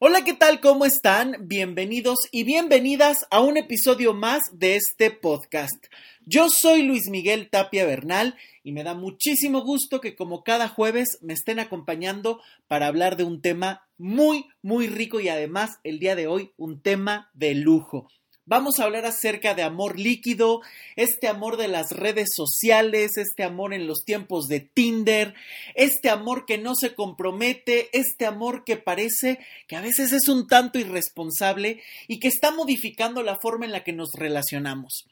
Hola, ¿qué tal? ¿Cómo están? Bienvenidos y bienvenidas a un episodio más de este podcast. Yo soy Luis Miguel Tapia Bernal y me da muchísimo gusto que como cada jueves me estén acompañando para hablar de un tema muy, muy rico y además el día de hoy un tema de lujo. Vamos a hablar acerca de amor líquido, este amor de las redes sociales, este amor en los tiempos de Tinder, este amor que no se compromete, este amor que parece que a veces es un tanto irresponsable y que está modificando la forma en la que nos relacionamos.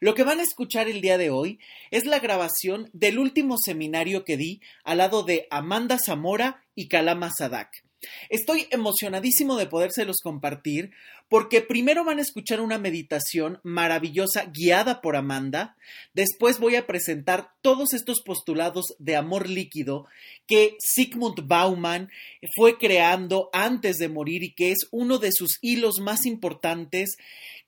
Lo que van a escuchar el día de hoy es la grabación del último seminario que di al lado de Amanda Zamora y Kalama Sadak. Estoy emocionadísimo de podérselos compartir porque primero van a escuchar una meditación maravillosa guiada por Amanda, después voy a presentar todos estos postulados de amor líquido que Sigmund Bauman fue creando antes de morir y que es uno de sus hilos más importantes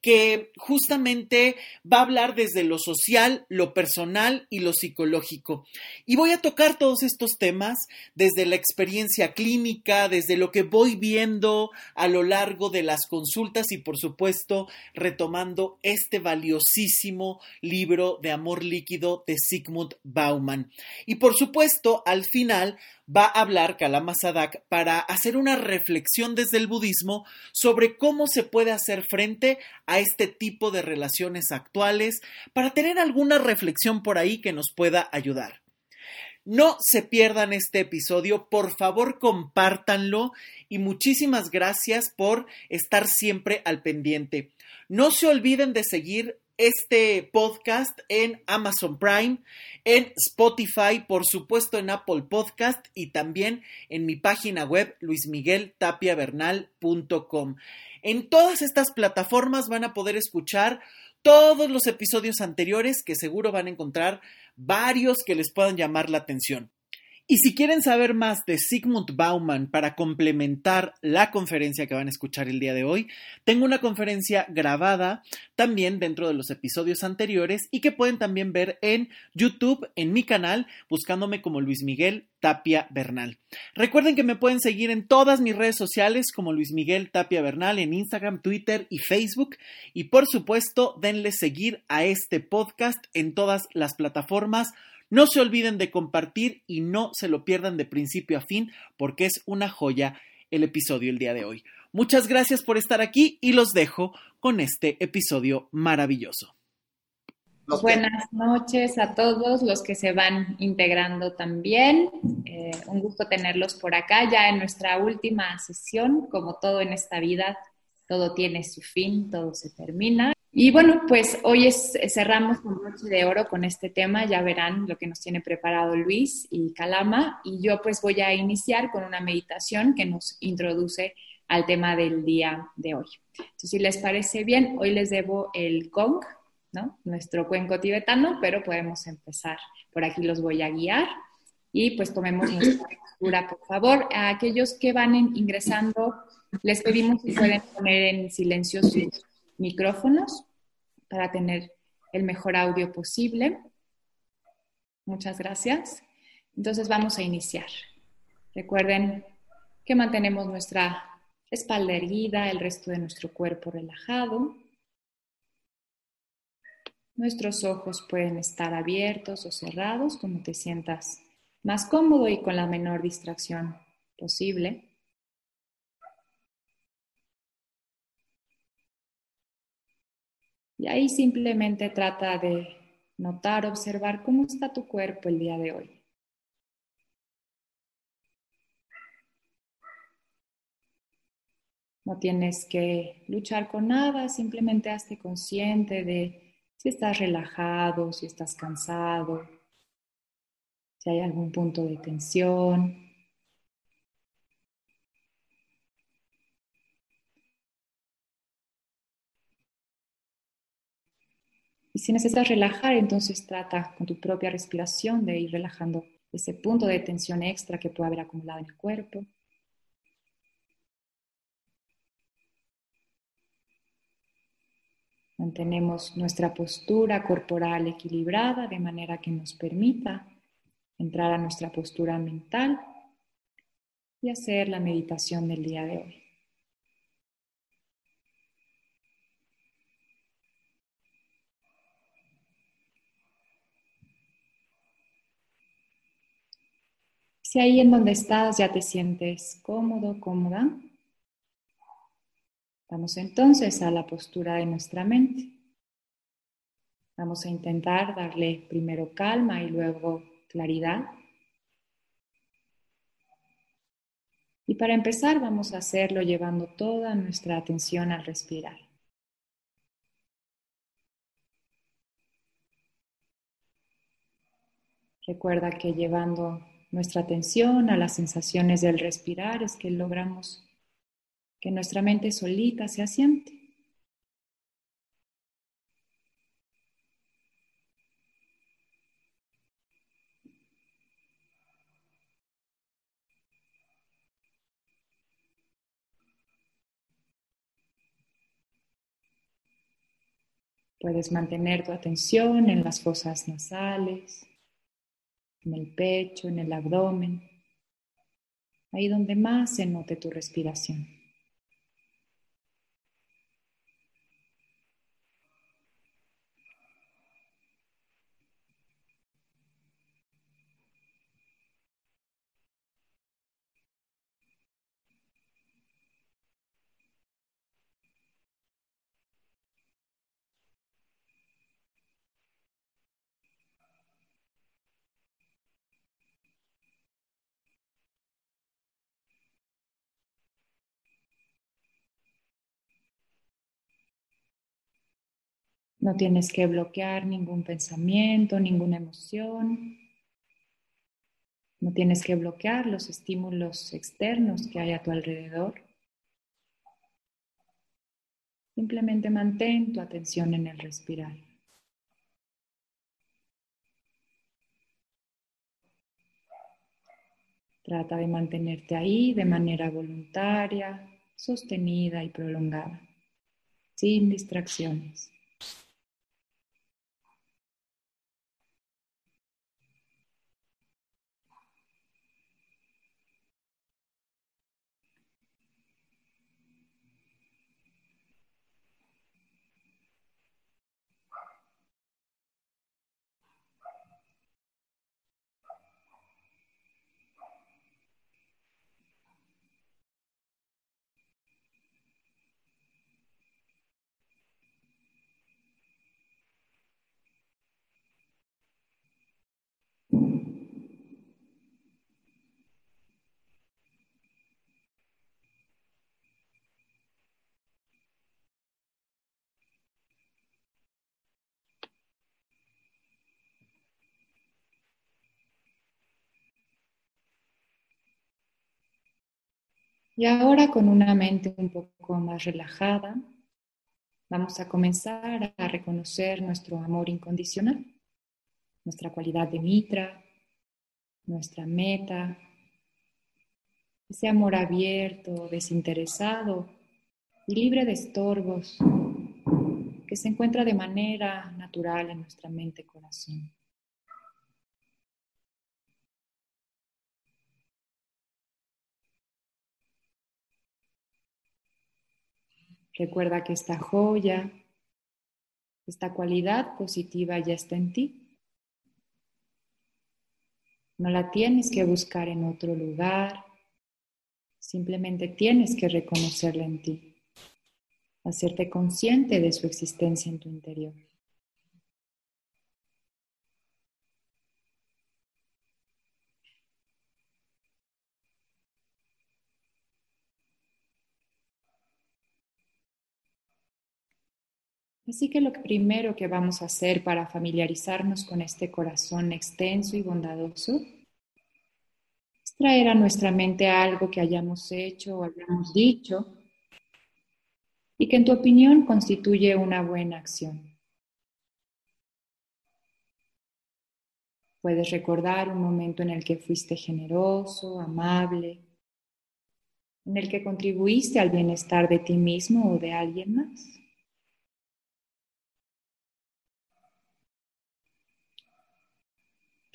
que justamente va a hablar desde lo social, lo personal y lo psicológico. Y voy a tocar todos estos temas desde la experiencia clínica, desde lo que voy viendo a lo largo de las consultas y por supuesto retomando este valiosísimo libro de amor líquido de Sigmund Bauman. Y por supuesto, al final va a hablar Kalama Sadak para hacer una reflexión desde el budismo sobre cómo se puede hacer frente a este tipo de relaciones actuales, para tener alguna reflexión por ahí que nos pueda ayudar. No se pierdan este episodio, por favor compártanlo y muchísimas gracias por estar siempre al pendiente. No se olviden de seguir este podcast en Amazon Prime, en Spotify, por supuesto en Apple Podcast y también en mi página web luismigueltapiavernal.com. En todas estas plataformas van a poder escuchar todos los episodios anteriores que seguro van a encontrar varios que les puedan llamar la atención. Y si quieren saber más de Sigmund Bauman para complementar la conferencia que van a escuchar el día de hoy, tengo una conferencia grabada también dentro de los episodios anteriores y que pueden también ver en YouTube, en mi canal, buscándome como Luis Miguel Tapia Bernal. Recuerden que me pueden seguir en todas mis redes sociales como Luis Miguel Tapia Bernal en Instagram, Twitter y Facebook. Y por supuesto, denle seguir a este podcast en todas las plataformas no se olviden de compartir y no se lo pierdan de principio a fin porque es una joya el episodio el día de hoy. Muchas gracias por estar aquí y los dejo con este episodio maravilloso. Buenas noches a todos los que se van integrando también. Eh, un gusto tenerlos por acá ya en nuestra última sesión. Como todo en esta vida, todo tiene su fin, todo se termina. Y bueno, pues hoy es, cerramos con Noche de Oro con este tema, ya verán lo que nos tiene preparado Luis y Calama, y yo pues voy a iniciar con una meditación que nos introduce al tema del día de hoy. Entonces, si les parece bien, hoy les debo el gong, ¿no? Nuestro cuenco tibetano, pero podemos empezar. Por aquí los voy a guiar y pues tomemos nuestra postura, por favor. A aquellos que van ingresando, les pedimos si pueden poner en silencio sus micrófonos para tener el mejor audio posible. Muchas gracias. Entonces vamos a iniciar. Recuerden que mantenemos nuestra espalda erguida, el resto de nuestro cuerpo relajado. Nuestros ojos pueden estar abiertos o cerrados, como te sientas más cómodo y con la menor distracción posible. Y ahí simplemente trata de notar, observar cómo está tu cuerpo el día de hoy. No tienes que luchar con nada, simplemente hazte consciente de si estás relajado, si estás cansado, si hay algún punto de tensión. Y si necesitas relajar, entonces trata con tu propia respiración de ir relajando ese punto de tensión extra que puede haber acumulado en el cuerpo. Mantenemos nuestra postura corporal equilibrada de manera que nos permita entrar a nuestra postura mental y hacer la meditación del día de hoy. Si ahí en donde estás ya te sientes cómodo, cómoda, vamos entonces a la postura de nuestra mente. Vamos a intentar darle primero calma y luego claridad. Y para empezar vamos a hacerlo llevando toda nuestra atención al respirar. Recuerda que llevando nuestra atención a las sensaciones del respirar es que logramos que nuestra mente solita se asiente. Puedes mantener tu atención en las fosas nasales, en el pecho, en el abdomen, ahí donde más se note tu respiración. No tienes que bloquear ningún pensamiento, ninguna emoción. No tienes que bloquear los estímulos externos que hay a tu alrededor. Simplemente mantén tu atención en el respirar. Trata de mantenerte ahí de manera voluntaria, sostenida y prolongada, sin distracciones. Y ahora con una mente un poco más relajada, vamos a comenzar a reconocer nuestro amor incondicional, nuestra cualidad de mitra, nuestra meta, ese amor abierto, desinteresado y libre de estorbos que se encuentra de manera natural en nuestra mente y corazón. Recuerda que esta joya, esta cualidad positiva ya está en ti. No la tienes que buscar en otro lugar, simplemente tienes que reconocerla en ti, hacerte consciente de su existencia en tu interior. Así que lo primero que vamos a hacer para familiarizarnos con este corazón extenso y bondadoso es traer a nuestra mente algo que hayamos hecho o hayamos dicho y que en tu opinión constituye una buena acción. Puedes recordar un momento en el que fuiste generoso, amable, en el que contribuiste al bienestar de ti mismo o de alguien más.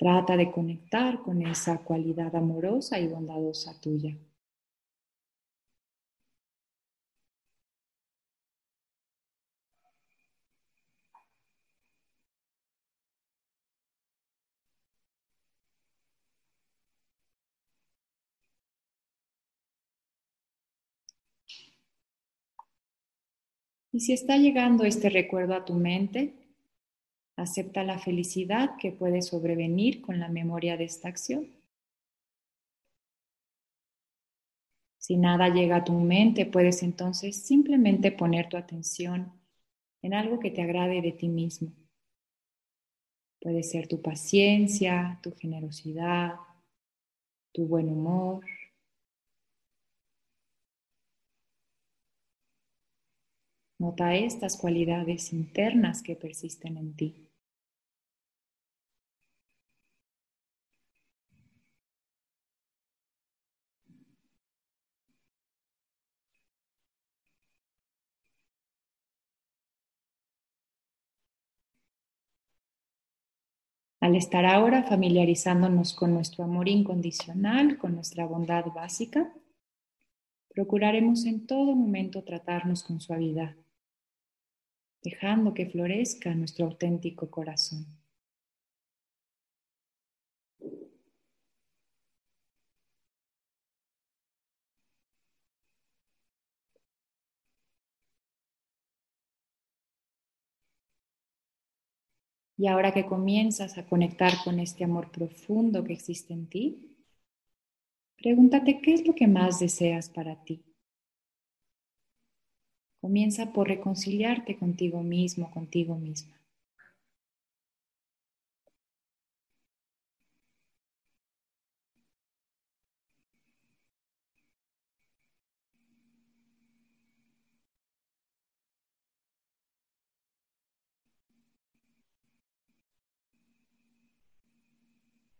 Trata de conectar con esa cualidad amorosa y bondadosa tuya. Y si está llegando este recuerdo a tu mente, acepta la felicidad que puede sobrevenir con la memoria de esta acción. Si nada llega a tu mente, puedes entonces simplemente poner tu atención en algo que te agrade de ti mismo. Puede ser tu paciencia, tu generosidad, tu buen humor. Nota estas cualidades internas que persisten en ti. Al estar ahora familiarizándonos con nuestro amor incondicional, con nuestra bondad básica, procuraremos en todo momento tratarnos con suavidad, dejando que florezca nuestro auténtico corazón. Y ahora que comienzas a conectar con este amor profundo que existe en ti, pregúntate qué es lo que más deseas para ti. Comienza por reconciliarte contigo mismo, contigo misma.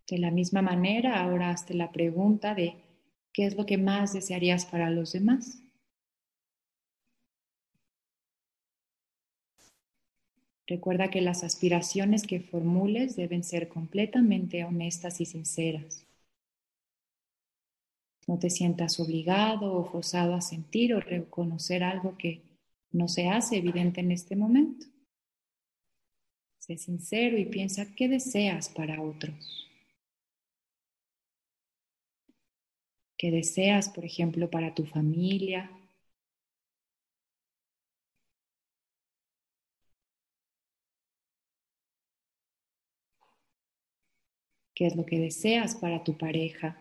De la misma manera, ahora hazte la pregunta de qué es lo que más desearías para los demás. Recuerda que las aspiraciones que formules deben ser completamente honestas y sinceras. No te sientas obligado o forzado a sentir o reconocer algo que no se hace evidente en este momento. Sé sincero y piensa qué deseas para otros. Que deseas, por ejemplo, para tu familia. ¿Qué es lo que deseas para tu pareja?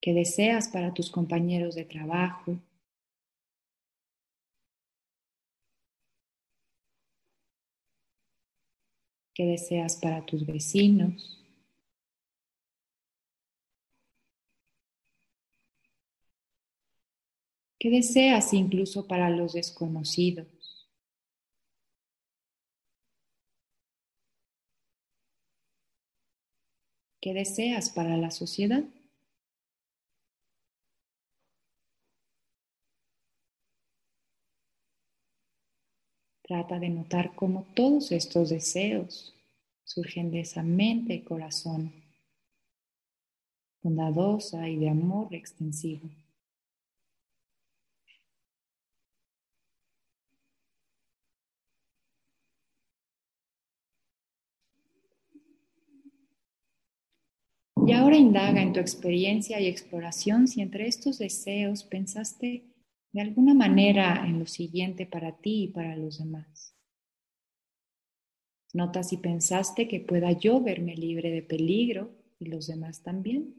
¿Qué deseas para tus compañeros de trabajo? ¿Qué deseas para tus vecinos. ¿Qué deseas incluso para los desconocidos? ¿Qué deseas para la sociedad? Trata de notar cómo todos estos deseos surgen de esa mente y corazón bondadosa y de amor extensivo. Y ahora indaga en tu experiencia y exploración si entre estos deseos pensaste de alguna manera en lo siguiente para ti y para los demás. Nota si pensaste que pueda yo verme libre de peligro y los demás también.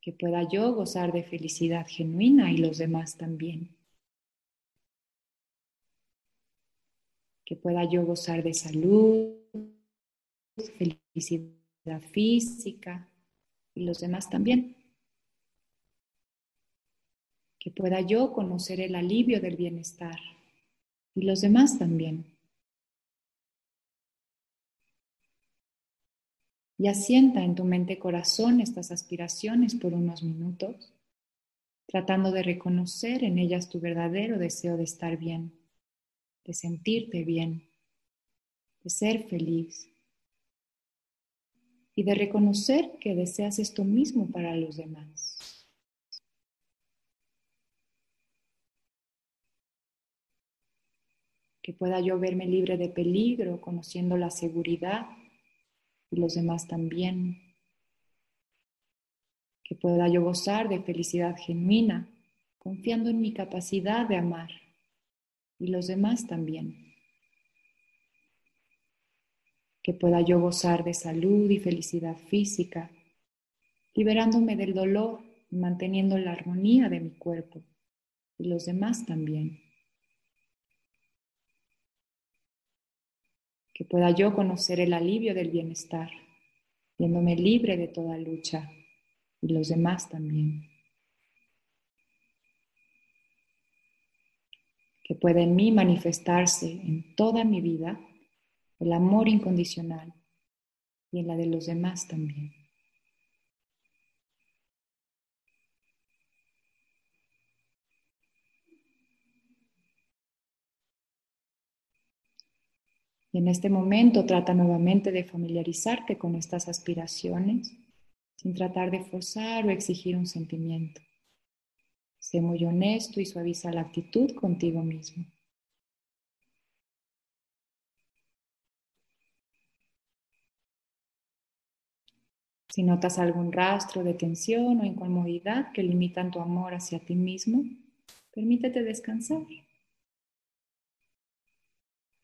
Que pueda yo gozar de felicidad genuina y los demás también. Que pueda yo gozar de salud, felicidad física y los demás también que pueda yo conocer el alivio del bienestar y los demás también. Y asienta en tu mente corazón estas aspiraciones por unos minutos, tratando de reconocer en ellas tu verdadero deseo de estar bien, de sentirte bien, de ser feliz y de reconocer que deseas esto mismo para los demás. Que pueda yo verme libre de peligro, conociendo la seguridad y los demás también. Que pueda yo gozar de felicidad genuina, confiando en mi capacidad de amar y los demás también. Que pueda yo gozar de salud y felicidad física, liberándome del dolor y manteniendo la armonía de mi cuerpo y los demás también. Que pueda yo conocer el alivio del bienestar, viéndome libre de toda lucha y los demás también. Que pueda en mí manifestarse en toda mi vida el amor incondicional y en la de los demás también. Y en este momento trata nuevamente de familiarizarte con estas aspiraciones sin tratar de forzar o exigir un sentimiento. Sé muy honesto y suaviza la actitud contigo mismo. Si notas algún rastro de tensión o incomodidad que limitan tu amor hacia ti mismo, permítete descansar.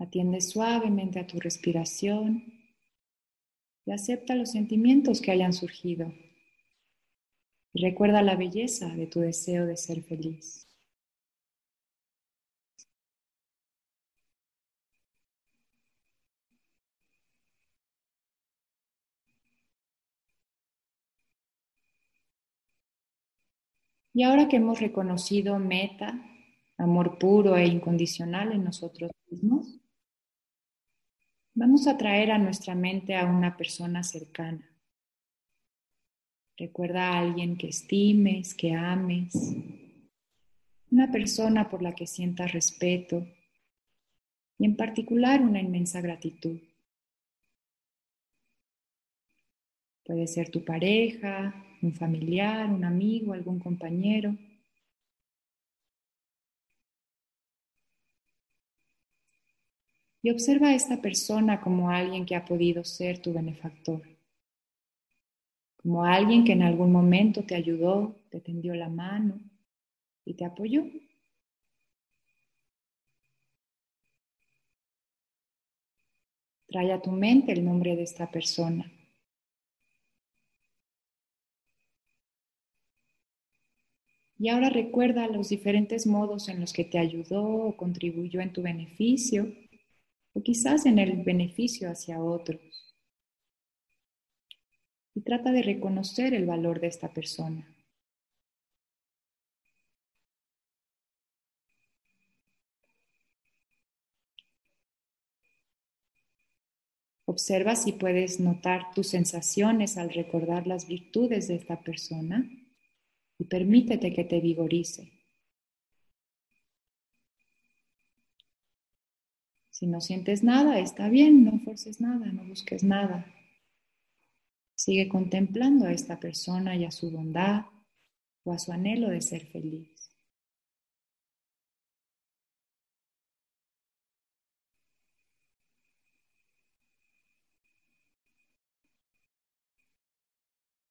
Atiende suavemente a tu respiración y acepta los sentimientos que hayan surgido. Y recuerda la belleza de tu deseo de ser feliz. Y ahora que hemos reconocido meta, amor puro e incondicional en nosotros mismos, Vamos a traer a nuestra mente a una persona cercana. Recuerda a alguien que estimes, que ames, una persona por la que sientas respeto y en particular una inmensa gratitud. Puede ser tu pareja, un familiar, un amigo, algún compañero. Y observa a esta persona como alguien que ha podido ser tu benefactor, como alguien que en algún momento te ayudó, te tendió la mano y te apoyó. Trae a tu mente el nombre de esta persona. Y ahora recuerda los diferentes modos en los que te ayudó o contribuyó en tu beneficio o quizás en el beneficio hacia otros. Y trata de reconocer el valor de esta persona. Observa si puedes notar tus sensaciones al recordar las virtudes de esta persona y permítete que te vigorice. Si no sientes nada, está bien, no forces nada, no busques nada. Sigue contemplando a esta persona y a su bondad o a su anhelo de ser feliz.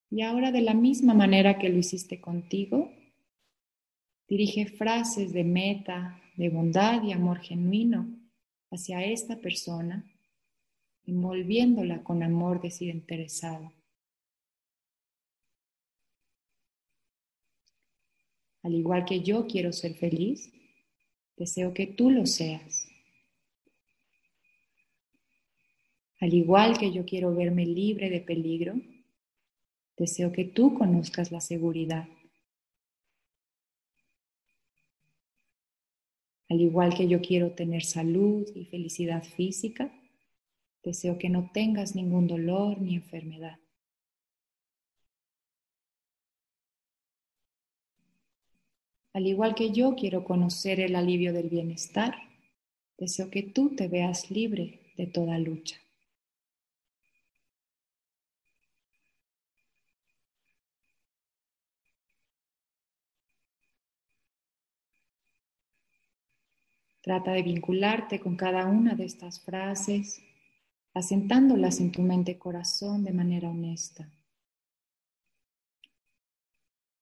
Y ahora de la misma manera que lo hiciste contigo, dirige frases de meta, de bondad y amor genuino hacia esta persona, envolviéndola con amor desinteresado. Al igual que yo quiero ser feliz, deseo que tú lo seas. Al igual que yo quiero verme libre de peligro, deseo que tú conozcas la seguridad. Al igual que yo quiero tener salud y felicidad física, deseo que no tengas ningún dolor ni enfermedad. Al igual que yo quiero conocer el alivio del bienestar, deseo que tú te veas libre de toda lucha. Trata de vincularte con cada una de estas frases asentándolas en tu mente y corazón de manera honesta.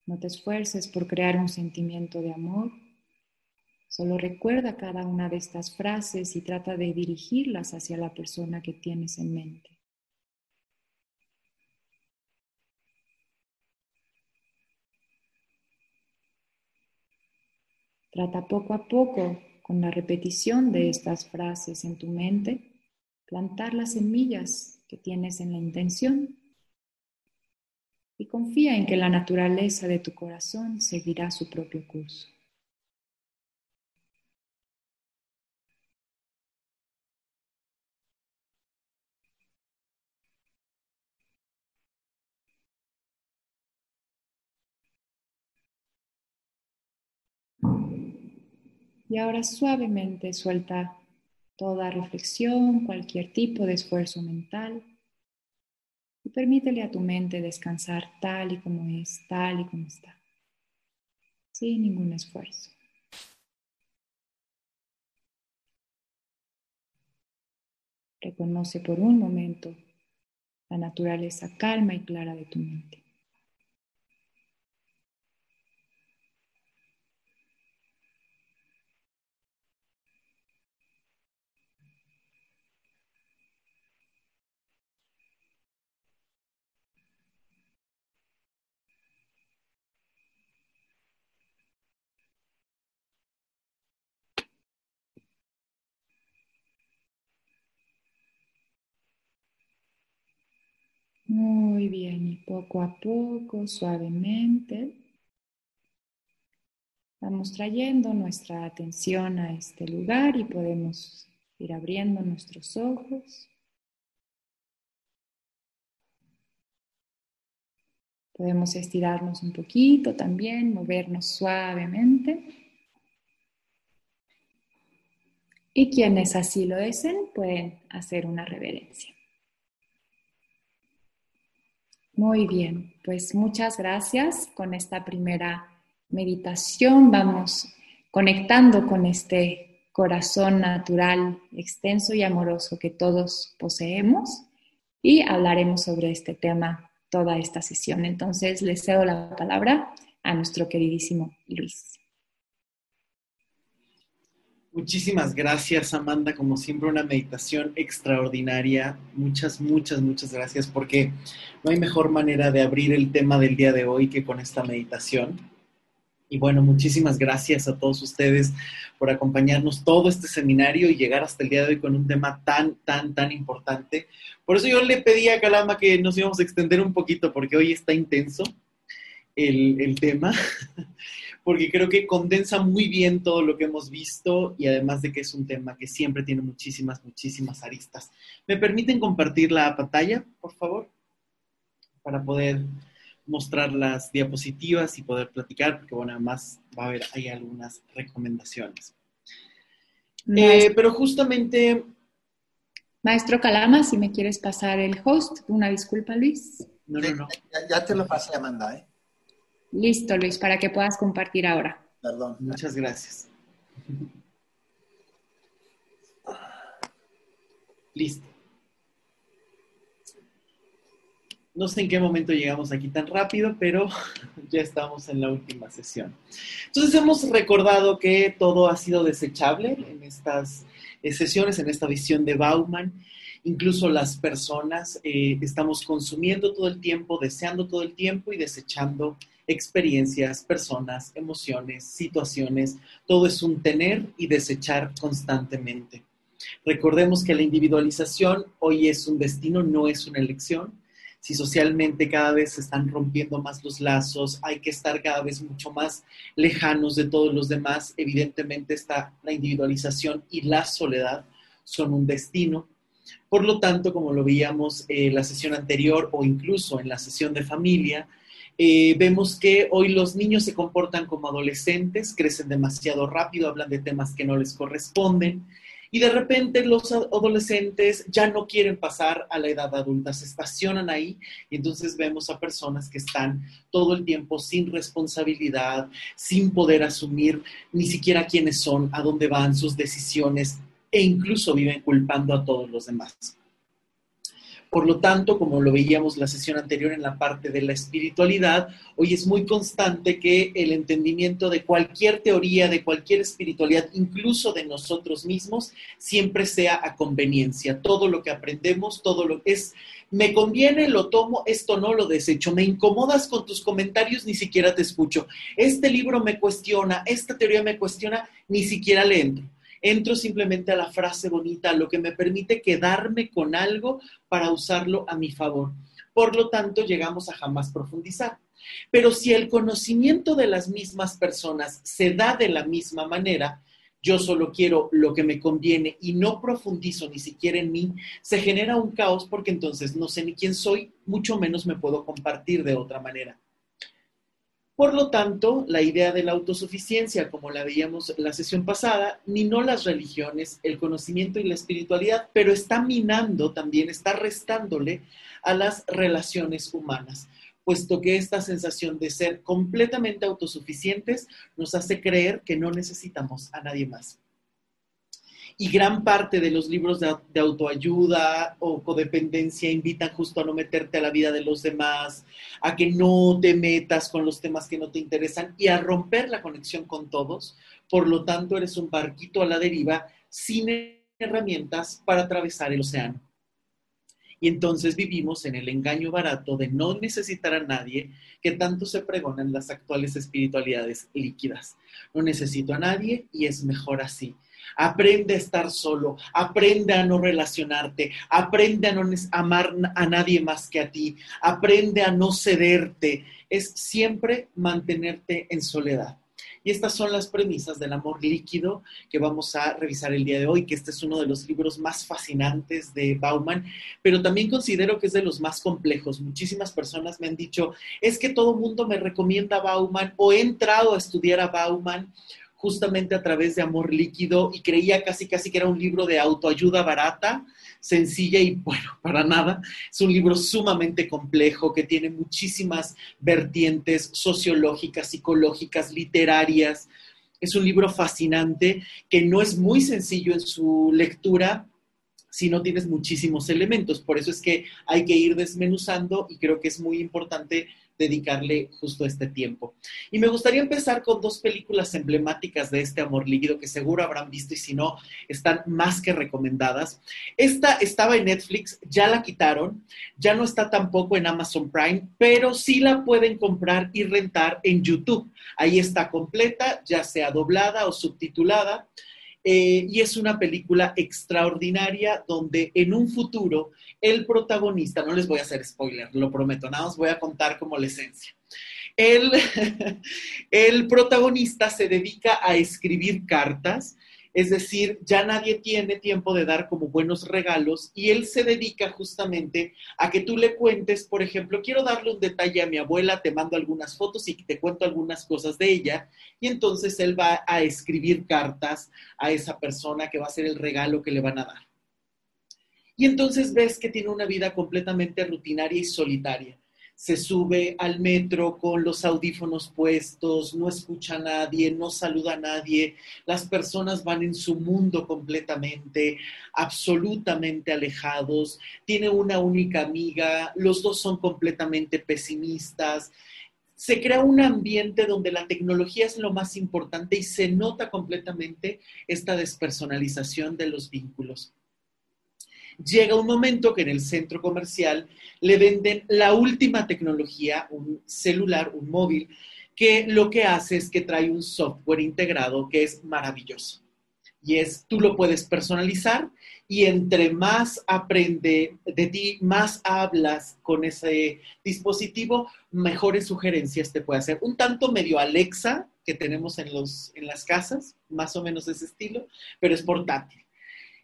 No te esfuerces por crear un sentimiento de amor. Solo recuerda cada una de estas frases y trata de dirigirlas hacia la persona que tienes en mente. Trata poco a poco, con la repetición de estas frases en tu mente, plantar las semillas que tienes en la intención y confía en que la naturaleza de tu corazón seguirá su propio curso. Y ahora suavemente suelta toda reflexión, cualquier tipo de esfuerzo mental y permítele a tu mente descansar tal y como es, tal y como está, sin ningún esfuerzo. Reconoce por un momento la naturaleza calma y clara de tu mente. Muy bien, y poco a poco, suavemente, vamos trayendo nuestra atención a este lugar y podemos ir abriendo nuestros ojos. Podemos estirarnos un poquito también, movernos suavemente. Y quienes así lo deseen pueden hacer una reverencia. Muy bien, pues muchas gracias con esta primera meditación. Vamos conectando con este corazón natural, extenso y amoroso que todos poseemos y hablaremos sobre este tema toda esta sesión. Entonces, les cedo la palabra a nuestro queridísimo Luis. Muchísimas gracias, Amanda. Como siempre, una meditación extraordinaria. Muchas, muchas, muchas gracias porque no hay mejor manera de abrir el tema del día de hoy que con esta meditación. Y bueno, muchísimas gracias a todos ustedes por acompañarnos todo este seminario y llegar hasta el día de hoy con un tema tan, tan, tan importante. Por eso yo le pedí a Calama que nos íbamos a extender un poquito porque hoy está intenso el, el tema. porque creo que condensa muy bien todo lo que hemos visto y además de que es un tema que siempre tiene muchísimas, muchísimas aristas. ¿Me permiten compartir la pantalla, por favor? Para poder mostrar las diapositivas y poder platicar, porque bueno, además va a haber hay algunas recomendaciones. Eh, pero justamente... Maestro Calama, si me quieres pasar el host, una disculpa, Luis. No, no, no. Ya, ya te lo pasé, Amanda, ¿eh? Listo, Luis, para que puedas compartir ahora. Perdón. Muchas gracias. Listo. No sé en qué momento llegamos aquí tan rápido, pero ya estamos en la última sesión. Entonces hemos recordado que todo ha sido desechable en estas sesiones, en esta visión de Bauman. Incluso las personas eh, estamos consumiendo todo el tiempo, deseando todo el tiempo y desechando experiencias, personas, emociones, situaciones, todo es un tener y desechar constantemente. Recordemos que la individualización hoy es un destino, no es una elección. Si socialmente cada vez se están rompiendo más los lazos, hay que estar cada vez mucho más lejanos de todos los demás, evidentemente está la individualización y la soledad son un destino. Por lo tanto, como lo veíamos en la sesión anterior o incluso en la sesión de familia, eh, vemos que hoy los niños se comportan como adolescentes, crecen demasiado rápido, hablan de temas que no les corresponden y de repente los adolescentes ya no quieren pasar a la edad adulta, se estacionan ahí y entonces vemos a personas que están todo el tiempo sin responsabilidad, sin poder asumir ni siquiera quiénes son, a dónde van sus decisiones e incluso viven culpando a todos los demás. Por lo tanto, como lo veíamos la sesión anterior en la parte de la espiritualidad, hoy es muy constante que el entendimiento de cualquier teoría, de cualquier espiritualidad, incluso de nosotros mismos, siempre sea a conveniencia. Todo lo que aprendemos, todo lo que es, me conviene, lo tomo, esto no lo desecho, me incomodas con tus comentarios, ni siquiera te escucho. Este libro me cuestiona, esta teoría me cuestiona, ni siquiera le entro entro simplemente a la frase bonita, lo que me permite quedarme con algo para usarlo a mi favor. Por lo tanto, llegamos a jamás profundizar. Pero si el conocimiento de las mismas personas se da de la misma manera, yo solo quiero lo que me conviene y no profundizo ni siquiera en mí, se genera un caos porque entonces no sé ni quién soy, mucho menos me puedo compartir de otra manera. Por lo tanto, la idea de la autosuficiencia, como la veíamos la sesión pasada, minó las religiones, el conocimiento y la espiritualidad, pero está minando también, está restándole a las relaciones humanas, puesto que esta sensación de ser completamente autosuficientes nos hace creer que no necesitamos a nadie más y gran parte de los libros de, autoayuda o codependencia invitan justo a no meterte a la vida de los demás, a que no te metas con los temas que no te interesan y a romper la conexión con todos. Por lo tanto, eres un barquito a la deriva sin herramientas para atravesar el océano. Y entonces vivimos en el engaño barato de no necesitar a nadie que tanto se pregonan las actuales espiritualidades líquidas. No necesito a nadie y es mejor así. Aprende a estar solo, aprende a no relacionarte, aprende a no amar a nadie más que a ti, aprende a no cederte. Es siempre mantenerte en soledad. Y estas son las premisas del amor líquido que vamos a revisar el día de hoy, que este es uno de los libros más fascinantes de Bauman, pero también considero que es de los más complejos. Muchísimas personas me han dicho, es que todo mundo me recomienda Bauman o he entrado a estudiar a Bauman justamente a través de Amor Líquido y creía casi casi que era un libro de autoayuda barata, sencilla y bueno, para nada. Es un libro sumamente complejo que tiene muchísimas vertientes sociológicas, psicológicas, literarias. Es un libro fascinante que no es muy sencillo en su lectura, si no tienes muchísimos elementos. Por eso es que hay que ir desmenuzando y creo que es muy importante dedicarle justo este tiempo. Y me gustaría empezar con dos películas emblemáticas de este amor líquido que seguro habrán visto y si no, están más que recomendadas. Esta estaba en Netflix, ya la quitaron, ya no está tampoco en Amazon Prime, pero sí la pueden comprar y rentar en YouTube. Ahí está completa, ya sea doblada o subtitulada. Eh, y es una película extraordinaria donde en un futuro el protagonista, no les voy a hacer spoiler, lo prometo, nada más voy a contar como la esencia. El, el protagonista se dedica a escribir cartas, es decir, ya nadie tiene tiempo de dar como buenos regalos y él se dedica justamente a que tú le cuentes, por ejemplo, quiero darle un detalle a mi abuela, te mando algunas fotos y te cuento algunas cosas de ella y entonces él va a escribir cartas a esa persona que va a ser el regalo que le van a dar. Y entonces ves que tiene una vida completamente rutinaria y solitaria. Se sube al metro con los audífonos puestos, no escucha a nadie, no saluda a nadie, las personas van en su mundo completamente, absolutamente alejados, tiene una única amiga, los dos son completamente pesimistas, se crea un ambiente donde la tecnología es lo más importante y se nota completamente esta despersonalización de los vínculos llega un momento que en el centro comercial le venden la última tecnología, un celular, un móvil, que lo que hace es que trae un software integrado que es maravilloso. Y es, tú lo puedes personalizar y entre más aprende de ti, más hablas con ese dispositivo, mejores sugerencias te puede hacer. Un tanto medio Alexa que tenemos en, los, en las casas, más o menos ese estilo, pero es portátil.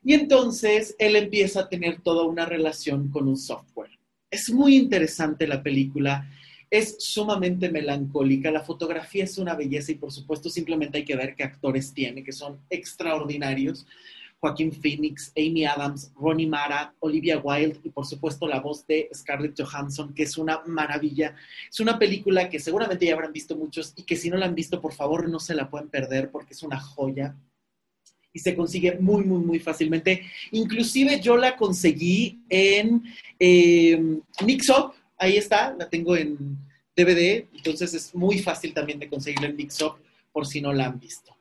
Y entonces él empieza a tener toda una relación con un software. Es muy interesante la película, es sumamente melancólica, la fotografía es una belleza y por supuesto simplemente hay que ver qué actores tiene, que son extraordinarios. Joaquín Phoenix, Amy Adams, Ronnie Mara, Olivia Wilde y por supuesto la voz de Scarlett Johansson, que es una maravilla. Es una película que seguramente ya habrán visto muchos y que si no la han visto, por favor no se la pueden perder porque es una joya y se consigue muy, muy, muy fácilmente. Inclusive yo la conseguí en eh, Mixup, ahí está, la tengo en DVD, entonces es muy fácil también de conseguirla en Mixup por si no la han visto.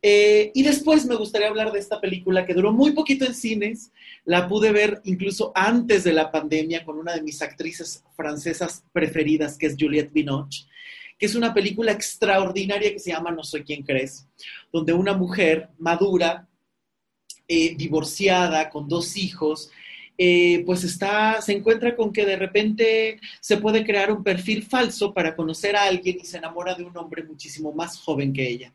Eh, y después me gustaría hablar de esta película que duró muy poquito en cines, la pude ver incluso antes de la pandemia con una de mis actrices francesas preferidas, que es Juliette Binoche que es una película extraordinaria que se llama No soy quien crees, donde una mujer madura, eh, divorciada, con dos hijos, eh, pues está, se encuentra con que de repente se puede crear un perfil falso para conocer a alguien y se enamora de un hombre muchísimo más joven que ella.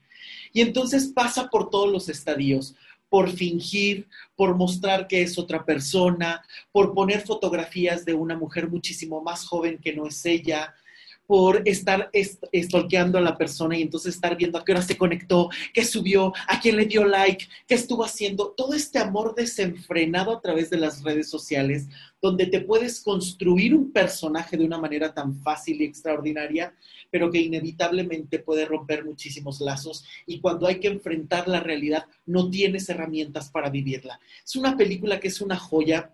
Y entonces pasa por todos los estadios, por fingir, por mostrar que es otra persona, por poner fotografías de una mujer muchísimo más joven que no es ella, por estar stalkeando a la persona y entonces estar viendo a qué hora se conectó, qué subió, a quién le dio like, qué estuvo haciendo. Todo este amor desenfrenado a través de las redes sociales, donde te puedes construir un personaje de una manera tan fácil y extraordinaria, pero que inevitablemente puede romper muchísimos lazos y cuando hay que enfrentar la realidad no tienes herramientas para vivirla. Es una película que es una joya.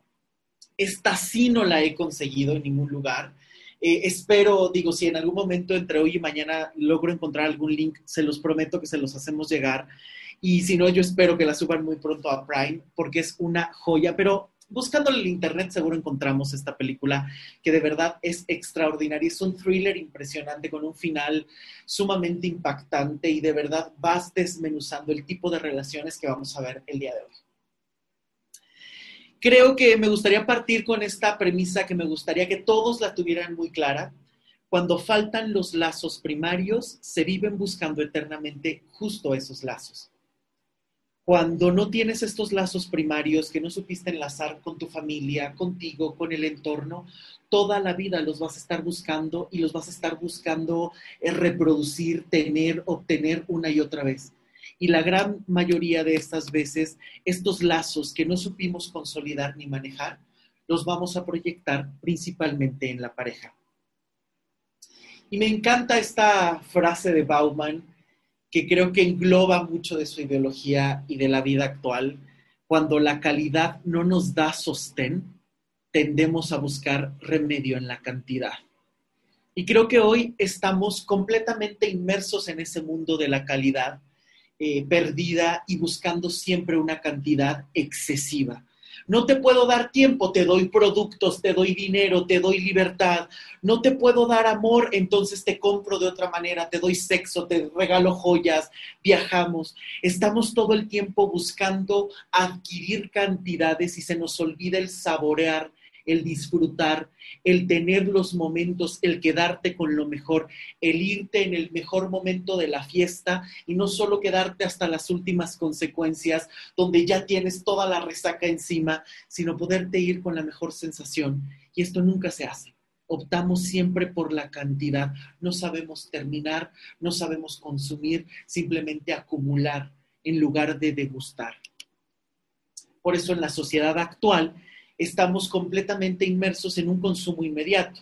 Esta sí no la he conseguido en ningún lugar eh, espero, digo, si en algún momento entre hoy y mañana logro encontrar algún link, se los prometo que se los hacemos llegar. Y si no, yo espero que la suban muy pronto a Prime, porque es una joya. Pero buscando en el internet seguro encontramos esta película que de verdad es extraordinaria. Es un thriller impresionante con un final sumamente impactante y de verdad vas desmenuzando el tipo de relaciones que vamos a ver el día de hoy. Creo que me gustaría partir con esta premisa que me gustaría que todos la tuvieran muy clara. Cuando faltan los lazos primarios, se viven buscando eternamente justo esos lazos. Cuando no tienes estos lazos primarios que no supiste enlazar con tu familia, contigo, con el entorno, toda la vida los vas a estar buscando y los vas a estar buscando eh, reproducir, tener, obtener una y otra vez. Y la gran mayoría de estas veces, estos lazos que no supimos consolidar ni manejar, los vamos a proyectar principalmente en la pareja. Y me encanta esta frase de Bauman, que creo que engloba mucho de su ideología y de la vida actual. Cuando la calidad no nos da sostén, tendemos a buscar remedio en la cantidad. Y creo que hoy estamos completamente inmersos en ese mundo de la calidad eh, perdida y buscando siempre una cantidad excesiva. No te puedo dar tiempo, te doy productos, te doy dinero, te doy libertad. No te puedo dar amor, entonces te compro de otra manera, te doy sexo, te regalo joyas, viajamos. Estamos todo el tiempo buscando adquirir cantidades y se nos olvida el saborear el disfrutar, el tener los momentos, el quedarte con lo mejor, el irte en el mejor momento de la fiesta y no solo quedarte hasta las últimas consecuencias donde ya tienes toda la resaca encima, sino poderte ir con la mejor sensación. Y esto nunca se hace. Optamos siempre por la cantidad. No sabemos terminar, no sabemos consumir, simplemente acumular en lugar de degustar. Por eso en la sociedad actual estamos completamente inmersos en un consumo inmediato.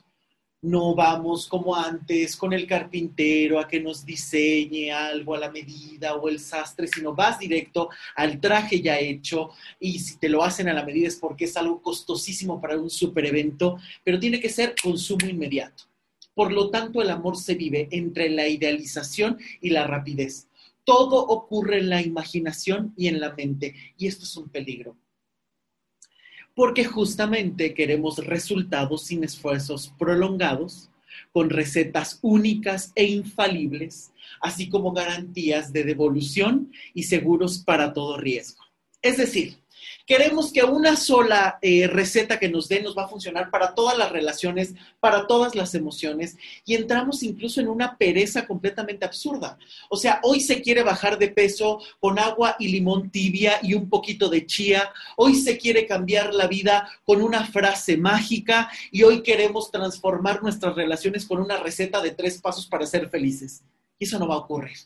No vamos como antes con el carpintero a que nos diseñe algo a la medida o el sastre, sino vas directo al traje ya hecho y si te lo hacen a la medida es porque es algo costosísimo para un super evento, pero tiene que ser consumo inmediato. Por lo tanto, el amor se vive entre la idealización y la rapidez. Todo ocurre en la imaginación y en la mente y esto es un peligro porque justamente queremos resultados sin esfuerzos prolongados, con recetas únicas e infalibles, así como garantías de devolución y seguros para todo riesgo. Es decir, Queremos que una sola eh, receta que nos den nos va a funcionar para todas las relaciones, para todas las emociones y entramos incluso en una pereza completamente absurda. O sea, hoy se quiere bajar de peso con agua y limón tibia y un poquito de chía. Hoy se quiere cambiar la vida con una frase mágica y hoy queremos transformar nuestras relaciones con una receta de tres pasos para ser felices. Y eso no va a ocurrir.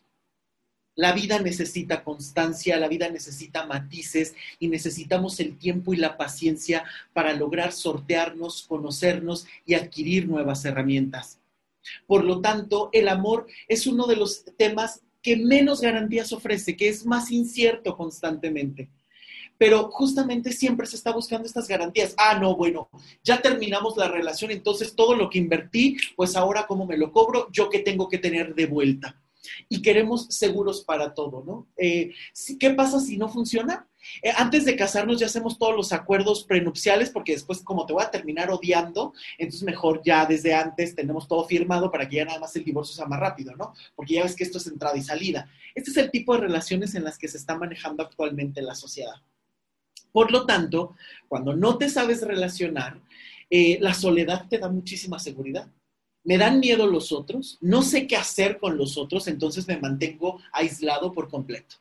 La vida necesita constancia, la vida necesita matices y necesitamos el tiempo y la paciencia para lograr sortearnos, conocernos y adquirir nuevas herramientas. Por lo tanto, el amor es uno de los temas que menos garantías ofrece, que es más incierto constantemente. Pero justamente siempre se está buscando estas garantías. Ah, no, bueno, ya terminamos la relación, entonces todo lo que invertí, pues ahora cómo me lo cobro, yo qué tengo que tener de vuelta. Y queremos seguros para todo, ¿no? Eh, ¿Qué pasa si no funciona? Eh, antes de casarnos ya hacemos todos los acuerdos prenupciales porque después como te voy a terminar odiando, entonces mejor ya desde antes tenemos todo firmado para que ya nada más el divorcio sea más rápido, ¿no? Porque ya ves que esto es entrada y salida. Este es el tipo de relaciones en las que se está manejando actualmente en la sociedad. Por lo tanto, cuando no te sabes relacionar, eh, la soledad te da muchísima seguridad. Me dan miedo los otros, no sé qué hacer con los otros, entonces me mantengo aislado por completo.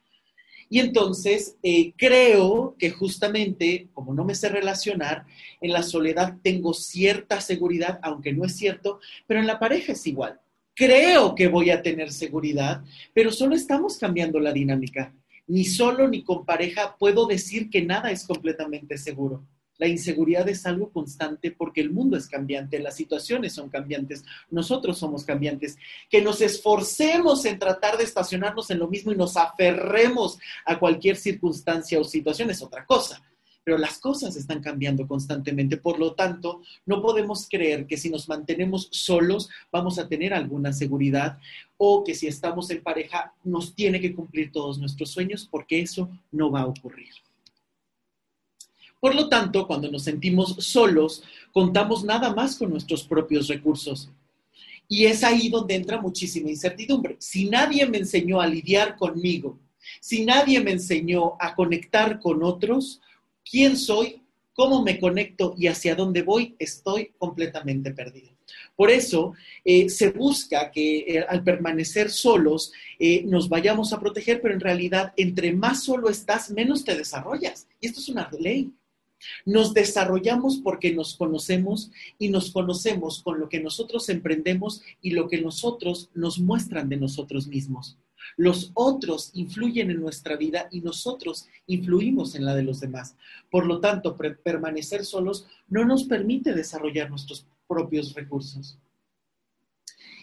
Y entonces eh, creo que justamente, como no me sé relacionar, en la soledad tengo cierta seguridad, aunque no es cierto, pero en la pareja es igual. Creo que voy a tener seguridad, pero solo estamos cambiando la dinámica. Ni solo ni con pareja puedo decir que nada es completamente seguro. La inseguridad es algo constante porque el mundo es cambiante, las situaciones son cambiantes, nosotros somos cambiantes. Que nos esforcemos en tratar de estacionarnos en lo mismo y nos aferremos a cualquier circunstancia o situación es otra cosa. Pero las cosas están cambiando constantemente, por lo tanto, no podemos creer que si nos mantenemos solos vamos a tener alguna seguridad o que si estamos en pareja nos tiene que cumplir todos nuestros sueños, porque eso no va a ocurrir. Por lo tanto, cuando nos sentimos solos, contamos nada más con nuestros propios recursos. Y es ahí donde entra muchísima incertidumbre. Si nadie me enseñó a lidiar conmigo, si nadie me enseñó a conectar con otros, ¿quién soy? ¿Cómo me conecto y hacia dónde voy? Estoy completamente perdido. Por eso eh, se busca que eh, al permanecer solos eh, nos vayamos a proteger, pero en realidad entre más solo estás, menos te desarrollas. Y esto es una ley. Nos desarrollamos porque nos conocemos y nos conocemos con lo que nosotros emprendemos y lo que nosotros nos muestran de nosotros mismos. Los otros influyen en nuestra vida y nosotros influimos en la de los demás. Por lo tanto, permanecer solos no nos permite desarrollar nuestros propios recursos.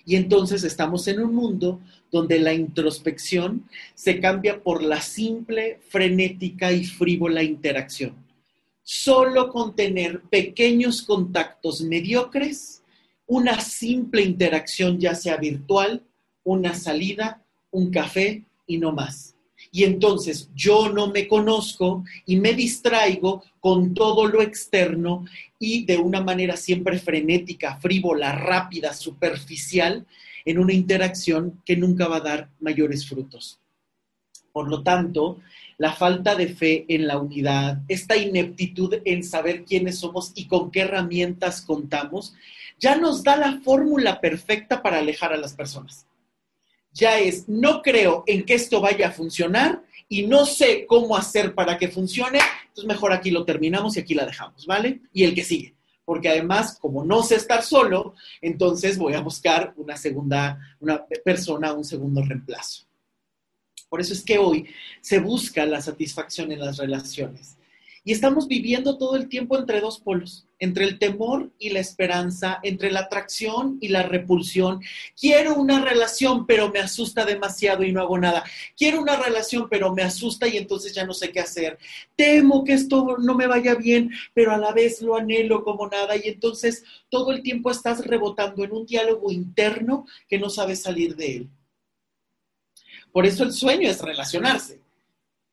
Y entonces estamos en un mundo donde la introspección se cambia por la simple, frenética y frívola interacción solo con tener pequeños contactos mediocres, una simple interacción, ya sea virtual, una salida, un café y no más. Y entonces yo no me conozco y me distraigo con todo lo externo y de una manera siempre frenética, frívola, rápida, superficial, en una interacción que nunca va a dar mayores frutos. Por lo tanto, la falta de fe en la unidad, esta ineptitud en saber quiénes somos y con qué herramientas contamos, ya nos da la fórmula perfecta para alejar a las personas. Ya es, no creo en que esto vaya a funcionar y no sé cómo hacer para que funcione, entonces mejor aquí lo terminamos y aquí la dejamos, ¿vale? Y el que sigue. Porque además, como no sé estar solo, entonces voy a buscar una segunda, una persona, un segundo reemplazo. Por eso es que hoy se busca la satisfacción en las relaciones. Y estamos viviendo todo el tiempo entre dos polos, entre el temor y la esperanza, entre la atracción y la repulsión. Quiero una relación, pero me asusta demasiado y no hago nada. Quiero una relación, pero me asusta y entonces ya no sé qué hacer. Temo que esto no me vaya bien, pero a la vez lo anhelo como nada. Y entonces todo el tiempo estás rebotando en un diálogo interno que no sabes salir de él. Por eso el sueño es relacionarse.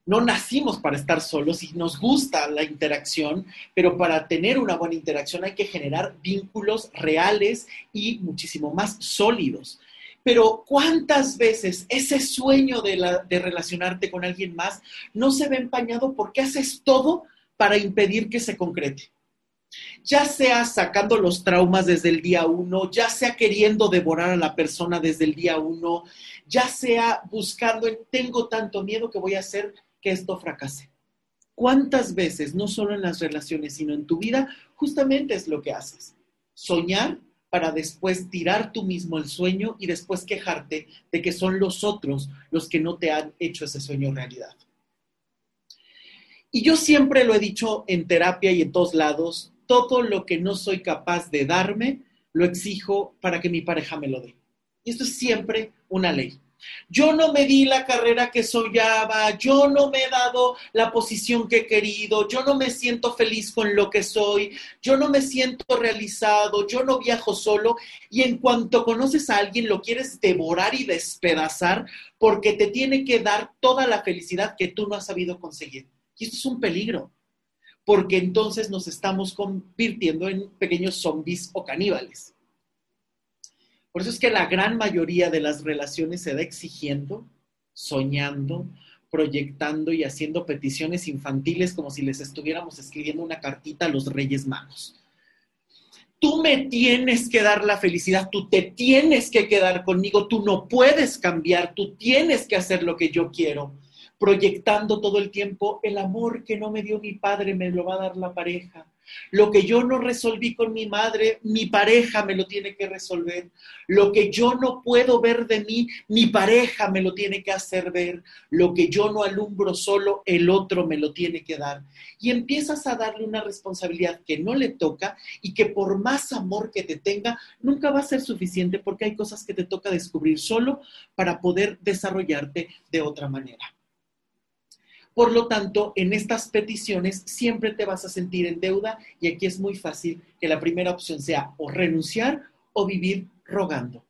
No nacimos para estar solos y nos gusta la interacción, pero para tener una buena interacción hay que generar vínculos reales y muchísimo más sólidos. Pero ¿cuántas veces ese sueño de, de relacionarte con alguien más no se ve empañado porque haces todo para impedir que se concrete? Ya sea sacando los traumas desde el día uno, ya sea queriendo devorar a la persona desde el día uno, ya sea buscando, tengo tanto miedo que voy a hacer que esto fracase. ¿Cuántas veces, no solo en las relaciones, sino en tu vida, justamente es lo que haces? Soñar para después tirar tú mismo el sueño y después quejarte de que son los otros los que no te han hecho ese sueño realidad. Y yo siempre lo he dicho en terapia y en todos lados, todo lo que no soy capaz de darme, lo exijo para que mi pareja me lo dé. Y esto es siempre una ley. yo no me di la carrera que soñaba, yo no me he dado la posición que he querido, yo no me siento feliz con lo que soy, yo no me siento realizado, yo no viajo solo y en cuanto conoces a alguien lo quieres devorar y despedazar porque te tiene que dar toda la felicidad que tú no has sabido conseguir. Y esto es un peligro, porque entonces nos estamos convirtiendo en pequeños zombies o caníbales. Por eso es que la gran mayoría de las relaciones se da exigiendo, soñando, proyectando y haciendo peticiones infantiles como si les estuviéramos escribiendo una cartita a los Reyes Magos. Tú me tienes que dar la felicidad, tú te tienes que quedar conmigo, tú no puedes cambiar, tú tienes que hacer lo que yo quiero, proyectando todo el tiempo el amor que no me dio mi padre me lo va a dar la pareja, lo que yo no resolví con mi madre, mi pareja me lo tiene que resolver. Lo que yo no puedo ver de mí, mi pareja me lo tiene que hacer ver. Lo que yo no alumbro solo, el otro me lo tiene que dar. Y empiezas a darle una responsabilidad que no le toca y que por más amor que te tenga, nunca va a ser suficiente porque hay cosas que te toca descubrir solo para poder desarrollarte de otra manera. Por lo tanto, en estas peticiones siempre te vas a sentir en deuda y aquí es muy fácil que la primera opción sea o renunciar o vivir rogando.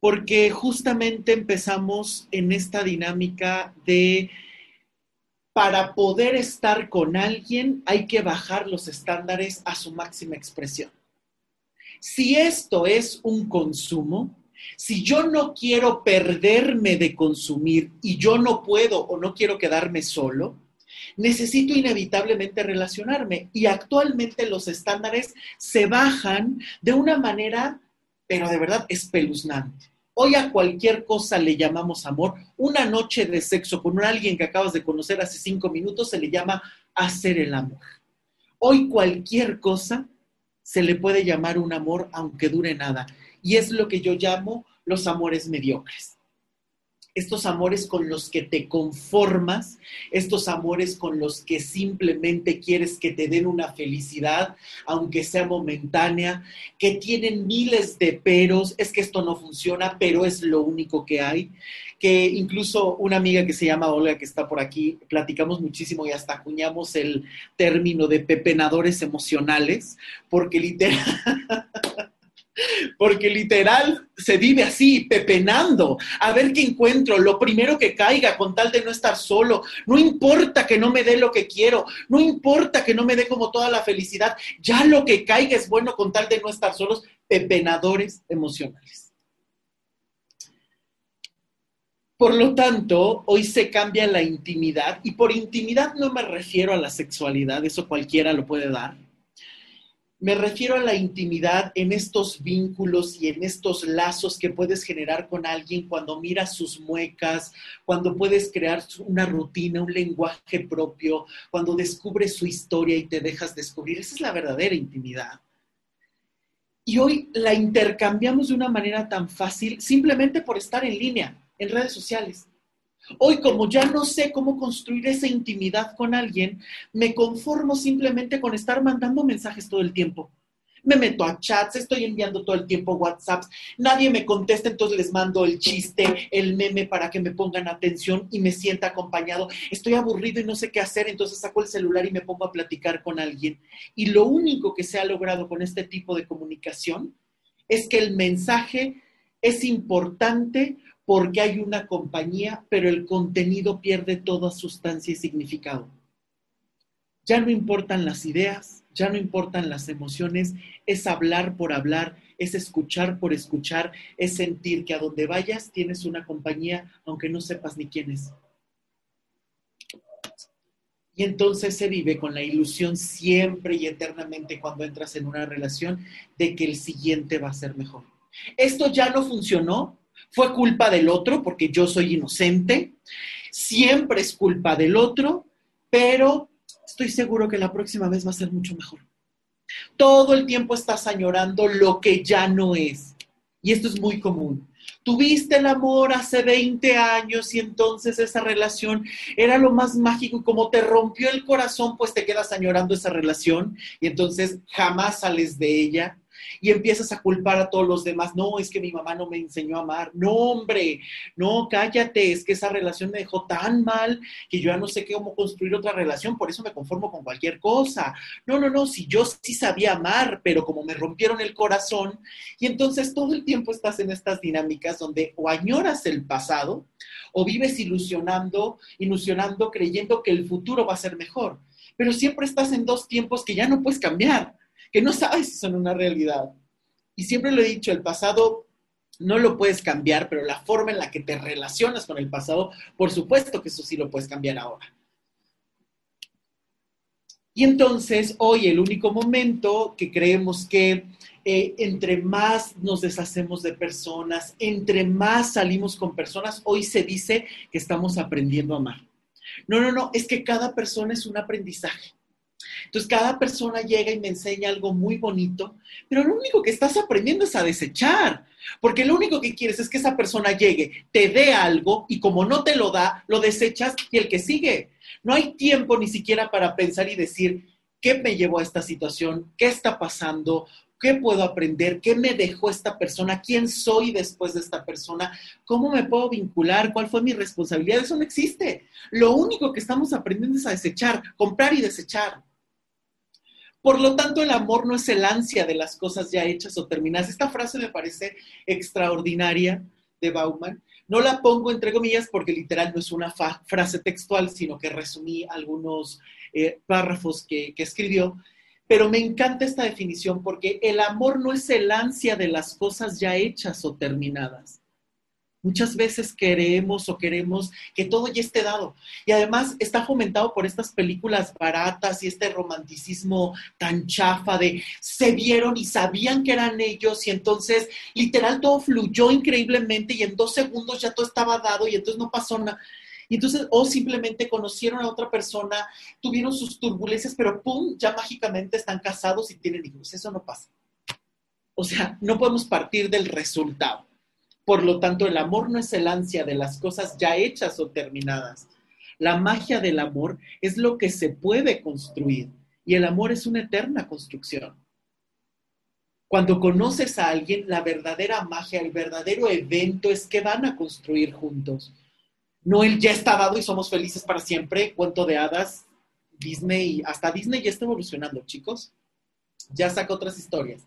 Porque justamente empezamos en esta dinámica de para poder estar con alguien hay que bajar los estándares a su máxima expresión. Si esto es un consumo, si yo no quiero perderme de consumir y yo no puedo o no quiero quedarme solo, necesito inevitablemente relacionarme y actualmente los estándares se bajan de una manera, pero de verdad espeluznante. Hoy a cualquier cosa le llamamos amor. Una noche de sexo con alguien que acabas de conocer hace cinco minutos se le llama hacer el amor. Hoy cualquier cosa se le puede llamar un amor aunque dure nada y es lo que yo llamo los amores mediocres. Estos amores con los que te conformas, estos amores con los que simplemente quieres que te den una felicidad, aunque sea momentánea, que tienen miles de peros, es que esto no funciona, pero es lo único que hay, que incluso una amiga que se llama Olga, que está por aquí, platicamos muchísimo y hasta acuñamos el término de pepenadores emocionales, porque literal... Porque literal se vive así, pepenando, a ver qué encuentro, lo primero que caiga con tal de no estar solo. No importa que no me dé lo que quiero, no importa que no me dé como toda la felicidad, ya lo que caiga es bueno con tal de no estar solos, pepenadores emocionales. Por lo tanto, hoy se cambia la intimidad y por intimidad no me refiero a la sexualidad, eso cualquiera lo puede dar me refiero a la intimidad en estos vínculos y en estos lazos que puedes generar con alguien cuando miras sus muecas, cuando puedes crear una rutina, un lenguaje propio, cuando descubres su historia y te dejas descubrir. Esa es la verdadera intimidad. Y hoy la intercambiamos de una manera tan fácil simplemente por estar en línea, en redes sociales. Hoy, como ya no sé cómo construir esa intimidad con alguien, me conformo simplemente con estar mandando mensajes todo el tiempo. Me meto a chats, estoy enviando todo el tiempo WhatsApps, nadie me contesta, entonces les mando el chiste, el meme para que me pongan atención y me sienta acompañado. Estoy aburrido y no sé qué hacer, entonces saco el celular y me pongo a platicar con alguien. Y lo único que se ha logrado con este tipo de comunicación es que el mensaje es importante porque hay una compañía, pero el contenido pierde toda sustancia y significado. Ya no importan las ideas, ya no importan las emociones, es hablar por hablar, es escuchar por escuchar, es sentir que a donde vayas tienes una compañía, aunque no sepas ni quién es. Y entonces se vive con la ilusión siempre y eternamente cuando entras en una relación de que el siguiente va a ser mejor. Esto ya no funcionó, fue culpa del otro porque yo soy inocente, siempre es culpa del otro, pero estoy seguro que la próxima vez va a ser mucho mejor. Todo el tiempo estás añorando lo que ya no es. Y esto es muy común. Tuviste el amor hace 20 años y entonces esa relación era lo más mágico y como te rompió el corazón, pues te quedas añorando esa relación y entonces jamás sales de ella y empiezas a culpar a todos los demás. No, es que mi mamá no me enseñó a amar. No, hombre, no, cállate, es que esa relación me dejó tan mal que yo ya no sé cómo construir otra relación, por eso me conformo con cualquier cosa. No, no, no, si yo sí sabía amar, pero como me rompieron el corazón, y entonces todo el tiempo estás en estas dinámicas donde o añoras el pasado o vives ilusionando, ilusionando, creyendo que el futuro va a ser mejor. Pero siempre estás en dos tiempos que ya no puedes cambiar que no sabes si son una realidad. Y siempre lo he dicho, el pasado no lo puedes cambiar, pero la forma en la que te relacionas con el pasado, por supuesto que eso sí lo puedes cambiar ahora. Y entonces, hoy el único momento que creemos que eh, entre más nos deshacemos de personas, entre más salimos con personas, hoy se dice que estamos aprendiendo a amar. No, no, no, es que cada persona es un aprendizaje. Entonces, cada persona llega y me enseña algo muy bonito, pero lo único que estás aprendiendo es a desechar, porque lo único que quieres es que esa persona llegue, te dé algo y como no te lo da, lo desechas y el que sigue. No hay tiempo ni siquiera para pensar y decir, ¿qué me llevó a esta situación? ¿Qué está pasando? ¿Qué puedo aprender? ¿Qué me dejó esta persona? ¿Quién soy después de esta persona? ¿Cómo me puedo vincular? ¿Cuál fue mi responsabilidad? Eso no existe. Lo único que estamos aprendiendo es a desechar, comprar y desechar. Por lo tanto, el amor no es el ansia de las cosas ya hechas o terminadas. Esta frase me parece extraordinaria de Bauman. No la pongo entre comillas porque literal no es una frase textual, sino que resumí algunos eh, párrafos que escribió. Pero me encanta esta definición porque el amor no es el ansia de las cosas ya hechas o terminadas. Muchas veces queremos o queremos que todo ya esté dado. Y además está fomentado por estas películas baratas y este romanticismo tan chafa de se vieron y sabían que eran ellos y entonces literal todo fluyó increíblemente y en dos segundos ya todo estaba dado y entonces no pasó nada. Y entonces, o simplemente conocieron a otra persona, tuvieron sus turbulencias, pero ¡pum! Ya mágicamente están casados y tienen hijos. Eso no pasa. O sea, no podemos partir del resultado. Por lo tanto, el amor no es el ansia de las cosas ya hechas o terminadas. La magia del amor es lo que se puede construir y el amor es una eterna construcción. Cuando conoces a alguien, la verdadera magia, el verdadero evento es que van a construir juntos. No el ya está dado y somos felices para siempre, cuento de hadas, Disney, hasta Disney ya está evolucionando, chicos. Ya saca otras historias.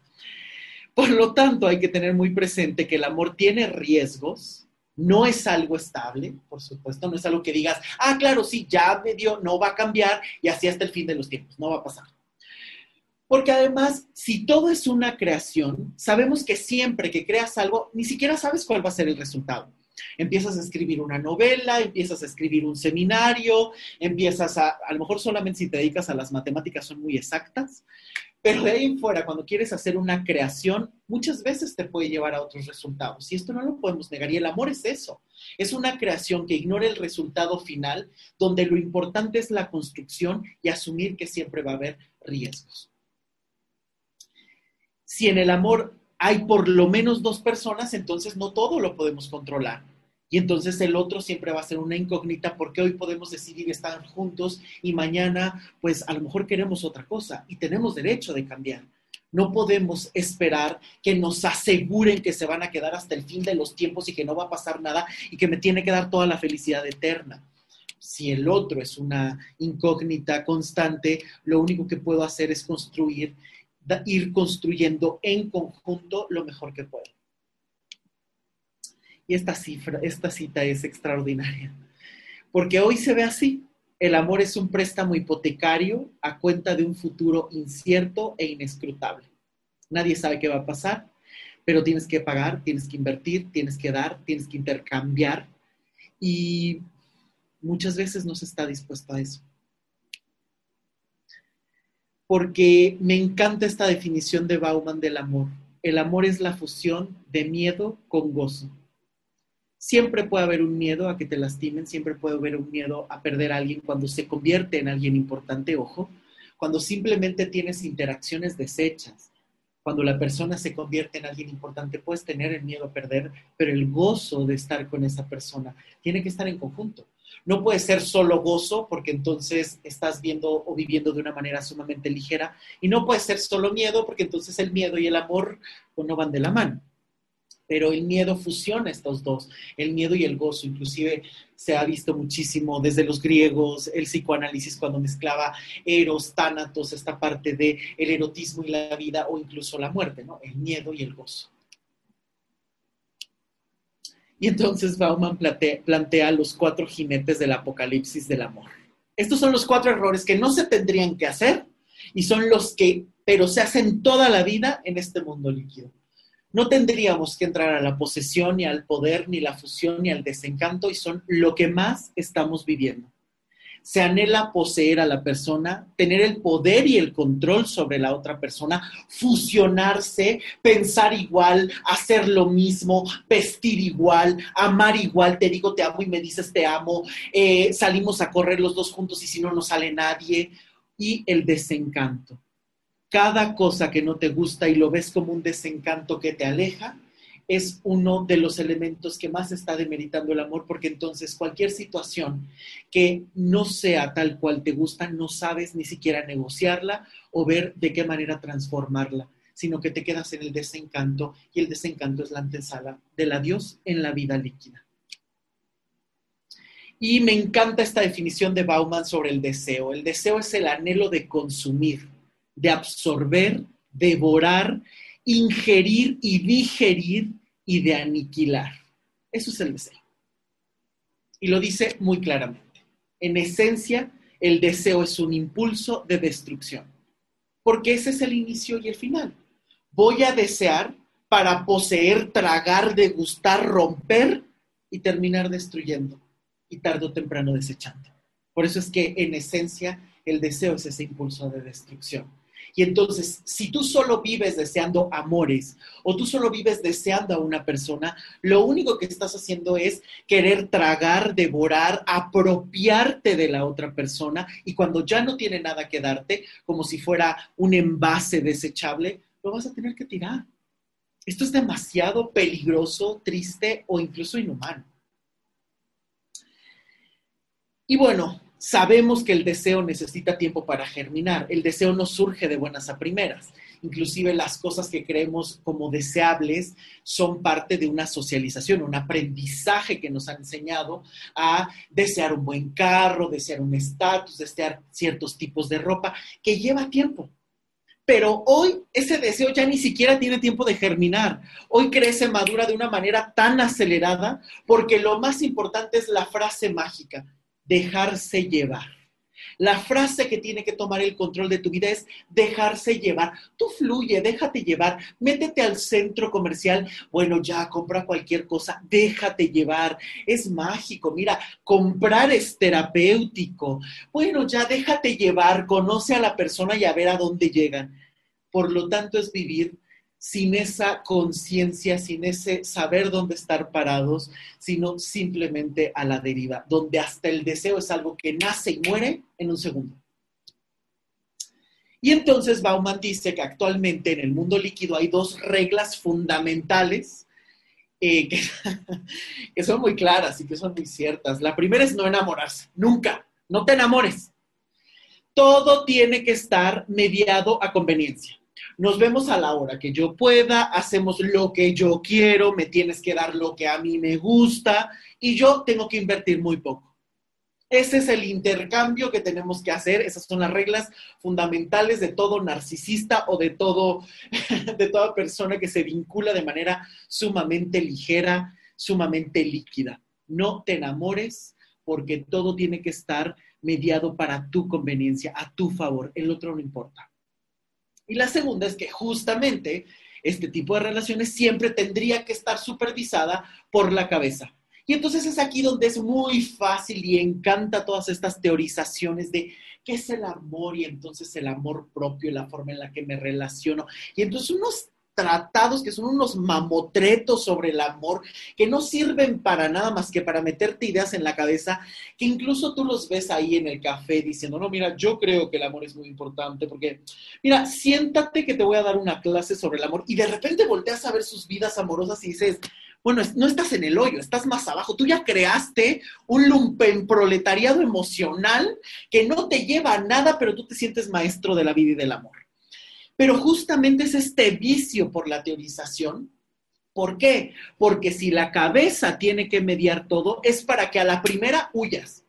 Por lo tanto, hay que tener muy presente que el amor tiene riesgos, no es algo estable, por supuesto, no es algo que digas, ah, claro, sí, ya me dio, no va a cambiar y así hasta el fin de los tiempos, no va a pasar. Porque además, si todo es una creación, sabemos que siempre que creas algo, ni siquiera sabes cuál va a ser el resultado. Empiezas a escribir una novela, empiezas a escribir un seminario, empiezas a, a lo mejor solamente si te dedicas a las matemáticas son muy exactas, pero de ahí en fuera, cuando quieres hacer una creación, muchas veces te puede llevar a otros resultados. Y esto no lo podemos negar. Y el amor es eso. Es una creación que ignora el resultado final, donde lo importante es la construcción y asumir que siempre va a haber riesgos. Si en el amor hay por lo menos dos personas, entonces no todo lo podemos controlar. Y entonces el otro siempre va a ser una incógnita porque hoy podemos decidir estar juntos y mañana pues a lo mejor queremos otra cosa y tenemos derecho de cambiar. No podemos esperar que nos aseguren que se van a quedar hasta el fin de los tiempos y que no va a pasar nada y que me tiene que dar toda la felicidad eterna. Si el otro es una incógnita constante, lo único que puedo hacer es construir, ir construyendo en conjunto lo mejor que puedo. Y esta cifra, esta cita es extraordinaria. Porque hoy se ve así. El amor es un préstamo hipotecario a cuenta de un futuro incierto e inescrutable. Nadie sabe qué va a pasar, pero tienes que pagar, tienes que invertir, tienes que dar, tienes que intercambiar. Y muchas veces no se está dispuesto a eso. Porque me encanta esta definición de Bauman del amor. El amor es la fusión de miedo con gozo. Siempre puede haber un miedo a que te lastimen, siempre puede haber un miedo a perder a alguien cuando se convierte en alguien importante, ojo, cuando simplemente tienes interacciones desechas, cuando la persona se convierte en alguien importante, puedes tener el miedo a perder, pero el gozo de estar con esa persona tiene que estar en conjunto. No puede ser solo gozo, porque entonces estás viendo o viviendo de una manera sumamente ligera. Y no puede ser solo miedo, porque entonces el miedo y el amor pues, no van de la mano. Pero el miedo fusiona estos dos, el miedo y el gozo. Inclusive se ha visto muchísimo desde los griegos, el psicoanálisis cuando mezclaba eros, tánatos, esta parte de el erotismo y la vida o incluso la muerte, ¿no? El miedo y el gozo. Y entonces Bauman plantea, los cuatro jinetes del apocalipsis del amor. Estos son los cuatro errores que no se tendrían que hacer y son los que, pero se hacen toda la vida en este mundo líquido. No tendríamos que entrar a la posesión, ni al poder, ni la fusión, ni al desencanto, y son lo que más estamos viviendo se anhela poseer a la persona, tener el poder y el control sobre la otra persona, fusionarse, pensar igual, hacer lo mismo, vestir igual, amar igual, te digo te amo y me dices te amo, eh, salimos a correr los dos juntos y si no, no sale nadie, y el desencanto. Cada cosa que no te gusta y lo ves como un desencanto que te aleja, es uno de los elementos que más está demeritando el amor, porque entonces cualquier situación que no sea tal cual te gusta, no sabes ni siquiera negociarla o ver de qué manera transformarla, sino que te quedas en el desencanto y el desencanto es la antesala del adiós en la vida líquida. Y me encanta esta definición de Bauman sobre el deseo. El deseo es el anhelo de consumir, de absorber, devorar, ingerir y digerir y de aniquilar. Eso es el deseo. Y lo dice muy claramente. En esencia, el deseo es un impulso de destrucción, porque ese es el inicio y el final. Voy a desear para poseer, tragar, degustar, romper y terminar destruyendo y tarde o temprano desechando. Por eso es que en esencia el deseo es ese impulso de destrucción. Y entonces, si tú solo vives deseando amores o tú solo vives deseando a una persona, lo único que estás haciendo es querer tragar, devorar, apropiarte de la otra persona y cuando ya no tiene nada que darte, como si fuera un envase desechable, lo vas a tener que tirar. Esto es demasiado peligroso, triste o incluso inhumano. Y bueno, Sabemos que el deseo necesita tiempo para germinar. El deseo no surge de buenas a primeras. Inclusive las cosas que creemos como deseables son parte de una socialización, un aprendizaje que nos han enseñado a desear un buen carro, desear un estatus, desear ciertos tipos de ropa, que lleva tiempo. Pero hoy ese deseo ya ni siquiera tiene tiempo de germinar. Hoy crece, madura de una manera tan acelerada porque lo más importante es la frase mágica dejarse llevar. La frase que tiene que tomar el control de tu vida es dejarse llevar. Tú fluye, déjate llevar, métete al centro comercial. Bueno, ya compra cualquier cosa, déjate llevar. Es mágico. Mira, comprar es terapéutico. Bueno, ya déjate llevar, conoce a la persona y a ver a dónde llegan. Por lo tanto, es vivir sin esa conciencia, sin ese saber dónde estar parados, sino simplemente a la deriva, donde hasta el deseo es algo que nace y muere en un segundo. Y entonces Bauman dice que actualmente en el mundo líquido hay dos reglas fundamentales eh, que, que son muy claras y que son muy ciertas. La primera es no enamorarse, nunca, no te enamores. Todo tiene que estar mediado a conveniencia nos vemos a la hora que yo pueda, hacemos lo que yo quiero, me tienes que dar lo que a mí me gusta y yo tengo que invertir muy poco. Ese es el intercambio que tenemos que hacer, esas son las reglas fundamentales de todo narcisista o de todo de toda persona que se vincula de manera sumamente ligera, sumamente líquida. No te enamores porque todo tiene que estar mediado para tu conveniencia, a tu favor, el otro no importa. Y la segunda es que justamente este tipo de relaciones siempre tendría que estar supervisada por la cabeza. Y entonces es aquí donde es muy fácil y encanta todas estas teorizaciones de qué es el amor y entonces el amor propio, la forma en la que me relaciono. Y entonces unos tratados que son unos mamotretos sobre el amor, que no sirven para nada más que para meterte ideas en la cabeza, que incluso tú los ves ahí en el café diciendo, no, mira, yo creo que el amor es muy importante, porque, mira, siéntate que te voy a dar una clase sobre el amor y de repente volteas a ver sus vidas amorosas y dices, Bueno, no estás en el hoyo, estás más abajo. Tú ya creaste un lumpen proletariado emocional que no te lleva a nada, pero tú te sientes maestro de la vida y del amor. Pero justamente es este vicio por la teorización. ¿Por qué? Porque si la cabeza tiene que mediar todo, es para que a la primera huyas.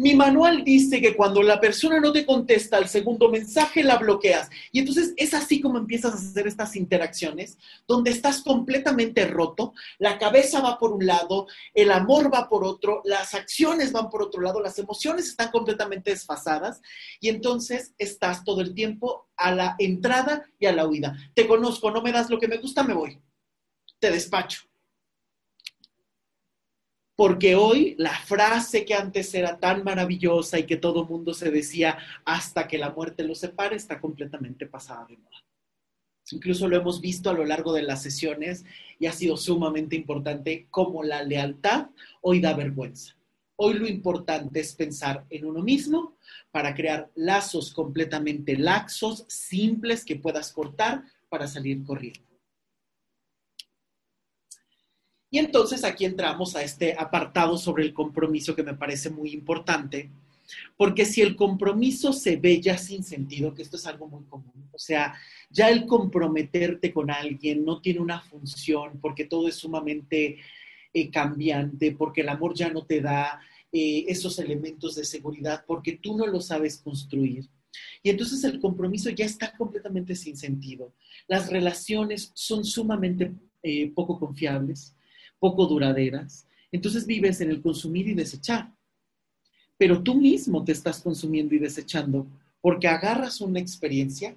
Mi manual dice que cuando la persona no te contesta al segundo mensaje, la bloqueas. Y entonces es así como empiezas a hacer estas interacciones, donde estás completamente roto, la cabeza va por un lado, el amor va por otro, las acciones van por otro lado, las emociones están completamente desfasadas y entonces estás todo el tiempo a la entrada y a la huida. Te conozco, no me das lo que me gusta, me voy. Te despacho porque hoy la frase que antes era tan maravillosa y que todo mundo se decía hasta que la muerte los separe está completamente pasada de moda. Incluso lo hemos visto a lo largo de las sesiones y ha sido sumamente importante como la lealtad hoy da vergüenza. Hoy lo importante es pensar en uno mismo para crear lazos completamente laxos, simples que puedas cortar para salir corriendo. Y entonces aquí entramos a este apartado sobre el compromiso que me parece muy importante, porque si el compromiso se ve ya sin sentido, que esto es algo muy común, o sea, ya el comprometerte con alguien no tiene una función, porque todo es sumamente eh, cambiante, porque el amor ya no te da eh, esos elementos de seguridad, porque tú no lo sabes construir. Y entonces el compromiso ya está completamente sin sentido. Las relaciones son sumamente eh, poco confiables poco duraderas, entonces vives en el consumir y desechar. Pero tú mismo te estás consumiendo y desechando porque agarras una experiencia,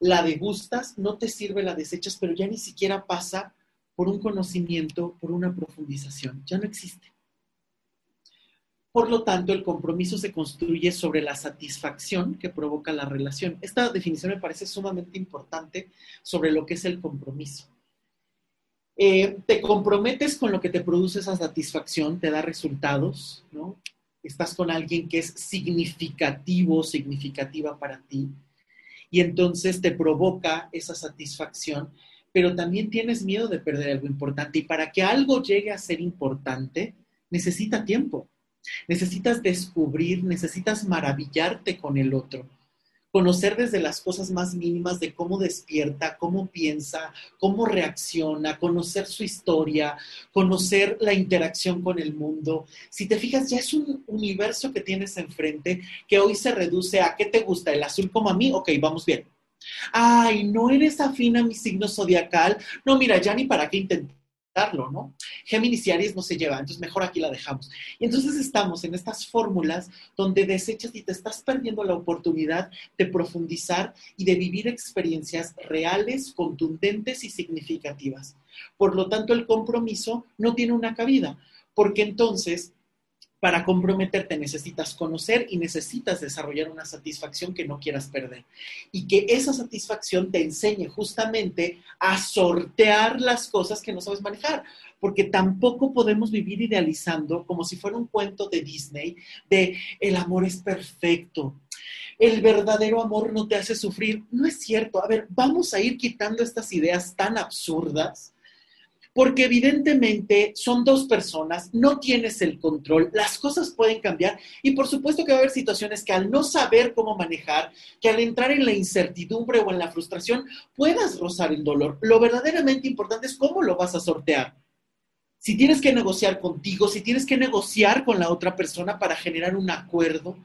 la degustas, no te sirve, la desechas, pero ya ni siquiera pasa por un conocimiento, por una profundización, ya no existe. Por lo tanto, el compromiso se construye sobre la satisfacción que provoca la relación. Esta definición me parece sumamente importante sobre lo que es el compromiso. Eh, te comprometes con lo que te produce esa satisfacción, te da resultados, ¿no? Estás con alguien que es significativo, significativa para ti, y entonces te provoca esa satisfacción, pero también tienes miedo de perder algo importante. Y para que algo llegue a ser importante, necesita tiempo. Necesitas descubrir, necesitas maravillarte con el otro conocer desde las cosas más mínimas de cómo despierta, cómo piensa, cómo reacciona, conocer su historia, conocer la interacción con el mundo. Si te fijas, ya es un universo que tienes enfrente que hoy se reduce a ¿qué te gusta? ¿El azul como a mí? Ok, vamos bien. Ay, no eres afín a mi signo zodiacal. No, mira, ya ni para qué intentar ¿no? Géminis y Aries no se llevan, entonces mejor aquí la dejamos. Y entonces estamos en estas fórmulas donde desechas y te estás perdiendo la oportunidad de profundizar y de vivir experiencias reales, contundentes y significativas. Por lo tanto, el compromiso no tiene una cabida, porque entonces para comprometerte necesitas conocer y necesitas desarrollar una satisfacción que no quieras perder. Y que esa satisfacción te enseñe justamente a sortear las cosas que no sabes manejar. Porque tampoco podemos vivir idealizando como si fuera un cuento de Disney de el amor es perfecto. El verdadero amor no te hace sufrir. No es cierto. A ver, vamos a ir quitando estas ideas tan absurdas porque evidentemente son dos personas, no tienes el control, las cosas pueden cambiar y por supuesto que va a haber situaciones que al no saber cómo manejar, que al entrar en la incertidumbre o en la frustración, puedas rozar el dolor. Lo verdaderamente importante es cómo lo vas a sortear. Si tienes que negociar contigo, si tienes que negociar con la otra persona para generar un acuerdo,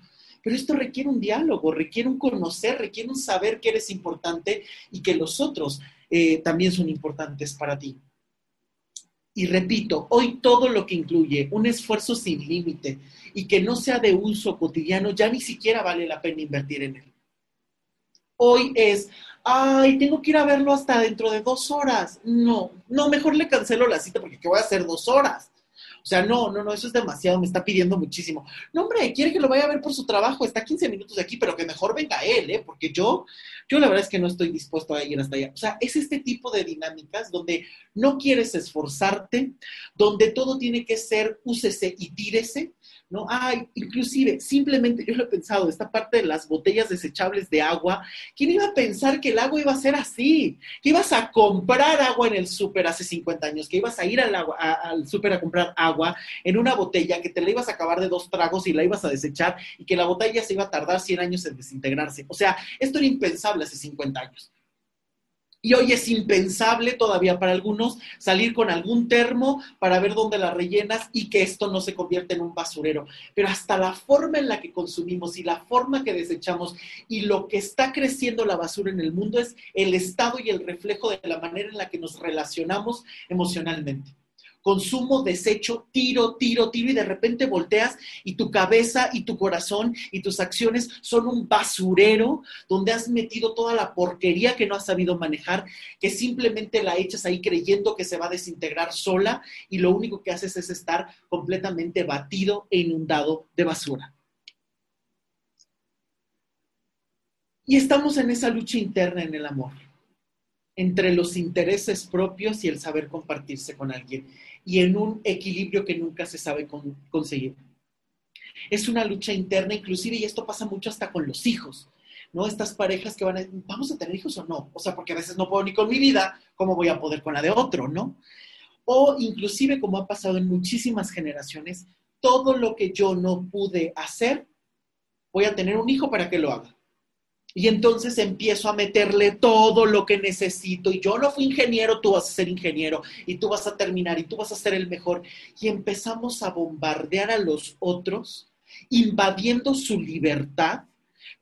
pero esto requiere un diálogo, requiere un conocer, requiere un saber que eres importante y que los otros eh, también son importantes para ti. Y repito, hoy todo lo que incluye un esfuerzo sin límite y que no sea de uso cotidiano, ya ni siquiera vale la pena invertir en él. Hoy es, ay, tengo que ir a verlo hasta dentro de dos horas. No, no, mejor le cancelo la cita porque ¿qué voy a hacer dos horas? O sea, no, no, no, eso es demasiado, me está pidiendo muchísimo. No, hombre, quiere que lo vaya a ver por su trabajo, está 15 minutos de aquí, pero que mejor venga él, ¿eh? Porque yo, yo la verdad es que no estoy dispuesto a ir hasta allá. O sea, es este tipo de dinámicas donde no quieres esforzarte, donde todo tiene que ser úsese y tírese, ¿no? Ay, inclusive, simplemente, yo lo he pensado, esta parte de las botellas desechables de agua, ¿quién iba a pensar que el agua iba a ser así? Que ibas a comprar agua en el súper hace 50 años, que ibas a ir al, agua, al súper a comprar agua en una botella, que te la ibas a acabar de dos tragos y la ibas a desechar y que la botella se iba a tardar 100 años en desintegrarse. O sea, esto era impensable hace 50 años. Y hoy es impensable todavía para algunos salir con algún termo para ver dónde la rellenas y que esto no se convierta en un basurero. Pero hasta la forma en la que consumimos y la forma que desechamos y lo que está creciendo la basura en el mundo es el estado y el reflejo de la manera en la que nos relacionamos emocionalmente consumo, desecho, tiro, tiro, tiro, y de repente volteas y tu cabeza y tu corazón y tus acciones son un basurero donde has metido toda la porquería que no has sabido manejar, que simplemente la echas ahí creyendo que se va a desintegrar sola y lo único que haces es estar completamente batido e inundado de basura. Y estamos en esa lucha interna en el amor, entre los intereses propios y el saber compartirse con alguien y en un equilibrio que nunca se sabe conseguir. Es una lucha interna, inclusive, y esto pasa mucho hasta con los hijos, ¿no? Estas parejas que van a, ¿vamos a tener hijos o no? O sea, porque a veces no puedo ni con mi vida, ¿cómo voy a poder con la de otro, no? O inclusive, como ha pasado en muchísimas generaciones, todo lo que yo no pude hacer, voy a tener un hijo para que lo haga. Y entonces empiezo a meterle todo lo que necesito. Y yo no fui ingeniero, tú vas a ser ingeniero. Y tú vas a terminar y tú vas a ser el mejor. Y empezamos a bombardear a los otros, invadiendo su libertad,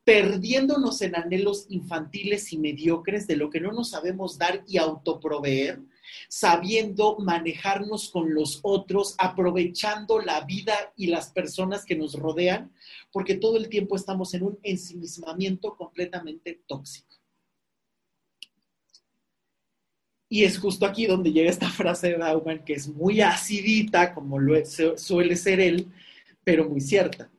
perdiéndonos en anhelos infantiles y mediocres de lo que no nos sabemos dar y autoproveer sabiendo manejarnos con los otros, aprovechando la vida y las personas que nos rodean, porque todo el tiempo estamos en un ensimismamiento completamente tóxico. Y es justo aquí donde llega esta frase de Bauman, que es muy acidita, como suele ser él, pero muy cierta.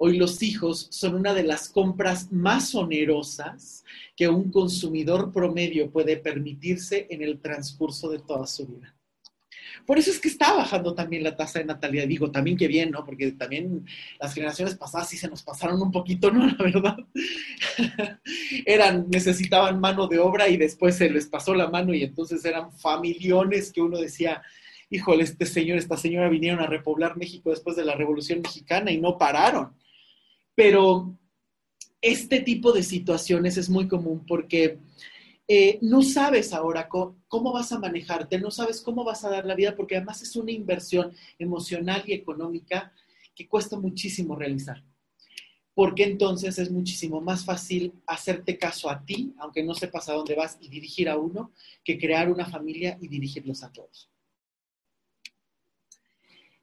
Hoy los hijos son una de las compras más onerosas que un consumidor promedio puede permitirse en el transcurso de toda su vida. Por eso es que está bajando también la tasa de natalidad. Digo, también que bien, ¿no? Porque también las generaciones pasadas sí se nos pasaron un poquito, ¿no? La verdad. eran, necesitaban mano de obra y después se les pasó la mano y entonces eran familiones que uno decía, híjole, este señor, esta señora vinieron a repoblar México después de la Revolución Mexicana y no pararon. Pero este tipo de situaciones es muy común porque eh, no sabes ahora cómo, vas a manejarte, no sabes cómo vas a dar la vida, porque además es una inversión emocional y económica que cuesta muchísimo realizar. Porque entonces es muchísimo más fácil hacerte caso a ti, aunque no sepas a dónde vas, y dirigir a uno, que crear una familia y dirigirlos a todos.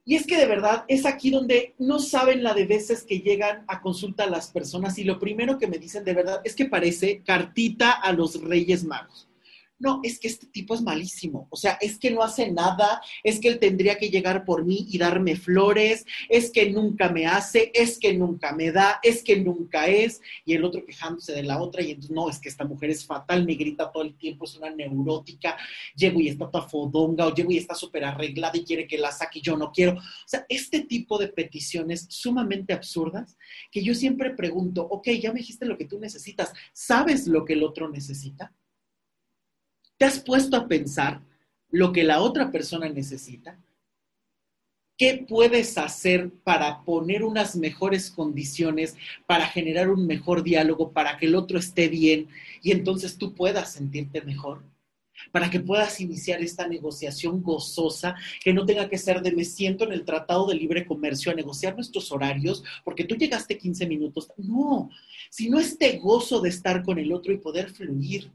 Y es que de verdad es aquí donde no saben la de veces que llegan a consulta a las personas y lo primero que me dicen de verdad es que parece cartita a los Reyes Magos no, es que este tipo es malísimo, o sea, es que no hace nada, es que él tendría que llegar por mí y darme flores, es que nunca me hace, es que nunca me da, es que nunca es, y el otro quejándose de la otra, y entonces, no, es que esta mujer es fatal, me grita todo el tiempo, es una neurótica, llego y está toda fodonga, o llego y está súper arreglada y quiere que la saque y yo no quiero. O sea, este tipo de peticiones sumamente absurdas que yo siempre pregunto, ok, ya me dijiste lo que tú necesitas, ¿sabes lo que el otro necesita? ¿Te has puesto a pensar lo que la otra persona necesita? ¿Qué puedes hacer para poner unas mejores condiciones, para generar un mejor diálogo, para que el otro esté bien y entonces tú puedas sentirte mejor? Para que puedas iniciar esta negociación gozosa, que no tenga que ser de me siento en el Tratado de Libre Comercio a negociar nuestros horarios porque tú llegaste 15 minutos. No, sino este gozo de estar con el otro y poder fluir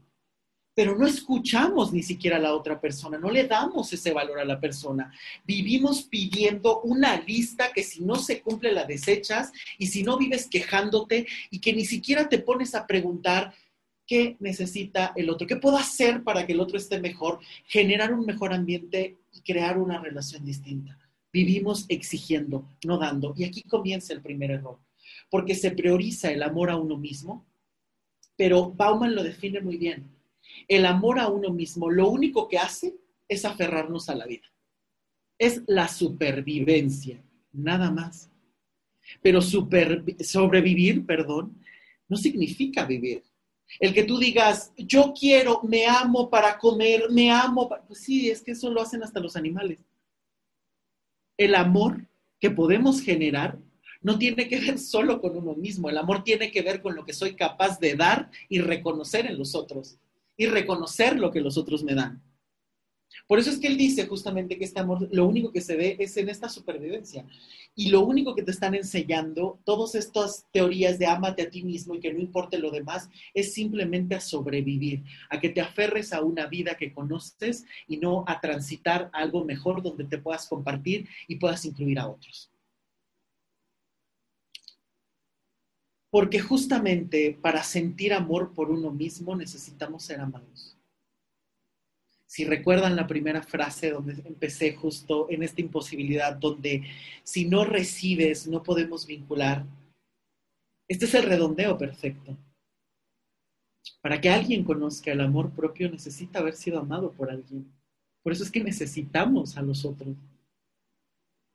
pero no escuchamos ni siquiera a la otra persona, no le damos ese valor a la persona. Vivimos pidiendo una lista que si no se cumple la desechas y si no vives quejándote y que ni siquiera te pones a preguntar qué necesita el otro, qué puedo hacer para que el otro esté mejor, generar un mejor ambiente y crear una relación distinta. Vivimos exigiendo, no dando. Y aquí comienza el primer error, porque se prioriza el amor a uno mismo, pero Bauman lo define muy bien el amor a uno mismo lo único que hace es aferrarnos a la vida. Es la supervivencia, nada más. Pero sobrevivir, perdón, no significa vivir. El que tú digas, yo quiero, me amo para comer, me amo, pues sí, es que eso lo hacen hasta los animales. El amor que podemos generar no tiene que ver solo con uno mismo, el amor tiene que ver con lo que soy capaz de dar y reconocer en los otros y reconocer lo que los otros me dan. Por eso es que él dice justamente que este amor lo único que se ve es en esta supervivencia. Y lo único que te están enseñando, todas estas teorías de ámate a ti mismo y que no importe lo demás, es simplemente a sobrevivir, a que te aferres a una vida que conoces y no a transitar algo mejor donde te puedas compartir y puedas incluir a otros. Porque justamente para sentir amor por uno mismo necesitamos ser amados. Si recuerdan la primera frase donde empecé justo en esta imposibilidad, donde si no recibes no podemos vincular, este es el redondeo perfecto. Para que alguien conozca el amor propio necesita haber sido amado por alguien. Por eso es que necesitamos a los otros.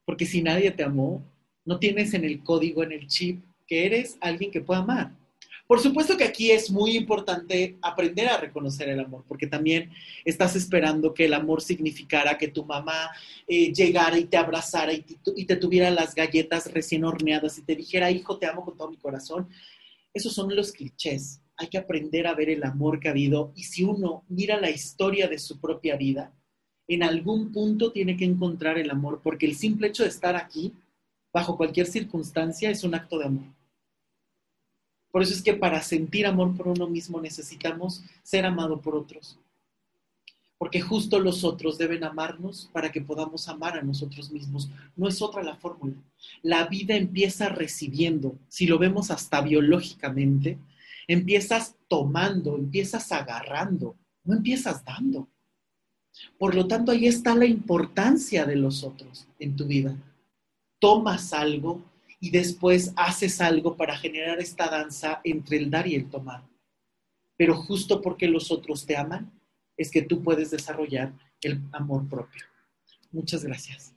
Porque si nadie te amó, no tienes en el código, en el chip, que eres alguien que pueda amar. Por supuesto que aquí es muy importante aprender a reconocer el amor, porque también estás esperando que el amor significara que tu mamá eh, llegara y te abrazara y te, y te tuviera las galletas recién horneadas y te dijera, hijo, te amo con todo mi corazón. Esos son los clichés. Hay que aprender a ver el amor que ha habido y si uno mira la historia de su propia vida, en algún punto tiene que encontrar el amor, porque el simple hecho de estar aquí, bajo cualquier circunstancia, es un acto de amor. Por eso es que para sentir amor por uno mismo necesitamos ser amado por otros. Porque justo los otros deben amarnos para que podamos amar a nosotros mismos. No es otra la fórmula. La vida empieza recibiendo, si lo vemos hasta biológicamente, empiezas tomando, empiezas agarrando, no empiezas dando. Por lo tanto, ahí está la importancia de los otros en tu vida. Tomas algo, y después haces algo para generar esta danza entre el dar y el tomar. Pero justo porque los otros te aman, es que tú puedes desarrollar el amor propio. Muchas gracias.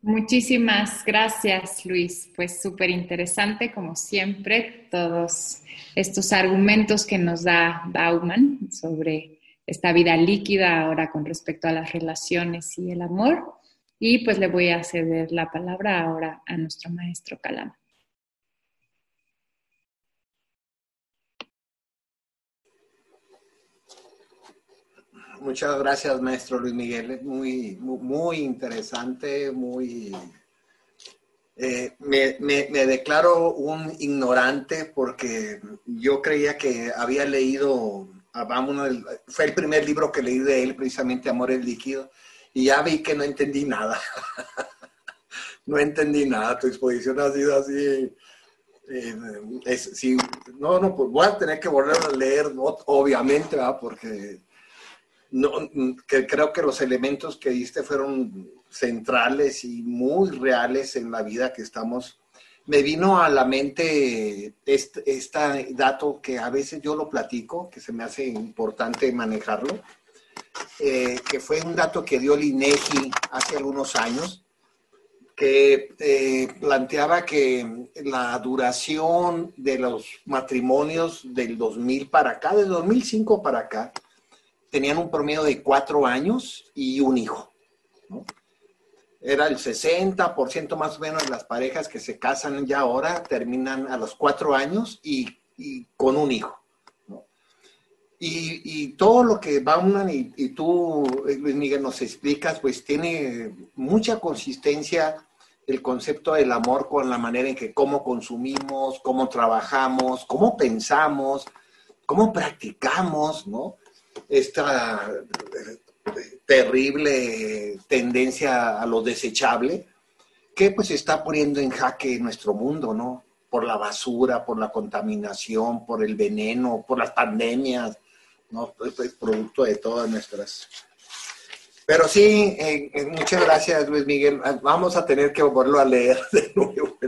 Muchísimas gracias, Luis. Pues súper interesante, como siempre, todos estos argumentos que nos da Bauman sobre esta vida líquida ahora con respecto a las relaciones y el amor. Y pues le voy a ceder la palabra ahora a nuestro maestro Calama. Muchas gracias, maestro Luis Miguel. muy, muy, interesante, muy... Eh, me, me, declaro un ignorante porque yo creía que había leído fue el primer libro que leí de él, precisamente Amor el Líquido, y ya vi que no entendí nada. no entendí nada, tu exposición ha sido así. Eh, no, no, pues voy a tener que volver a leer, obviamente, porque creo que los elementos que diste fueron centrales y muy reales en la vida que estamos me vino a la mente este, dato que a veces yo lo platico, que se me hace importante manejarlo, eh, que fue un dato que dio el INEGI hace algunos años, que eh, planteaba que la duración de los matrimonios del 2000 para acá, del 2005 para acá, tenían un promedio de cuatro años y un hijo. Era el 60% más o menos de las parejas que se casan ya ahora terminan a los cuatro años y, con un hijo. Y, todo lo que Bauman y, y, tú, Luis Miguel, nos explicas, pues tiene mucha consistencia el concepto del amor con la manera en que cómo consumimos, cómo trabajamos, cómo pensamos, cómo practicamos, ¿no? Esta terrible tendencia a lo desechable, que pues está poniendo en jaque nuestro mundo, ¿no? Por la basura, por la contaminación, por el veneno, por las pandemias, ¿no? Esto es producto de todas nuestras... Pero sí, eh, eh, muchas gracias Luis Miguel. Vamos a tener que volverlo a leer de nuevo.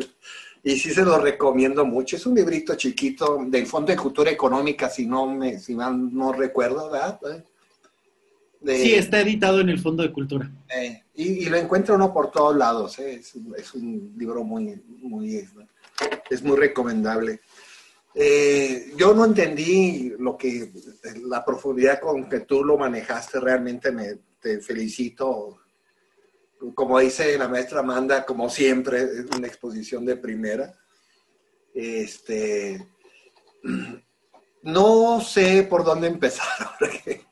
Y sí se lo recomiendo mucho. Es un librito chiquito del Fondo de Cultura Económica, si no me, si mal no recuerdo, ¿verdad? Sí, está editado en el Fondo de Cultura. Eh, y, lo encuentra uno por todos lados. Eh. Es, es, un libro muy, muy, es muy recomendable. Eh, yo no entendí lo que, la profundidad con que tú lo manejaste, realmente me, te felicito. Como dice la maestra Amanda, como siempre, es una exposición de primera. Este, no sé por dónde empezar.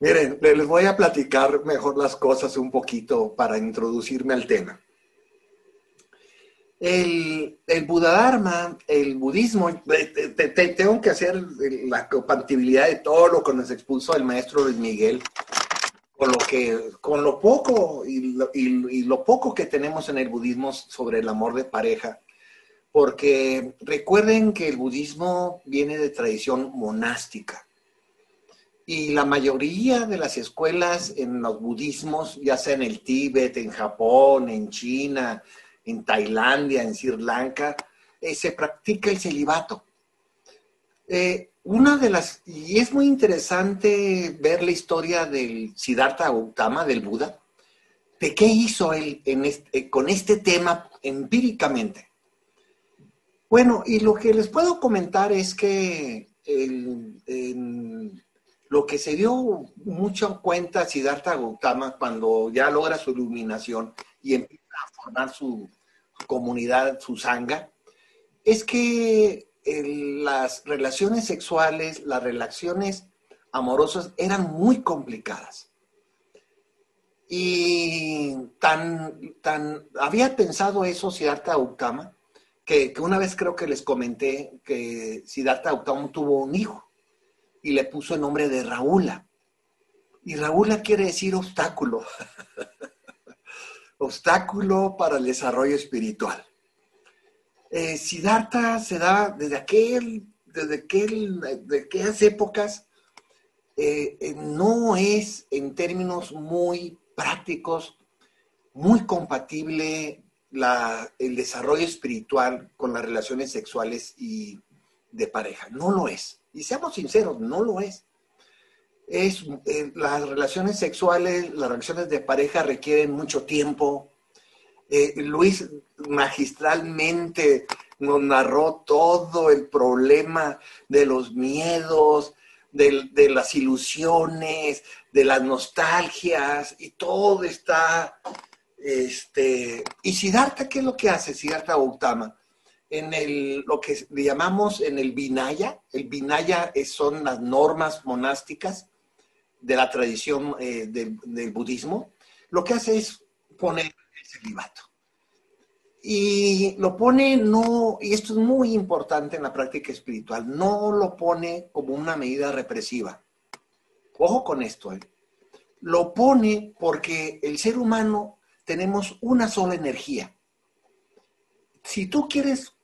Miren, les voy a platicar mejor las cosas un poquito para introducirme al tema. El, el el budismo, eh, tengo que hacer la compatibilidad de todo lo que nos expuso el maestro Luis Miguel, con lo, que, con lo poco y lo poco que tenemos en el budismo sobre el amor de pareja, porque recuerden que el budismo viene de tradición monástica. Y la mayoría de las escuelas en los budismos, ya sea en el Tíbet, en Japón, en China, en Tailandia, en Sri Lanka, eh, se practica el celibato. Eh, una de las, y es muy interesante ver la historia del Siddhartha Gautama, del Buda, de qué hizo él eh, con este tema empíricamente. Bueno, y lo que les puedo comentar es que lo que se dio mucho cuenta Siddhartha Gautama cuando ya logra su iluminación y empieza a formar su, comunidad, su sangha, es que las relaciones sexuales, las relaciones amorosas eran muy complicadas. Y tan, tan, había pensado eso Siddhartha Gautama, que, que, una vez creo que les comenté que Siddhartha Gautama tuvo un hijo y le puso el nombre de Raúla. Y Raúla quiere decir obstáculo. obstáculo para el desarrollo espiritual. Eh, Siddhartha se da desde aquel, desde aquel, de aquellas épocas, eh, eh, no es en términos muy prácticos, muy compatible el desarrollo espiritual con las relaciones sexuales y de pareja. No lo es. Y seamos sinceros, no lo es es eh, las relaciones sexuales, las relaciones de pareja requieren mucho tiempo. Eh, Luis magistralmente nos narró todo el problema de los miedos, de, las ilusiones, de las nostalgias, y todo está, este, y Siddhartha, ¿qué es lo que hace Siddhartha Gautama? En el, lo que llamamos en el Vinaya, el Vinaya son las normas monásticas, de la tradición eh, del, budismo, lo que hace es poner el celibato. Y lo pone no, y esto es muy importante en la práctica espiritual, no lo pone como una medida represiva. Ojo con esto, ¿eh? lo pone porque el ser humano tenemos una sola energía. Si tú quieres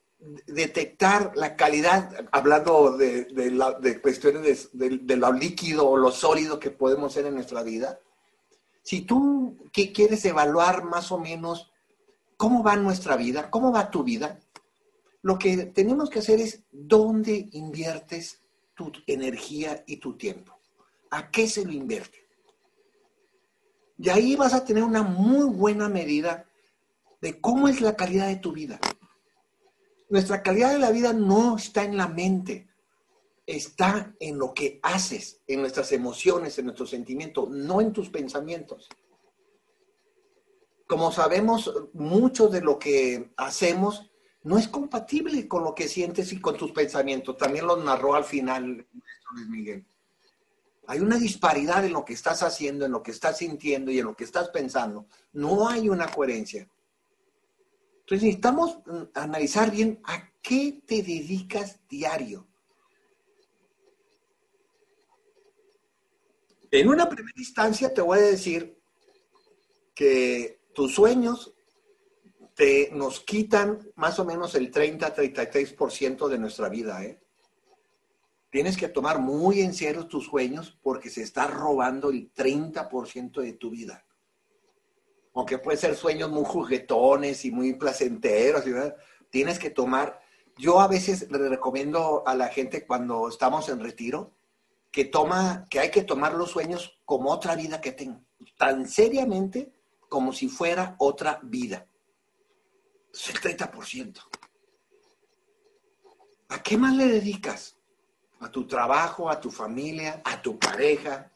detectar la calidad, hablando de, cuestiones de, lo líquido o lo sólido que podemos ser en nuestra vida, si tú que quieres evaluar más o menos cómo va nuestra vida, cómo va tu vida, lo que tenemos que hacer es dónde inviertes tu energía y tu tiempo. ¿A qué se lo invierte? Y ahí vas a tener una muy buena medida de cómo es la calidad de tu vida. Nuestra calidad de la vida no está en la mente, está en lo que haces, en nuestras emociones, en nuestros sentimientos, no en tus pensamientos. Como sabemos, mucho de lo que hacemos no es compatible con lo que sientes y con tus pensamientos. También lo narró al final Luis Miguel. Hay una disparidad en lo que estás haciendo, en lo que estás sintiendo y en lo que estás pensando. No hay una coherencia. Entonces necesitamos mm, analizar bien a qué te dedicas diario. En una primera instancia te voy a decir que tus sueños te, nos quitan más o menos el 30-33% de nuestra vida. ¿eh? Tienes que tomar muy en serio tus sueños porque se está robando el 30% de tu vida aunque puede ser sueños muy juguetones y muy placenteros, tienes que tomar. Yo a veces le recomiendo a la gente cuando estamos en retiro, que toma, que hay que tomar los sueños como otra vida que tengo, tan seriamente como si fuera otra vida. Es el 30%. ¿A qué más le dedicas? A tu trabajo, a tu familia, a tu pareja,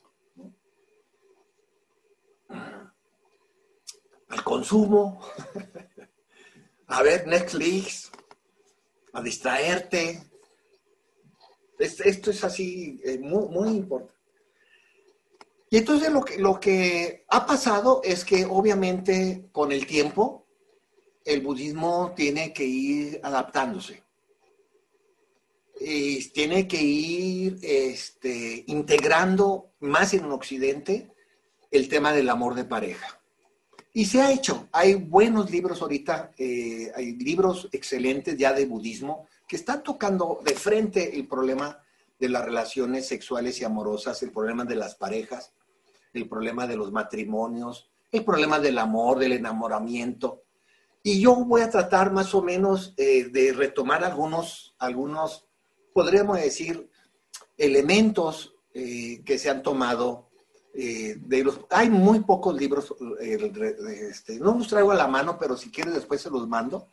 al consumo, a ver Netflix, a distraerte. Esto es así eh, muy, muy importante. Y entonces lo que, lo que ha pasado es que obviamente con el tiempo el budismo tiene que ir adaptándose. Y tiene que ir este, integrando más en Occidente el tema del amor de pareja. Y se ha hecho. Hay buenos libros ahorita, eh, hay libros excelentes ya de budismo que están tocando de frente el problema de las relaciones sexuales y amorosas, el problema de las parejas, el problema de los matrimonios, el problema del amor, del enamoramiento. Y yo voy a tratar más o menos eh, de retomar algunos, algunos, podríamos decir, elementos eh, que se han tomado eh, de los, hay muy pocos libros, eh, este, no los traigo a la mano, pero si quieres después se los mando.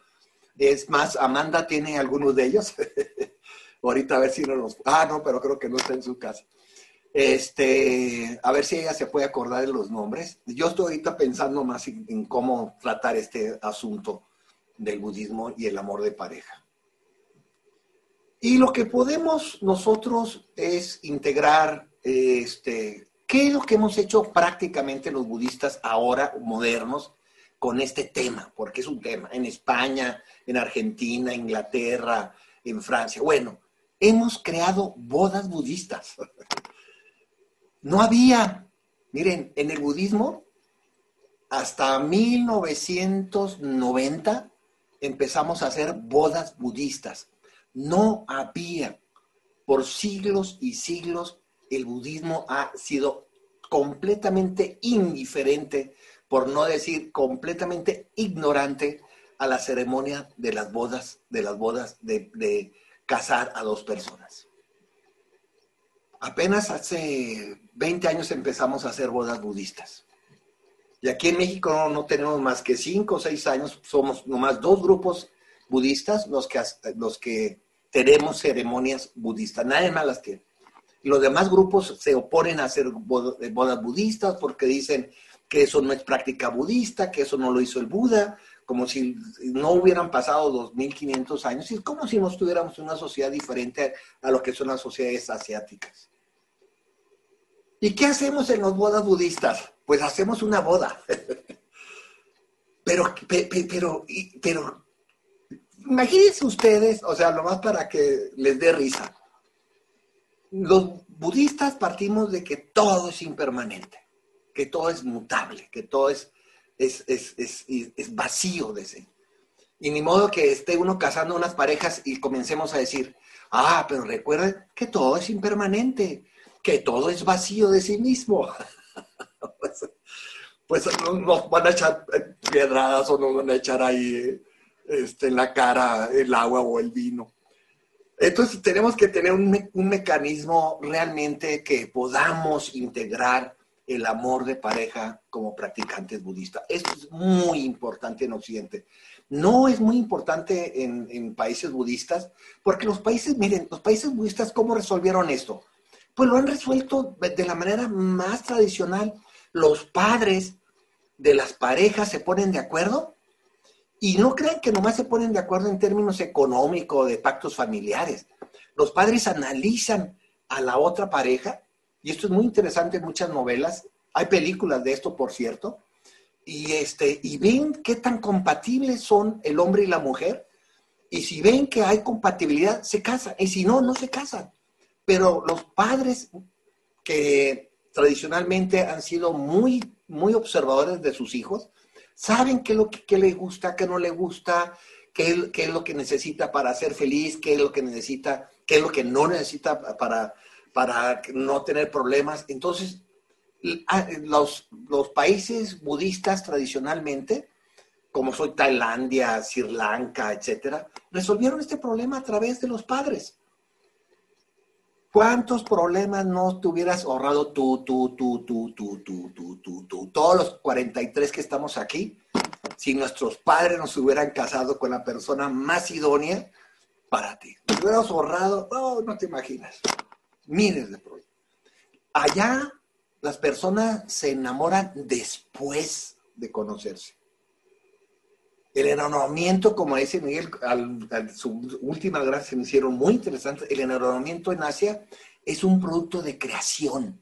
Es más, Amanda tiene algunos de ellos. Ahorita a ver si no los... Ah, no, pero creo que no está en su casa. Este, a ver si ella se puede acordar de los nombres. Yo estoy ahorita pensando más en cómo tratar este asunto del budismo y el amor de pareja. Y lo que podemos nosotros es integrar este, ¿Qué es lo que hemos hecho prácticamente los budistas ahora modernos con este tema? Porque es un tema en España, en Argentina, Inglaterra, en Francia. Bueno, hemos creado bodas budistas. No había, miren, en el budismo, hasta 1990 empezamos a hacer bodas budistas. No había, por siglos y siglos, el budismo ha sido completamente indiferente, por no decir completamente ignorante a la ceremonia de las bodas, de las bodas de, casar a dos personas. Apenas hace 20 años empezamos a hacer bodas budistas. Y aquí en México no, tenemos más que 5 o 6 años, somos nomás dos grupos budistas los que, los que tenemos ceremonias budistas, nadie más las tiene los demás grupos se oponen a hacer eh, bodas budistas porque dicen que eso no es práctica budista, que eso no lo hizo el Buda, como si no hubieran pasado 2500 años, y es como si no estuviéramos en una sociedad diferente a lo que son las sociedades asiáticas. ¿Y qué hacemos en las bodas budistas? Pues hacemos una boda. pero, pero, pero, imagínense ustedes, o sea, lo más para que les dé risa los budistas partimos de que todo es impermanente, que todo es mutable, que todo es, es, vacío de sí. Y ni modo que esté uno casando unas parejas y comencemos a decir, ah, pero recuerden que todo es impermanente, que todo es vacío de sí mismo. pues, pues nos van a echar piedradas o nos van a echar ahí este, en la cara el agua o el vino. Entonces tenemos que tener un, mecanismo realmente que podamos integrar el amor de pareja como practicantes budistas. Esto es muy importante en Occidente. No es muy importante en, en, países budistas, porque los países, miren, los países budistas, ¿cómo resolvieron esto? Pues lo han resuelto de la manera más tradicional. Los padres de las parejas se ponen de acuerdo y no crean que nomás se ponen de acuerdo en términos económicos, de pactos familiares. Los padres analizan a la otra pareja, y esto es muy interesante en muchas novelas, hay películas de esto, por cierto, y, este, y ven qué tan compatibles son el hombre y la mujer, y si ven que hay compatibilidad, se casan, y si no, no se casan. Pero los padres que tradicionalmente han sido muy, muy observadores de sus hijos, saben qué es lo que, le gusta, qué no le gusta, qué, qué, es lo que necesita para ser feliz, qué es lo que necesita, qué es lo que no necesita para, para no tener problemas. Entonces, ah, los, los países budistas tradicionalmente, como soy Tailandia, Sri Lanka, etcétera, resolvieron este problema a través de los padres. ¿Cuántos problemas no te hubieras ahorrado tú, tú, tú, tú, tú, tú, tú, tú, tú, todos los 43 que estamos aquí, si nuestros padres nos hubieran casado con la persona más idónea para ti? Te hubieras ahorrado, oh, no te imaginas, miles de problemas. Allá las personas se enamoran después de conocerse. El enamoramiento, como dice Miguel, al, su última gracia me hicieron muy interesante, el enamoramiento en Asia es un producto de creación,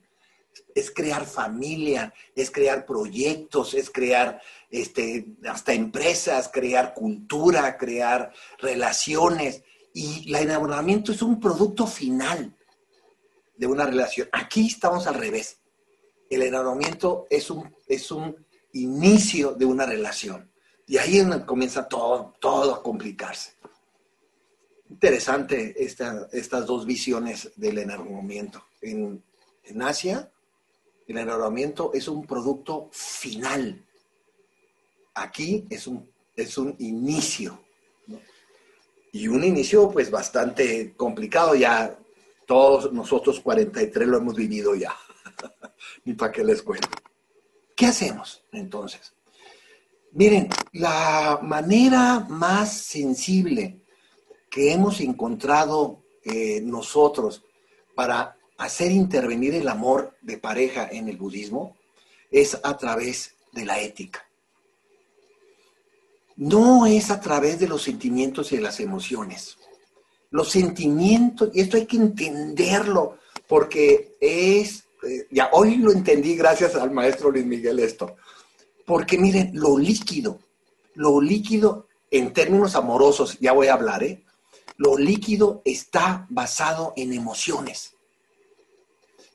es crear familia, es crear proyectos, es crear este, hasta empresas, crear cultura, crear relaciones. Y el enamoramiento es un producto final de una relación. Aquí estamos al revés. El enamoramiento es un, es un inicio de una relación. Y ahí comienza todo, todo a complicarse. Interesante estas dos visiones del enamoramiento. En, en Asia, el enamoramiento es un producto final. Aquí es un, es un inicio. Y un inicio pues bastante complicado. Ya todos nosotros 43 lo hemos vivido ya. Ni para qué les cuento. ¿Qué hacemos entonces? Miren, la manera más sensible que hemos encontrado eh, nosotros para hacer intervenir el amor de pareja en el budismo es a través de la ética. No es a través de los sentimientos y de las emociones. Los sentimientos, y esto hay que entenderlo, porque es, eh, ya hoy lo entendí gracias al maestro Luis Miguel esto porque miren, lo líquido, lo líquido en términos amorosos, ya voy a hablar, ¿eh? Lo líquido está basado en emociones.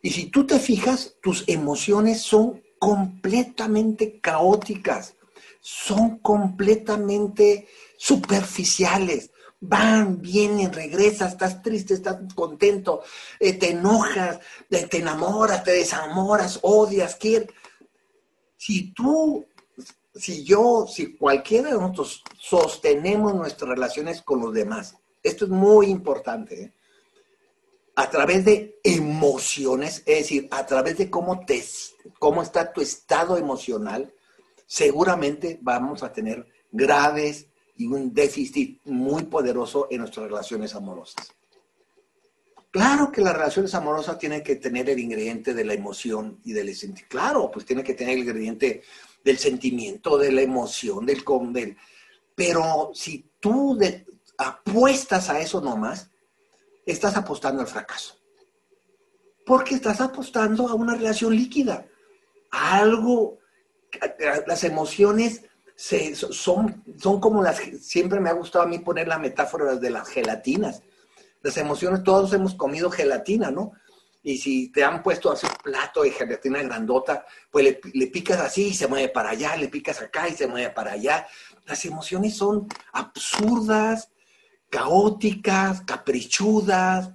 Y si tú te fijas, tus emociones son completamente caóticas, son completamente superficiales. Van, vienen, regresas, estás triste, estás contento, eh, te enojas, te enamoras, te desamoras, odias, quieres si tú, si yo, si cualquiera de nosotros sostenemos nuestras relaciones con los demás, esto es muy importante, ¿eh? a través de emociones, es decir, a través de cómo, te, cómo está tu estado emocional, seguramente vamos a tener graves y un déficit muy poderoso en nuestras relaciones amorosas. Claro que las relaciones amorosas tienen que tener el ingrediente de la emoción y del sentimiento. Claro, pues tiene que tener el ingrediente del sentimiento, de la emoción, del del. Pero si tú apuestas a eso nomás, estás apostando al fracaso. Porque estás apostando a una relación líquida, a algo, las emociones son, son como las, siempre me ha gustado a mí poner la metáfora de las gelatinas las emociones, todos hemos comido gelatina, ¿no? Y si te han puesto a hacer un plato de gelatina grandota, pues le, picas así y se mueve para allá, le picas acá y se mueve para allá. Las emociones son absurdas, caóticas, caprichudas,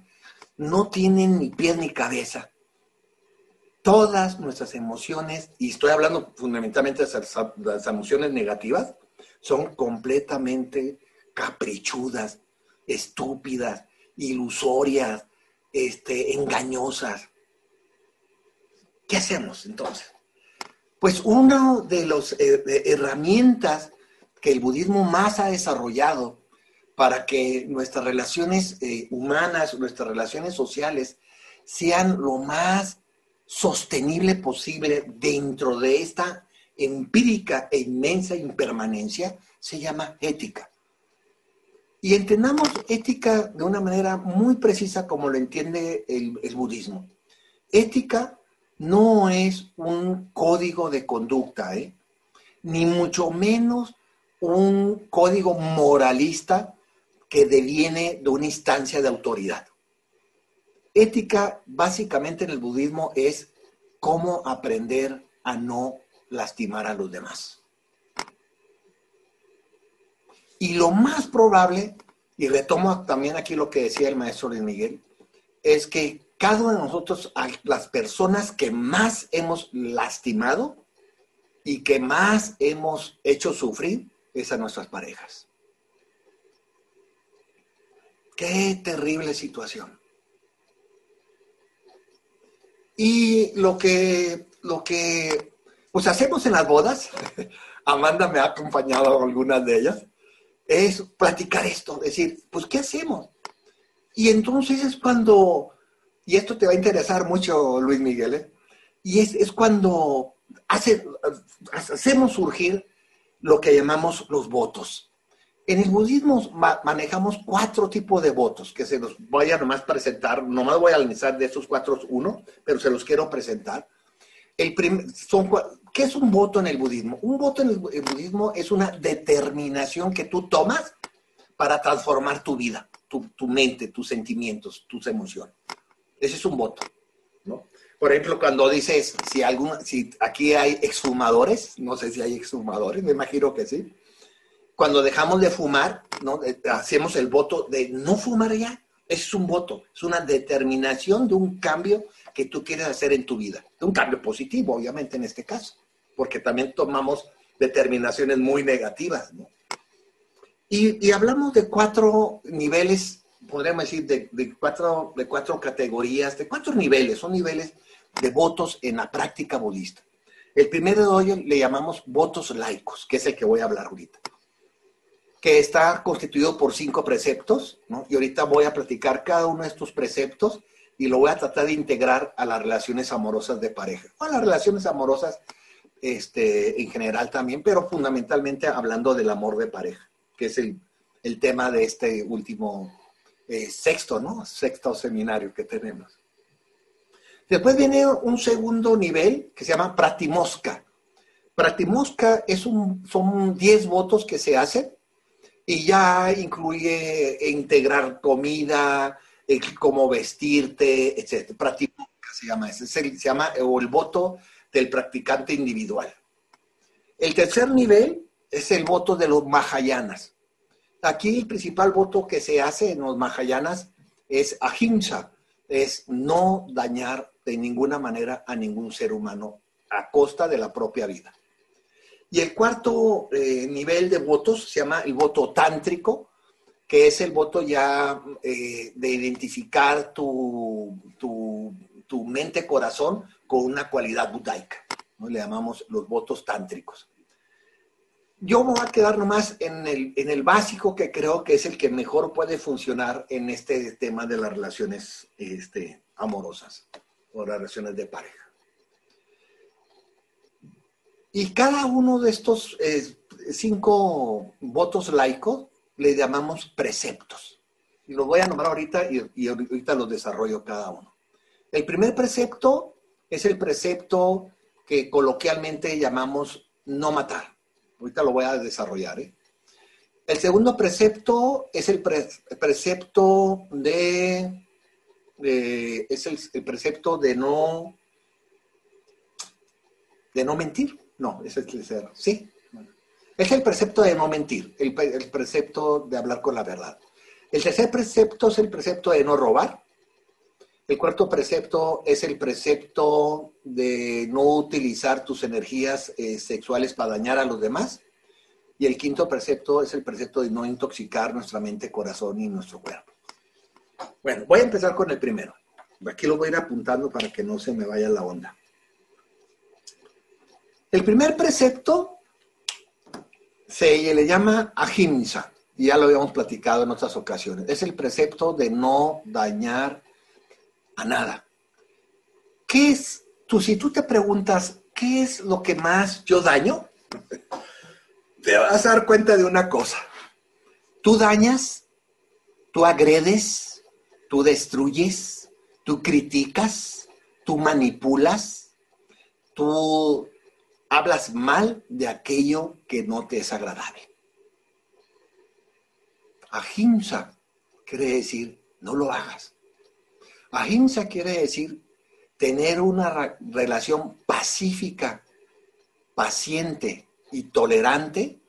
no tienen ni pies ni cabeza. Todas nuestras emociones, y estoy hablando fundamentalmente de las emociones negativas, son completamente caprichudas, estúpidas, ilusorias, este, engañosas. ¿Qué hacemos entonces? Pues una de las eh, herramientas que el budismo más ha desarrollado para que nuestras relaciones eh, humanas, nuestras relaciones sociales sean lo más sostenible posible dentro de esta empírica e inmensa impermanencia, se llama ética. Y entendamos ética de una manera muy precisa como lo entiende el, budismo. Ética no es un código de conducta, ¿eh? ni mucho menos un código moralista que deviene de una instancia de autoridad. Ética básicamente en el budismo es cómo aprender a no lastimar a los demás. Y lo más probable, y retomo también aquí lo que decía el maestro Luis Miguel, es que cada uno de nosotros, las personas que más hemos lastimado y que más hemos hecho sufrir, es a nuestras parejas. Qué terrible situación. Y lo que, lo que pues hacemos en las bodas, Amanda me ha acompañado a algunas de ellas, es platicar esto, decir, pues, ¿qué hacemos? Y entonces es cuando, y esto te va a interesar mucho, Luis Miguel, ¿eh? y es, es cuando hace, hacemos surgir lo que llamamos los votos. En el budismo manejamos cuatro tipos de votos, que se los voy a nomás presentar, nomás voy a analizar de esos cuatro uno, pero se los quiero presentar. El son, ¿Qué es un voto en el budismo? Un voto en el, budismo es una determinación que tú tomas para transformar tu vida, tu, mente, tus sentimientos, tus emociones. Ese es un voto, ¿no? Por ejemplo, cuando dices, si, algún, si aquí hay exfumadores, no sé si hay exfumadores, me imagino que sí. Cuando dejamos de fumar, ¿no? hacemos el voto de no fumar ya. Ese es un voto, es una determinación de un cambio que tú quieres hacer en tu vida. De un cambio positivo, obviamente, en este caso, porque también tomamos determinaciones muy negativas. ¿no? Y, y, hablamos de cuatro niveles, podríamos decir, de, de, cuatro, de cuatro categorías, de cuatro niveles, son niveles de votos en la práctica budista. El primero de hoy le llamamos votos laicos, que es el que voy a hablar ahorita, que está constituido por cinco preceptos, ¿no? Y ahorita voy a platicar cada uno de estos preceptos y lo voy a tratar de integrar a las relaciones amorosas de pareja, o a las relaciones amorosas este, en general también, pero fundamentalmente hablando del amor de pareja, que es el, el tema de este último eh, sexto, ¿no? Sexto seminario que tenemos. Después viene un segundo nivel que se llama pratimosca. Pratimosca es un, son 10 votos que se hacen y ya incluye integrar comida, cómo vestirte, etc. Pratimosca se llama ese, se llama o el voto del practicante individual. El tercer nivel es el voto de los Mahayanas. Aquí el principal voto que se hace en los Mahayanas es ahimsa, es no dañar de ninguna manera a ningún ser humano a costa de la propia vida. Y el cuarto eh, nivel de votos se llama el voto tántrico, que es el voto ya eh, de identificar tu, tu, mente-corazón con una cualidad budaica. ¿no? Le llamamos los votos tántricos. Yo me voy a quedar nomás en el, en el básico que creo que es el que mejor puede funcionar en este tema de las relaciones este, amorosas o relaciones de pareja. Y cada uno de estos eh, cinco votos laicos le llamamos preceptos. Y los voy a nombrar ahorita y, y ahorita los desarrollo cada uno. El primer precepto es el precepto que coloquialmente llamamos no matar. Ahorita lo voy a desarrollar. ¿eh? El segundo precepto es el precepto de es el, precepto de no, de no mentir. No, es el tercero. Sí. Es el precepto de no mentir, el precepto de hablar con la verdad. El tercer precepto es el precepto de no robar. El cuarto precepto es el precepto de no utilizar tus energías eh, sexuales para dañar a los demás. Y el quinto precepto es el precepto de no intoxicar nuestra mente, corazón y nuestro cuerpo. Bueno, voy a empezar con el primero. Aquí lo voy a ir apuntando para que no se me vaya la onda. El primer precepto se le llama ahimsa, y ya lo habíamos platicado en otras ocasiones. Es el precepto de no dañar a nada. ¿Qué es? Tú, si tú te preguntas, ¿qué es lo que más yo daño? Te vas a dar cuenta de una cosa. Tú dañas, tú agredes, tú destruyes, tú criticas, tú manipulas, tú hablas mal de aquello que no te es agradable. Ahimsa quiere decir no lo hagas. Ahimsa quiere decir tener una relación pacífica, paciente y tolerante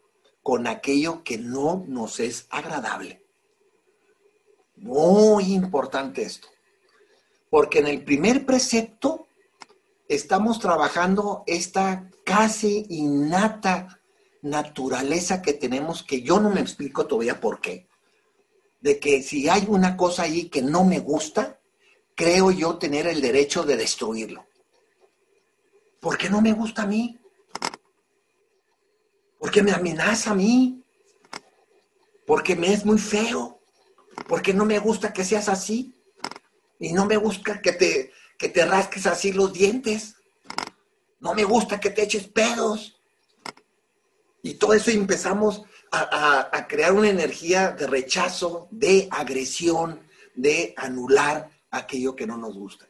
con aquello que no nos es agradable. Muy importante esto. Porque en el primer precepto estamos trabajando esta casi innata naturaleza que tenemos, que yo no me explico todavía por qué. De que si hay una cosa ahí que no me gusta, creo yo tener el derecho de destruirlo. Porque no me gusta a mí. Porque me amenaza a mí. Porque me es muy feo. Porque no me gusta que seas así. Y no me gusta que te, que te rasques así los dientes. No me gusta que te eches pedos. Y todo eso empezamos a, crear una energía de rechazo, de agresión, de anular aquello que no nos gusta.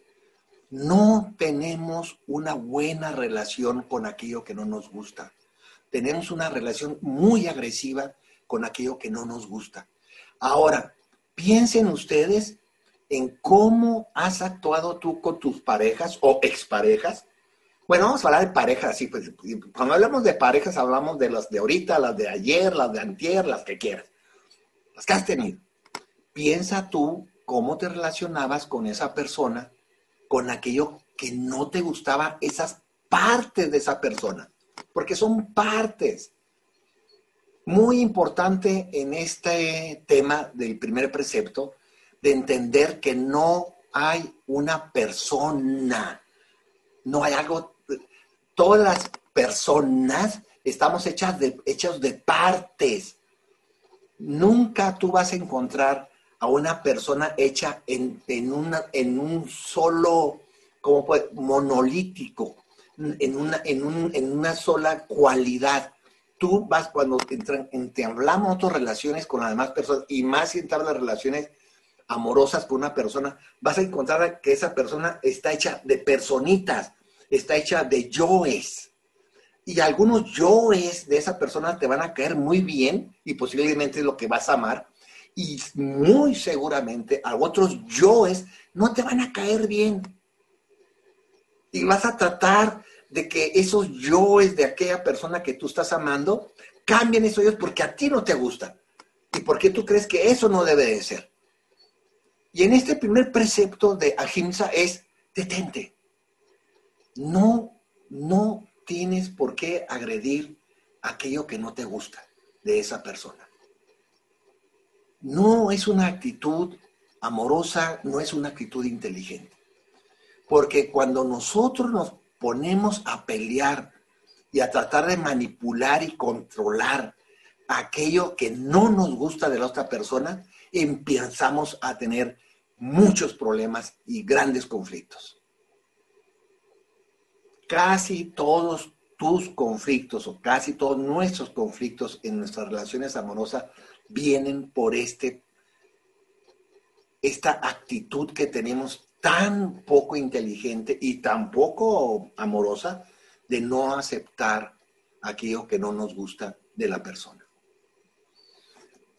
No tenemos una buena relación con aquello que no nos gusta. Tenemos una relación muy agresiva con aquello que no nos gusta. Ahora, piensen ustedes en cómo has actuado tú con tus parejas o exparejas. Bueno, vamos a hablar de parejas, sí, pues cuando hablamos de parejas hablamos de las de ahorita, las de ayer, las de antier, las que quieras, las que has tenido. Piensa tú cómo te relacionabas con esa persona, con aquello que no te gustaba, esas partes de esa persona, porque son partes. Muy importante en este tema del primer precepto, de entender que no hay una persona, no hay algo, todas las personas estamos hechas de, de partes. Nunca tú vas a encontrar a una persona hecha en, una, en un solo, como puede, monolítico, en una, en, un, en una sola cualidad. Tú vas, cuando te hablamos otras relaciones con las demás personas, y más si entrar las relaciones amorosas con una persona, vas a encontrar que esa persona está hecha de personitas, está hecha de yoes. Y algunos yoes de esa persona te van a caer muy bien y posiblemente es lo que vas a amar, y muy seguramente a otros yoes no te van a caer bien. Y vas a tratar de que esos yoes de aquella persona que tú estás amando cambien esos yoes porque a ti no te gustan y porque tú crees que eso no debe de ser. Y en este primer precepto de Ahimsa es detente. No, no tienes por qué agredir aquello que no te gusta de esa persona no es una actitud amorosa, no es una actitud inteligente. Porque cuando nosotros nos ponemos a pelear y a tratar de manipular y controlar aquello que no nos gusta de la otra persona, empezamos a tener muchos problemas y grandes conflictos. Casi todos tus conflictos o casi todos nuestros conflictos en nuestras relaciones amorosas vienen por este, esta actitud que tenemos tan poco inteligente y tan poco amorosa de no aceptar aquello que no nos gusta de la persona.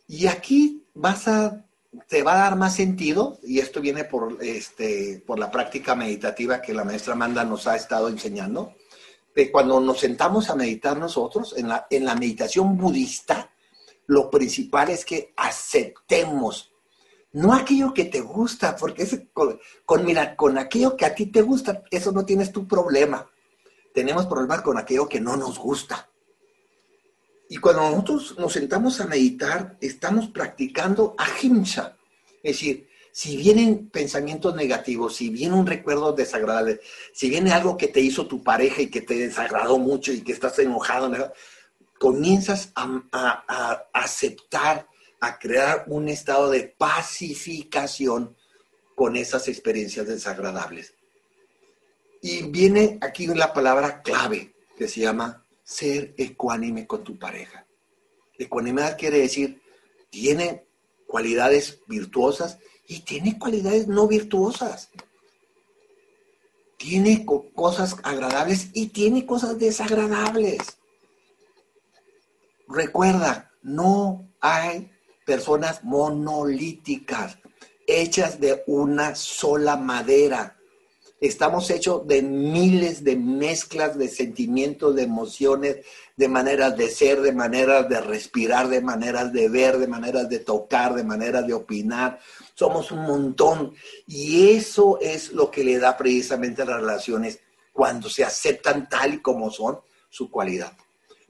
Y aquí vas a, te va a dar más sentido, y esto viene por, este, por la práctica meditativa que la maestra Amanda nos ha estado enseñando, de cuando nos sentamos a meditar nosotros, en la, en la meditación budista, lo principal es que aceptemos, no aquello que te gusta, porque con, con aquello que a ti te gusta, eso no tienes tu problema. Tenemos problemas con aquello que no nos gusta. Y cuando nosotros nos sentamos a meditar, estamos practicando ahimsa. Es decir, si vienen pensamientos negativos, si viene un recuerdo desagradable, si viene algo que te hizo tu pareja y que te desagradó mucho y que estás enojado, comienzas a, aceptar, a crear un estado de pacificación con esas experiencias desagradables. Y viene aquí la palabra clave que se llama ser ecuánime con tu pareja. Ecuanimidad quiere decir, tiene cualidades virtuosas y tiene cualidades no virtuosas. Tiene cosas agradables y tiene cosas desagradables. Recuerda, no hay personas monolíticas, hechas de una sola madera. Estamos hechos de miles de mezclas de sentimientos, de emociones, de maneras de ser, de maneras de respirar, de maneras de ver, de maneras de tocar, de maneras de opinar. Somos un montón. Y eso es lo que le da precisamente a las relaciones cuando se aceptan tal y como son su cualidad.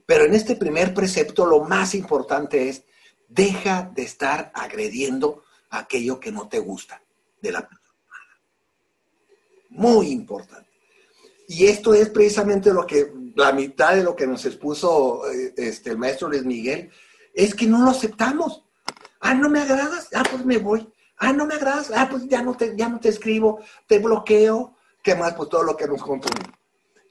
Pero en este primer precepto lo más importante es, deja de estar agrediendo aquello que no te gusta de la persona. muy importante. Y esto es precisamente lo que, la mitad de lo que nos expuso eh, este, el maestro Luis Miguel, es que no lo aceptamos. Ah, no me agradas, ah, pues me voy. Ah, no me agradas, ah, pues ya no te, ya no te escribo, te bloqueo. ¿Qué más? Pues todo lo que nos compone.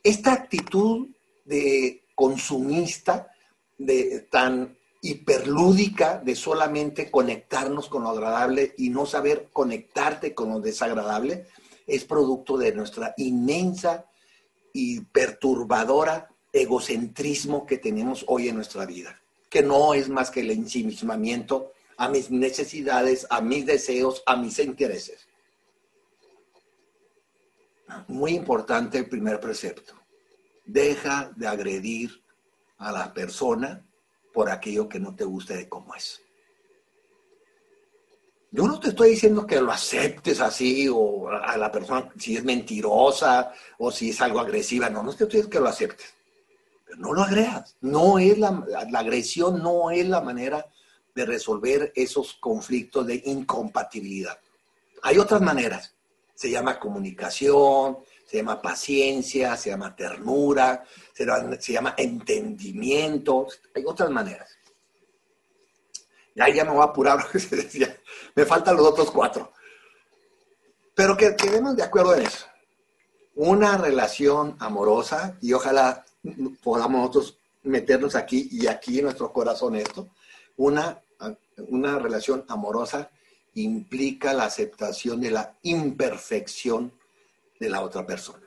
Esta actitud de consumista, de tan hiperlúdica de solamente conectarnos con lo agradable y no saber conectarte con lo desagradable, es producto de nuestra inmensa y perturbadora egocentrismo que tenemos hoy en nuestra vida, que no es más que el ensimismamiento a mis necesidades, a mis deseos, a mis intereses. Muy importante el primer precepto. Deja de agredir a la persona por aquello que no te guste de cómo es. Yo no te estoy diciendo que lo aceptes así o a la persona si es mentirosa o si es algo agresiva. No, no te estoy diciendo que lo aceptes. Pero no lo agregas. No es la, la agresión no es la manera de resolver esos conflictos de incompatibilidad. Hay otras maneras. Se llama comunicación, se llama paciencia, se llama ternura, se se llama entendimiento. Hay otras maneras. Ya, ya me voy a apurar, me faltan los otros cuatro. Pero que quedemos de acuerdo en eso. Una relación amorosa, y ojalá podamos nosotros meternos aquí y aquí en nuestro corazón esto, una, una relación amorosa implica la aceptación de la imperfección de la otra persona.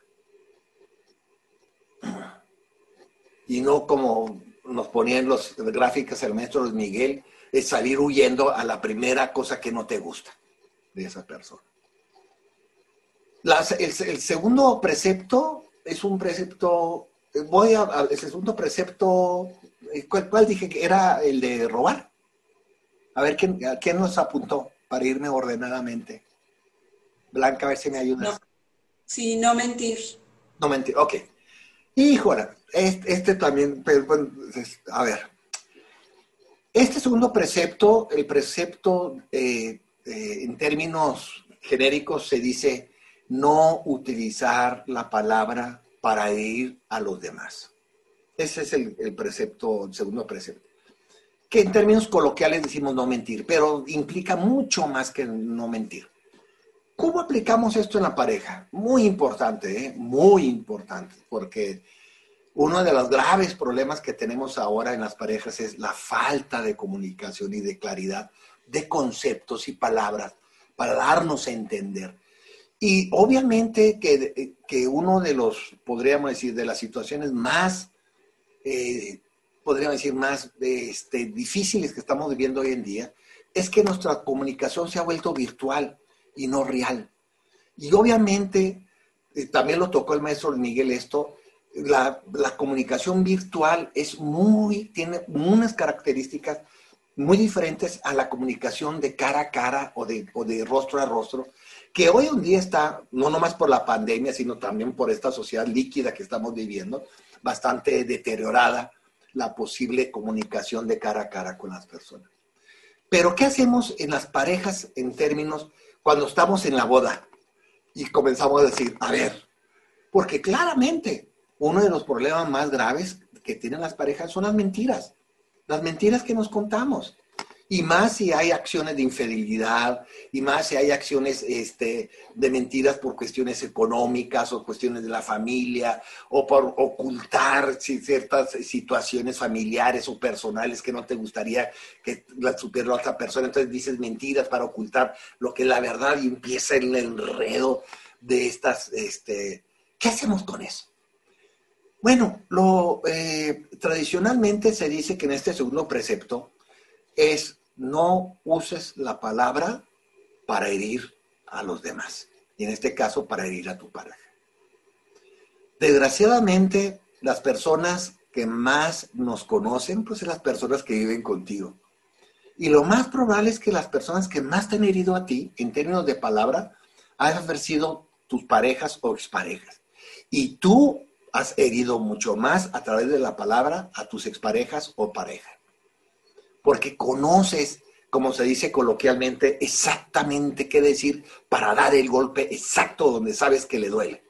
Y no como nos ponían los gráficas el maestro Luis Miguel, es salir huyendo a la primera cosa que no te gusta de esa persona. el, segundo precepto es un precepto, voy a, el segundo precepto, ¿cuál, dije que era el de robar? A ver, ¿quién, ¿quién nos apuntó para irme ordenadamente? Blanca, a ver si me ayudas. Sí, no mentir. No mentir, ok. Híjole, este, este también, a ver, este segundo precepto, el precepto eh, eh, en términos genéricos se dice no utilizar la palabra para ir a los demás. Ese es el, el precepto, el segundo precepto. Que en términos coloquiales decimos no mentir, pero implica mucho más que no mentir. ¿Cómo aplicamos esto en la pareja? Muy importante, ¿eh? muy importante, porque uno de los graves problemas que tenemos ahora en las parejas es la falta de comunicación y de claridad de conceptos y palabras para darnos a entender. Y obviamente que, que uno de los, podríamos decir, de las situaciones más, eh, podríamos decir, más este, difíciles que estamos viviendo hoy en día, es que nuestra comunicación se ha vuelto virtual y no real. Y obviamente, eh, también lo tocó el maestro Miguel esto, la, comunicación virtual es muy, tiene unas características muy diferentes a la comunicación de cara a cara o de, o de rostro a rostro, que hoy en día está, no nomás por la pandemia, sino también por esta sociedad líquida que estamos viviendo, bastante deteriorada la posible comunicación de cara a cara con las personas. Pero ¿qué hacemos en las parejas en términos cuando estamos en la boda y comenzamos a decir, a ver, porque claramente uno de los problemas más graves que tienen las parejas son las mentiras, las mentiras que nos contamos. Y más si hay acciones de infidelidad, y más si hay acciones este, de mentiras por cuestiones económicas o cuestiones de la familia, o por ocultar ciertas situaciones familiares o personales que no te gustaría que la supiera la otra persona. Entonces dices mentiras para ocultar lo que es la verdad y empieza el enredo de estas, este, ¿qué hacemos con eso? Bueno, lo, eh, tradicionalmente se dice que en este segundo precepto es no uses la palabra para herir a los demás. Y en este caso, para herir a tu pareja. Desgraciadamente, las personas que más nos conocen, pues son las personas que viven contigo. Y lo más probable es que las personas que más te han herido a ti, en términos de palabra, hayan sido tus parejas o exparejas. Y tú has herido mucho más a través de la palabra a tus exparejas o parejas porque conoces como se dice coloquialmente, exactamente qué decir para dar el golpe exacto donde sabes que le duele.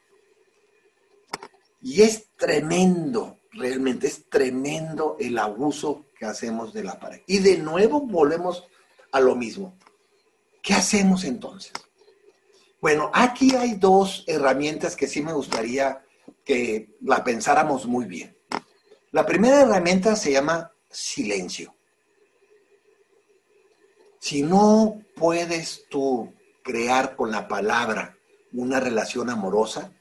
Y es tremendo, realmente es tremendo el abuso que hacemos de la pareja. Y de nuevo volvemos a lo mismo. ¿Qué hacemos entonces? Bueno, aquí hay dos herramientas que sí me gustaría que la pensáramos muy bien. La primera herramienta se llama silencio. Si no puedes tú crear con la palabra una relación amorosa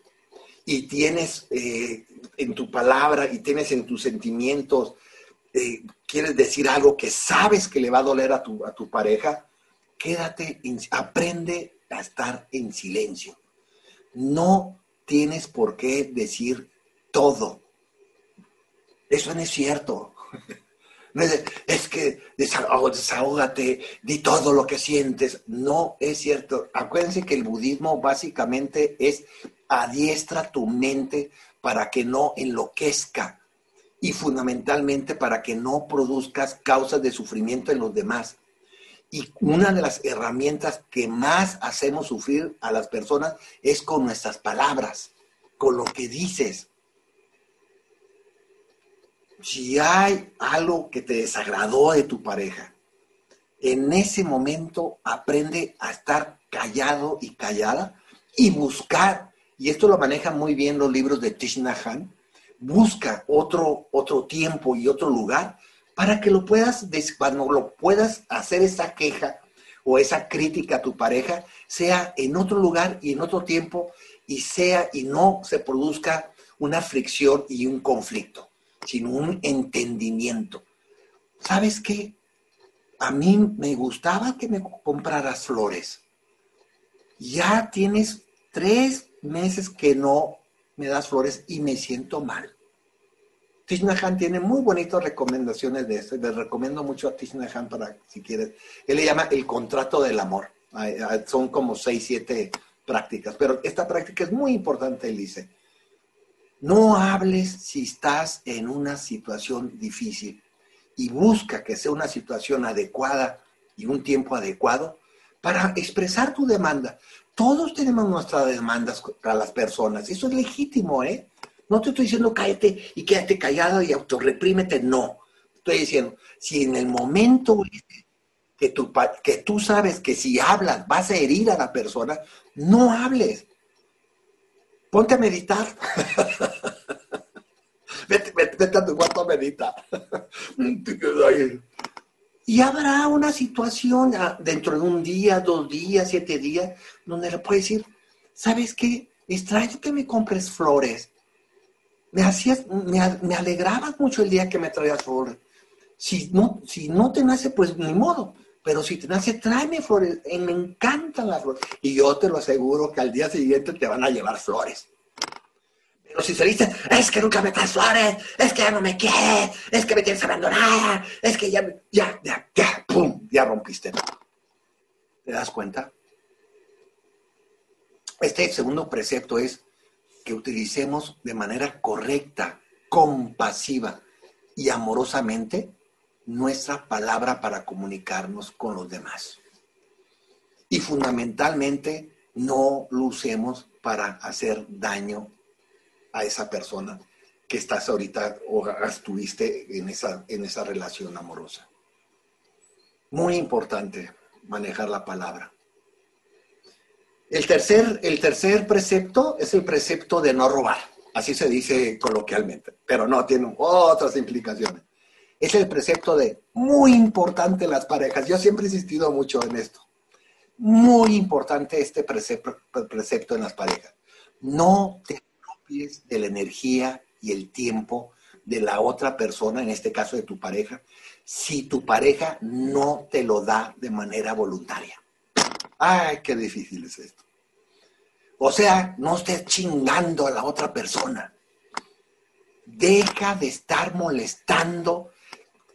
y tienes eh, en tu palabra y tienes en tus sentimientos, eh, quieres decir algo que sabes que le va a doler a tu, a tu pareja, quédate, aprende a estar en silencio. No tienes por qué decir todo. Eso no es cierto. es, que desahógate, di todo lo que sientes. No es cierto. Acuérdense que el budismo básicamente es adiestra tu mente para que no enloquezca y fundamentalmente para que no produzcas causas de sufrimiento en los demás. Y una de las herramientas que más hacemos sufrir a las personas es con nuestras palabras, con lo que dices si hay algo que te desagradó de tu pareja, en ese momento aprende a estar callado y callada y buscar, y esto lo manejan muy bien los libros de Thich busca otro, otro tiempo y otro lugar para que lo puedas, cuando lo puedas hacer esa queja o esa crítica a tu pareja, sea en otro lugar y en otro tiempo y sea y no se produzca una fricción y un conflicto sino un entendimiento. ¿Sabes qué? A mí me gustaba que me compraras flores. Ya tienes tres meses que no me das flores y me siento mal. Tishnahan tiene muy bonitas recomendaciones de esto. Les recomiendo mucho a Tishnahan para si quieres. Él le llama el contrato del amor. Son como seis, siete prácticas. Pero esta práctica es muy importante, él dice. No hables si estás en una situación difícil y busca que sea una situación adecuada y un tiempo adecuado para expresar tu demanda. Todos tenemos nuestras demandas para las personas. Eso es legítimo, ¿eh? No te estoy diciendo cállate y quédate callado y autorreprímete. No. Estoy diciendo, si en el momento que que tú sabes que si hablas vas a herir a la persona, no hables ponte a meditar. vete, vete, a tu cuarto a meditar. y habrá una situación ah, dentro de un día, dos días, siete días, donde le puedes decir, ¿sabes qué? Extraño que me compres flores. Me hacías, me, me alegrabas mucho el día que me traías flores. Si no, si no te nace, pues ni modo. Pero si te nace, tráeme flores. Y me encantan las flores. Y yo te lo aseguro que al día siguiente te van a llevar flores. Pero si se dice, es que nunca me traes flores, es que ya no me quieres, es que me tienes abandonada, es que ya, ya, ya, ya, pum, ya rompiste. ¿Te das cuenta? Este segundo precepto es que utilicemos de manera correcta, compasiva y amorosamente nuestra palabra para comunicarnos con los demás. Y fundamentalmente, no lo usemos para hacer daño a esa persona que estás ahorita o estuviste en esa, en esa relación amorosa. Muy importante manejar la palabra. El tercer, el tercer precepto es el precepto de no robar. Así se dice coloquialmente, pero no, tiene otras implicaciones es el precepto de muy importante en las parejas. Yo siempre he insistido mucho en esto. Muy importante este precepto, en las parejas. No te apropies de la energía y el tiempo de la otra persona, en este caso de tu pareja, si tu pareja no te lo da de manera voluntaria. Ay, qué difícil es esto. O sea, no estés chingando a la otra persona. Deja de estar molestando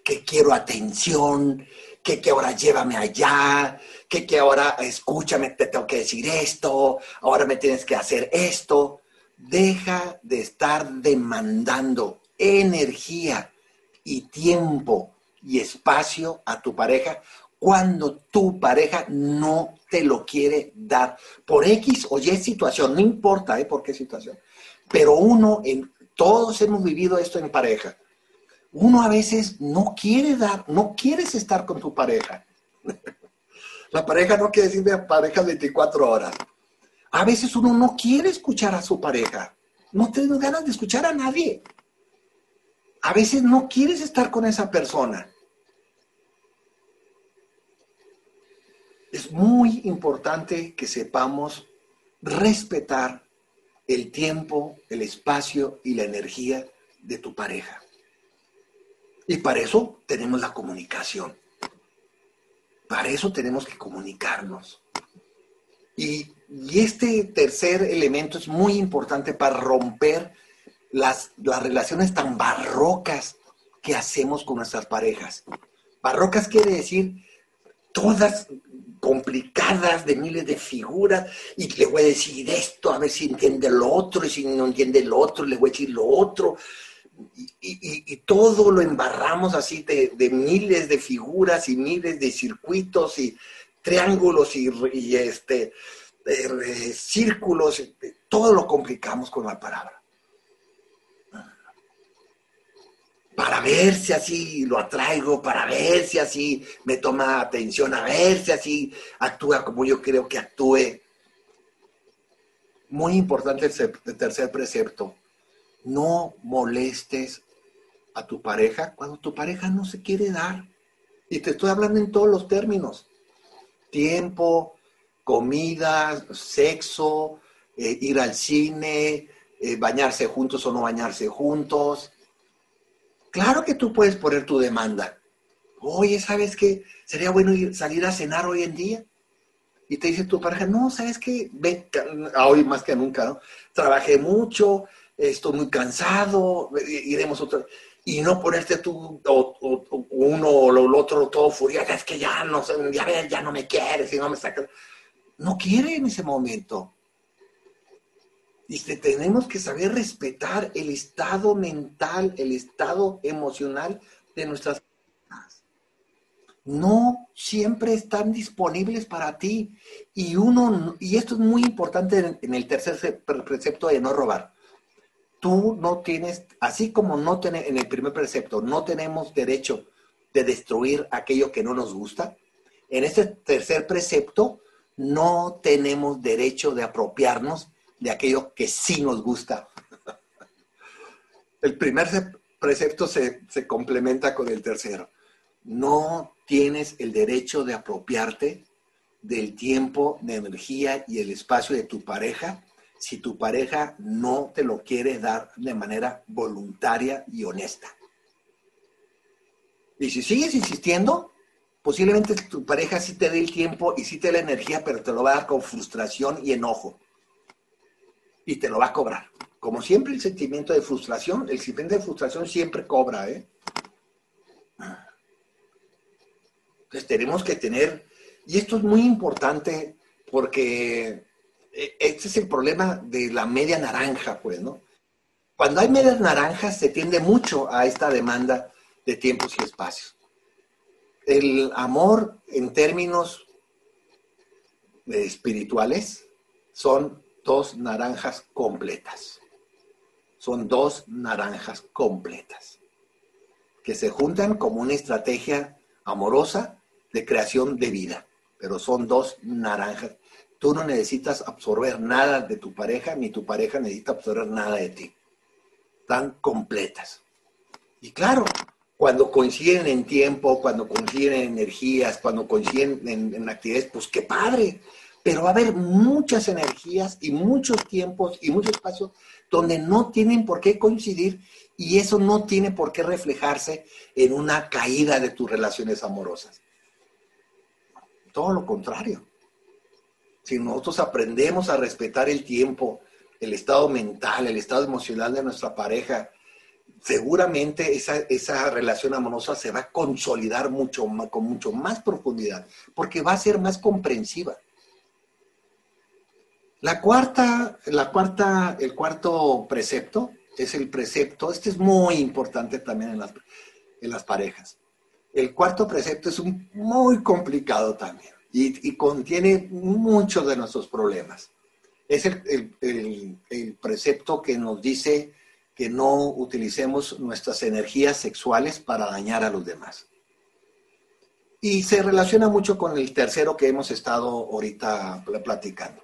que quiero atención, que, que ahora llévame allá, que, que ahora escúchame, te tengo que decir esto, ahora me tienes que hacer esto. Deja de estar demandando energía y tiempo y espacio a tu pareja cuando tu pareja no te lo quiere dar por X o Y situación, no importa ¿eh? por qué situación, pero uno, en, todos hemos vivido esto en pareja, uno a veces no quiere dar, no quieres estar con tu pareja. La pareja no quiere decir de pareja 24 horas. A veces uno no quiere escuchar a su pareja, no tienes ganas de escuchar a nadie. A veces no quieres estar con esa persona. Es muy importante que sepamos respetar el tiempo, el espacio y la energía de tu pareja. Y para eso tenemos la comunicación. Para eso tenemos que comunicarnos. Y, este tercer elemento es muy importante para romper las, las relaciones tan barrocas que hacemos con nuestras parejas. Barrocas quiere decir todas complicadas de miles de figuras y le voy a decir esto a ver si entiende lo otro y si no entiende lo otro le voy a decir lo otro y, todo lo embarramos así de, miles de figuras y miles de circuitos y triángulos y, este círculos todo lo complicamos con la palabra para ver si así lo atraigo, para ver si así me toma atención, a ver si así actúa como yo creo que actúe. Muy importante el tercer precepto. No molestes a tu pareja cuando tu pareja no se quiere dar. Y te estoy hablando en todos los términos. Tiempo, comida, sexo, eh, ir al cine, eh, bañarse juntos o no bañarse juntos, Claro que tú puedes poner tu demanda. Oye, ¿sabes qué? Sería bueno ir, salir a cenar hoy en día. Y te dice tu pareja, no, ¿sabes qué? Ven, hoy más que nunca, ¿no? Trabajé mucho, estoy muy cansado, iremos otro. Y no ponerte tú o, uno o el otro todo furioso, es que ya no, ya, ya no me quieres y no me sacas. No quiere en ese momento. Dice, tenemos que saber respetar el estado mental, el estado emocional de nuestras personas. No siempre están disponibles para ti. Y uno, y esto es muy importante en, el tercer precepto de no robar. Tú no tienes, así como no tenemos, en el primer precepto, no tenemos derecho de destruir aquello que no nos gusta. En este tercer precepto, no tenemos derecho de apropiarnos de aquello que sí nos gusta. El primer precepto se, complementa con el tercero. No tienes el derecho de apropiarte del tiempo, de energía y el espacio de tu pareja si tu pareja no te lo quiere dar de manera voluntaria y honesta. Y si sigues insistiendo, posiblemente tu pareja sí te dé el tiempo y sí te dé la energía, pero te lo va a dar con frustración y enojo y te lo va a cobrar. Como siempre, el sentimiento de frustración, el sentimiento de frustración siempre cobra, ¿eh? Entonces tenemos que tener, y esto es muy importante porque este es el problema de la media naranja, pues, ¿no? Cuando hay medias naranjas se tiende mucho a esta demanda de tiempos y espacios. El amor en términos espirituales son dos naranjas completas. Son dos naranjas completas que se juntan como una estrategia amorosa de creación de vida, pero son dos naranjas. Tú no necesitas absorber nada de tu pareja, ni tu pareja necesita absorber nada de ti. Están completas. Y claro, cuando coinciden en tiempo, cuando coinciden en energías, cuando coinciden en, actividades, pues qué padre pero va a haber muchas energías y muchos tiempos y mucho espacio donde no tienen por qué coincidir y eso no tiene por qué reflejarse en una caída de tus relaciones amorosas. Todo lo contrario. Si nosotros aprendemos a respetar el tiempo, el estado mental, el estado emocional de nuestra pareja, seguramente esa, esa relación amorosa se va a consolidar mucho con mucho más profundidad, porque va a ser más comprensiva la cuarta, la cuarta, el cuarto precepto es el precepto, este es muy importante también en las, en las parejas. El cuarto precepto es un, muy complicado también y, contiene muchos de nuestros problemas. Es el, el precepto que nos dice que no utilicemos nuestras energías sexuales para dañar a los demás. Y se relaciona mucho con el tercero que hemos estado ahorita platicando.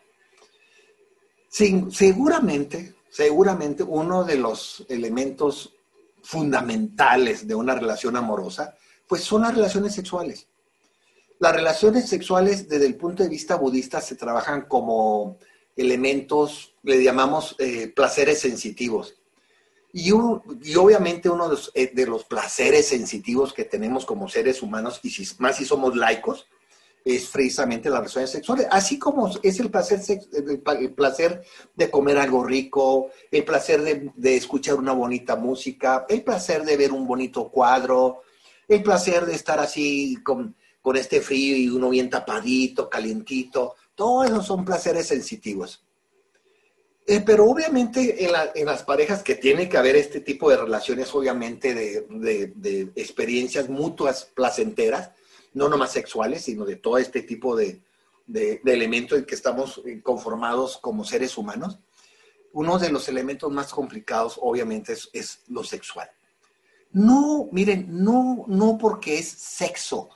seguramente, seguramente uno de los elementos fundamentales de una relación amorosa, pues son las relaciones sexuales. Las relaciones sexuales desde el punto de vista budista se trabajan como elementos, le llamamos eh, placeres sensitivos. Y, obviamente uno eh, de los, placeres sensitivos que tenemos como seres humanos, y si, más si somos laicos, es precisamente las relaciones sexuales. Así como es el placer, el, placer de comer algo rico, el placer de, escuchar una bonita música, el placer de ver un bonito cuadro, el placer de estar así con, con este frío y uno bien tapadito, calientito. Todos esos son placeres sensitivos. Eh, pero obviamente en, las parejas que tiene que haber este tipo de relaciones, obviamente de, experiencias mutuas placenteras, no nomás sexuales, sino de todo este tipo de, elementos en que estamos conformados como seres humanos, uno de los elementos más complicados obviamente es, es lo sexual. No, miren, no, no porque es sexo,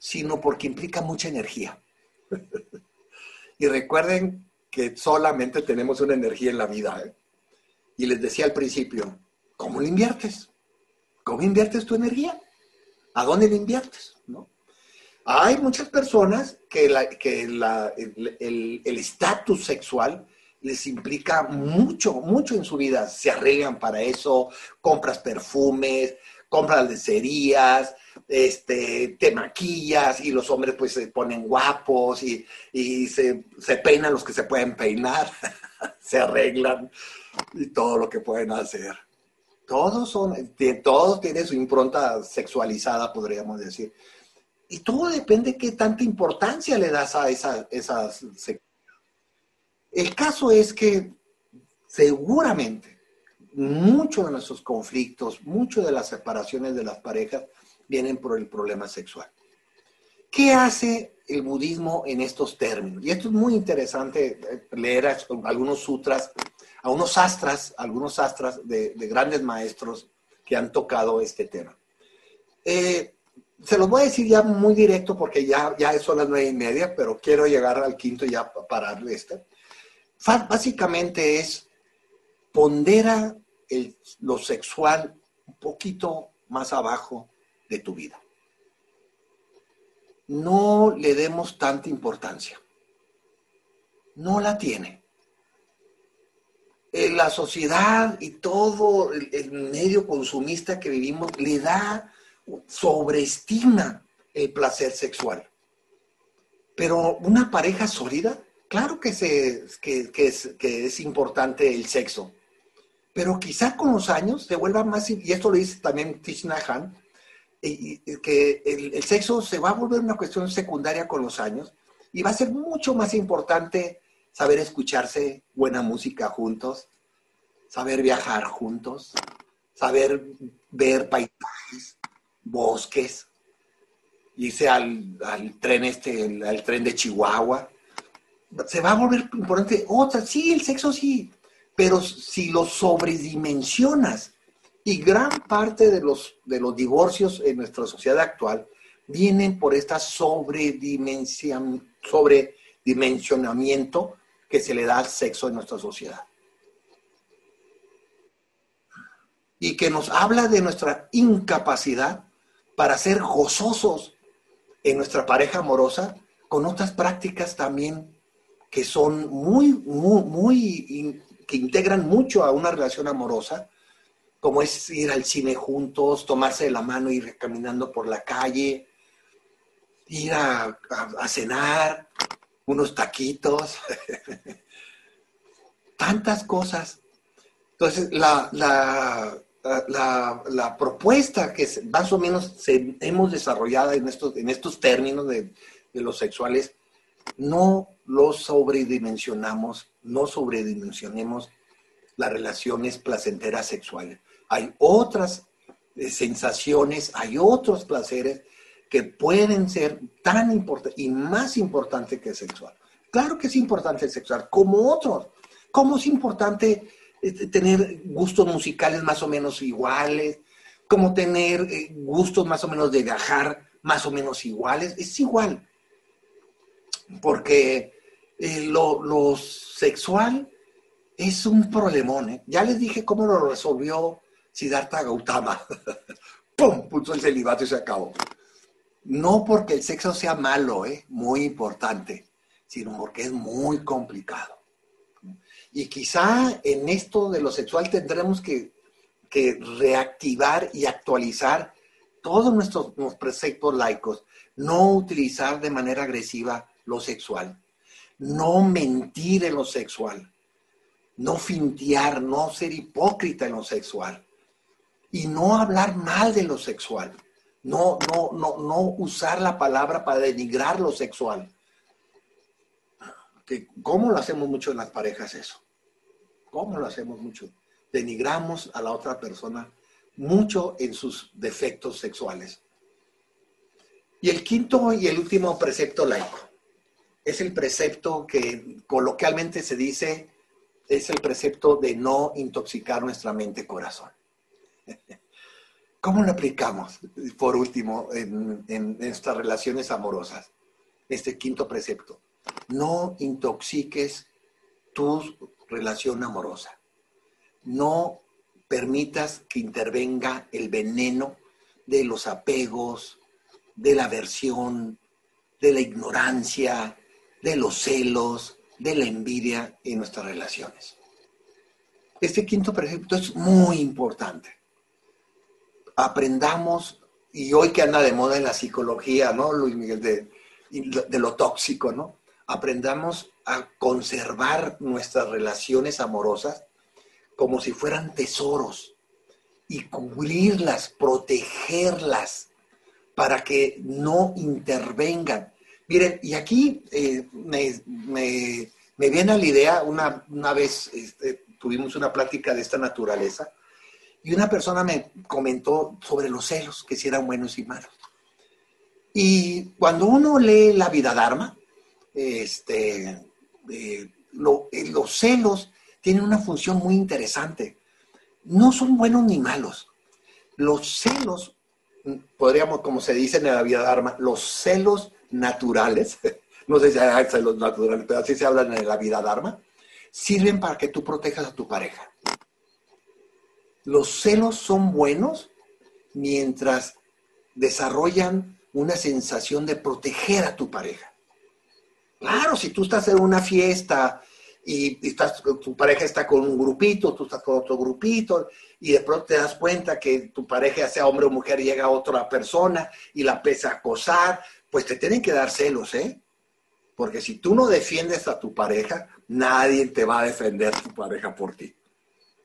sino porque implica mucha energía. y recuerden que solamente tenemos una energía en la vida. ¿eh? Y les decía al principio, ¿cómo la inviertes? ¿Cómo inviertes tu energía? ¿A dónde la inviertes? ¿No? Hay muchas personas que, la, que el estatus sexual les implica mucho, mucho en su vida. Se arreglan para eso, compras perfumes, compras lencerías, este, te maquillas y los hombres pues se ponen guapos y, se, peinan los que se pueden peinar, se arreglan y todo lo que pueden hacer. Todos son, todos tienen su impronta sexualizada, podríamos decir. Y todo depende de qué tanta importancia le das a esa, esas El caso es que seguramente muchos de nuestros conflictos, muchas de las separaciones de las parejas vienen por el problema sexual. ¿Qué hace el budismo en estos términos? Y esto es muy interesante eh, leer algunos sutras, a unos astras, algunos astras de, grandes maestros que han tocado este tema. Eh, se los voy a decir ya muy directo porque ya, ya son las nueve y media, pero quiero llegar al quinto ya para pararle esta. Básicamente es pondera lo sexual un poquito más abajo de tu vida. No le demos tanta importancia. No la tiene. En la sociedad y todo el, medio consumista que vivimos le da, sobreestima el placer sexual. Pero una pareja sólida, claro que, que, es, que es importante el sexo, pero quizá con los años se vuelva más, y esto lo dice también Thich Han, que el, sexo se va a volver una cuestión secundaria con los años y va a ser mucho más importante saber escucharse buena música juntos, saber viajar juntos, saber ver paisajes, bosques, irse al, al tren este, al tren de Chihuahua. Se va a volver importante otra, sí, el sexo sí, pero si lo sobredimensionas, y gran parte de los, de los divorcios en nuestra sociedad actual vienen por esta sobredimensionamiento que se le da al sexo en nuestra sociedad. Y que nos habla de nuestra incapacidad para ser gozosos en nuestra pareja amorosa con otras prácticas también que son muy, muy, muy, que integran mucho a una relación amorosa, como es ir al cine juntos, tomarse de la mano, ir caminando por la calle, ir a, cenar, unos taquitos, tantas cosas. Entonces, la, la, propuesta que más o menos hemos desarrollado en estos, en estos términos de, de los sexuales, no lo sobredimensionamos, no sobredimensionemos las relaciones placenteras sexuales hay otras eh, sensaciones, hay otros placeres que pueden ser tan importantes y más importantes que el sexual. Claro que es importante el sexual, como otros. ¿Cómo es importante eh, tener gustos musicales más o menos iguales? ¿Cómo tener eh, gustos más o menos de viajar más o menos iguales? Es igual. Porque lo, sexual es un problemón. Ya les dije cómo lo resolvió Siddhartha Gautama. ¡Pum! Puso el celibato y se acabó. No porque el sexo sea malo, ¿eh? muy importante, sino porque es muy complicado. Y quizá en esto de lo sexual tendremos que, reactivar y actualizar todos nuestros, nuestros preceptos laicos. No utilizar de manera agresiva lo sexual. No mentir en lo sexual. No fintear, no ser hipócrita en lo sexual y no hablar mal de lo sexual. No, no, no, no usar la palabra para denigrar lo sexual. Que, ¿Cómo lo hacemos mucho en las parejas eso? ¿Cómo lo hacemos mucho? Denigramos a la otra persona mucho en sus defectos sexuales. Y el quinto y el último precepto laico es el precepto que coloquialmente se dice, es el precepto de no intoxicar nuestra mente corazón. ¿Cómo lo aplicamos, por último, en, en estas relaciones amorosas? Este quinto precepto. No intoxiques tu relación amorosa. No permitas que intervenga el veneno de los apegos, de la aversión, de la ignorancia, de los celos, de la envidia en nuestras relaciones. Este quinto precepto es muy importante aprendamos, y hoy que anda de moda en la psicología, ¿no, Luis Miguel? De, lo tóxico, ¿no? Aprendamos a conservar nuestras relaciones amorosas como si fueran tesoros y cubrirlas, protegerlas para que no intervengan. Miren, y aquí eh, me, viene a la idea, una, una vez este, tuvimos una plática de esta naturaleza, y una persona me comentó sobre los celos, que si eran buenos y malos. Y cuando uno lee la vida Dharma, este, eh, eh, los celos tienen una función muy interesante. No son buenos ni malos. Los celos, podríamos, como se dice en la vida Dharma, los celos naturales, no sé si hay celos naturales, pero así se hablan en la vida Dharma, sirven para que tú protejas a tu pareja. Los celos son buenos mientras desarrollan una sensación de proteger a tu pareja. Claro, si tú estás en una fiesta y estás, tu pareja está con un grupito, tú estás con otro grupito, y de pronto te das cuenta que tu pareja, sea hombre o mujer, llega a otra persona y la pesa a acosar, pues te tienen que dar celos, ¿eh? Porque si tú no defiendes a tu pareja, nadie te va a defender tu pareja por ti.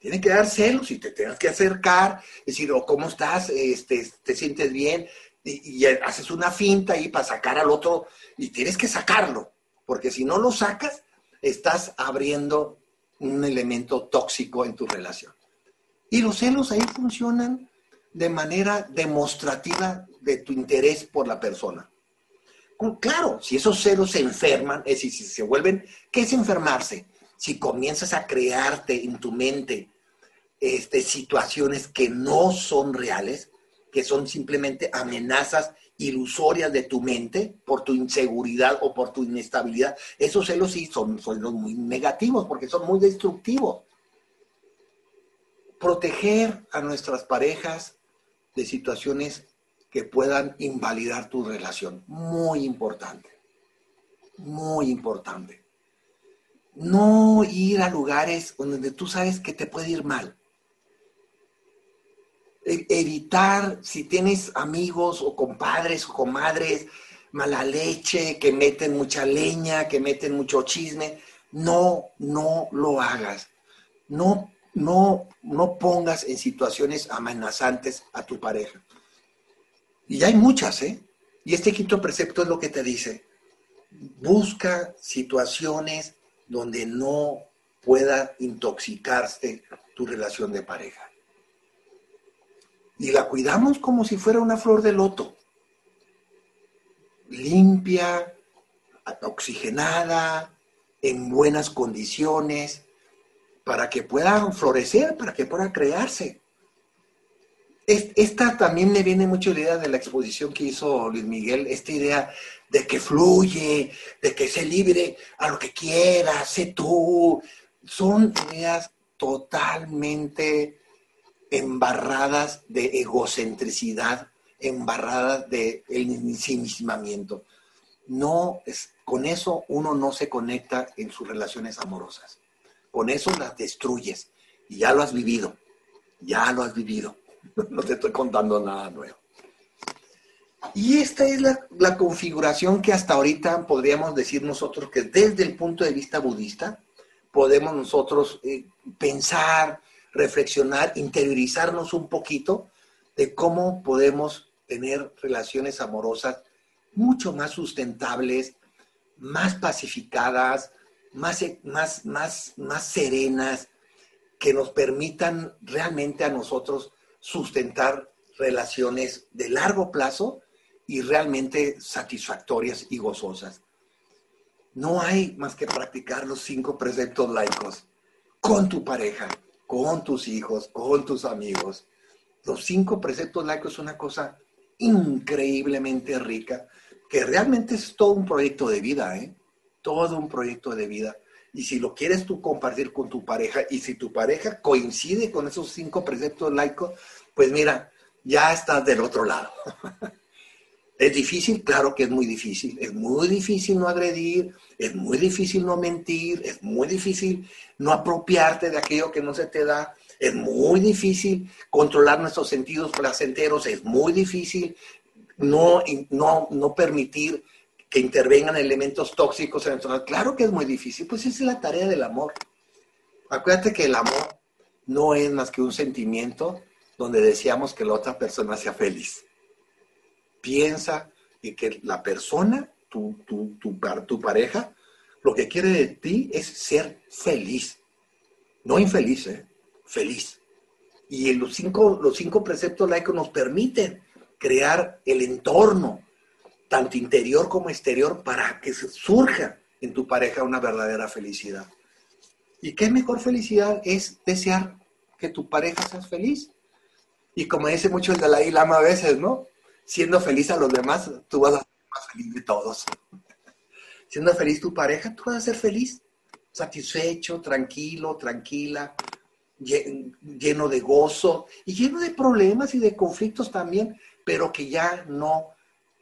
Tiene que dar celos y te tienes que acercar, decir, oh, ¿cómo estás? Este, ¿Te sientes bien? Y, haces una finta ahí para sacar al otro y tienes que sacarlo, porque si no lo sacas, estás abriendo un elemento tóxico en tu relación. Y los celos ahí funcionan de manera demostrativa de tu interés por la persona. Claro, si esos celos se enferman, es decir, si se vuelven, ¿qué es enfermarse? Si comienzas a crearte en tu mente este, situaciones que no son reales, que son simplemente amenazas ilusorias de tu mente por tu inseguridad o por tu inestabilidad, esos celos sí son, son muy negativos porque son muy destructivos. Proteger a nuestras parejas de situaciones que puedan invalidar tu relación, muy importante, muy importante. No ir a lugares donde tú sabes que te puede ir mal evitar, si tienes amigos o compadres o comadres, mala leche, que meten mucha leña, que meten mucho chisme, no, no lo hagas. No, no, no pongas en situaciones amenazantes a tu pareja. Y hay muchas, ¿eh? Y este quinto precepto es lo que te dice. Busca situaciones donde no pueda intoxicarse tu relación de pareja. Y la cuidamos como si fuera una flor de loto. Limpia, oxigenada, en buenas condiciones, para que pueda florecer, para que pueda crearse. Esta también me viene mucho la idea de la exposición que hizo Luis Miguel, esta idea de que fluye, de que se libre a lo que quiera, sé tú. Son ideas totalmente embarradas de egocentricidad, embarradas de el ensimismamiento. No es, con eso uno no se conecta en sus relaciones amorosas. Con eso las destruyes. Y ya lo has vivido. Ya lo has vivido. No te estoy contando nada nuevo. Y esta es la, configuración que hasta ahorita podríamos decir nosotros que desde el punto de vista budista podemos nosotros eh, pensar, reflexionar, interiorizarnos un poquito de cómo podemos tener relaciones amorosas mucho más sustentables, más pacificadas, más, más, más, más serenas, que nos permitan realmente a nosotros sustentar relaciones de largo plazo y realmente satisfactorias y gozosas. No hay más que practicar los cinco preceptos laicos con tu pareja, con tus hijos, con tus amigos. Los cinco preceptos laicos es una cosa increíblemente rica, que realmente es todo un proyecto de vida, ¿eh? Todo un proyecto de vida. Y si lo quieres tú compartir con tu pareja, y si tu pareja coincide con esos cinco preceptos laicos, pues mira, ya estás del otro lado. ¿Es difícil? Claro que es muy difícil. Es muy difícil no agredir, es muy difícil no mentir, es muy difícil no apropiarte de aquello que no se te da, es muy difícil controlar nuestros sentidos placenteros, es muy difícil no, no, no permitir que intervengan elementos tóxicos en nuestro Claro que es muy difícil, pues esa es la tarea del amor. Acuérdate que el amor no es más que un sentimiento donde deseamos que la otra persona sea feliz piensa en que la persona, tu, tu, tu, pareja, lo que quiere de ti es ser feliz. No infeliz, ¿eh? feliz. Y los cinco, los cinco preceptos laicos nos permiten crear el entorno, tanto interior como exterior, para que surja en tu pareja una verdadera felicidad. ¿Y qué mejor felicidad es desear que tu pareja sea feliz? Y como dice mucho el Dalai Lama a veces, ¿no? Siendo feliz a los demás, tú vas a ser más feliz de todos. Siendo feliz tu pareja, tú vas a ser feliz, satisfecho, tranquilo, tranquila, lleno de gozo y lleno de problemas y de conflictos también, pero que ya no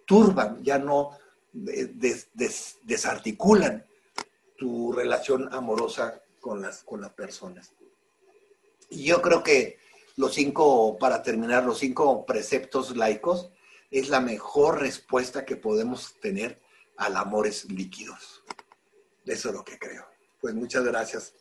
turban, ya no desarticulan tu relación amorosa con las, con las personas. Y yo creo que los cinco, para terminar, los cinco preceptos laicos es la mejor respuesta que podemos tener al amores líquidos. Eso es lo que creo. Pues muchas gracias.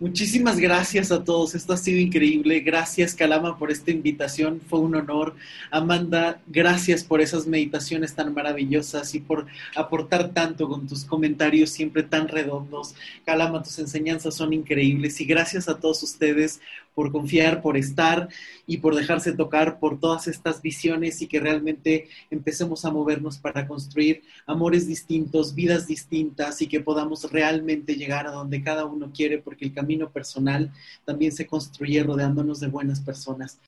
Muchísimas gracias a todos, esto ha sido increíble. Gracias, Calama, por esta invitación, fue un honor. Amanda, gracias por esas meditaciones tan maravillosas y por aportar tanto con tus comentarios siempre tan redondos. Calama, tus enseñanzas son increíbles y gracias a todos ustedes por confiar, por estar y por dejarse tocar por todas estas visiones y que realmente empecemos a movernos para construir amores distintos, vidas distintas y que podamos realmente llegar a donde cada uno quiere porque el camino personal también se construye rodeándonos de buenas personas.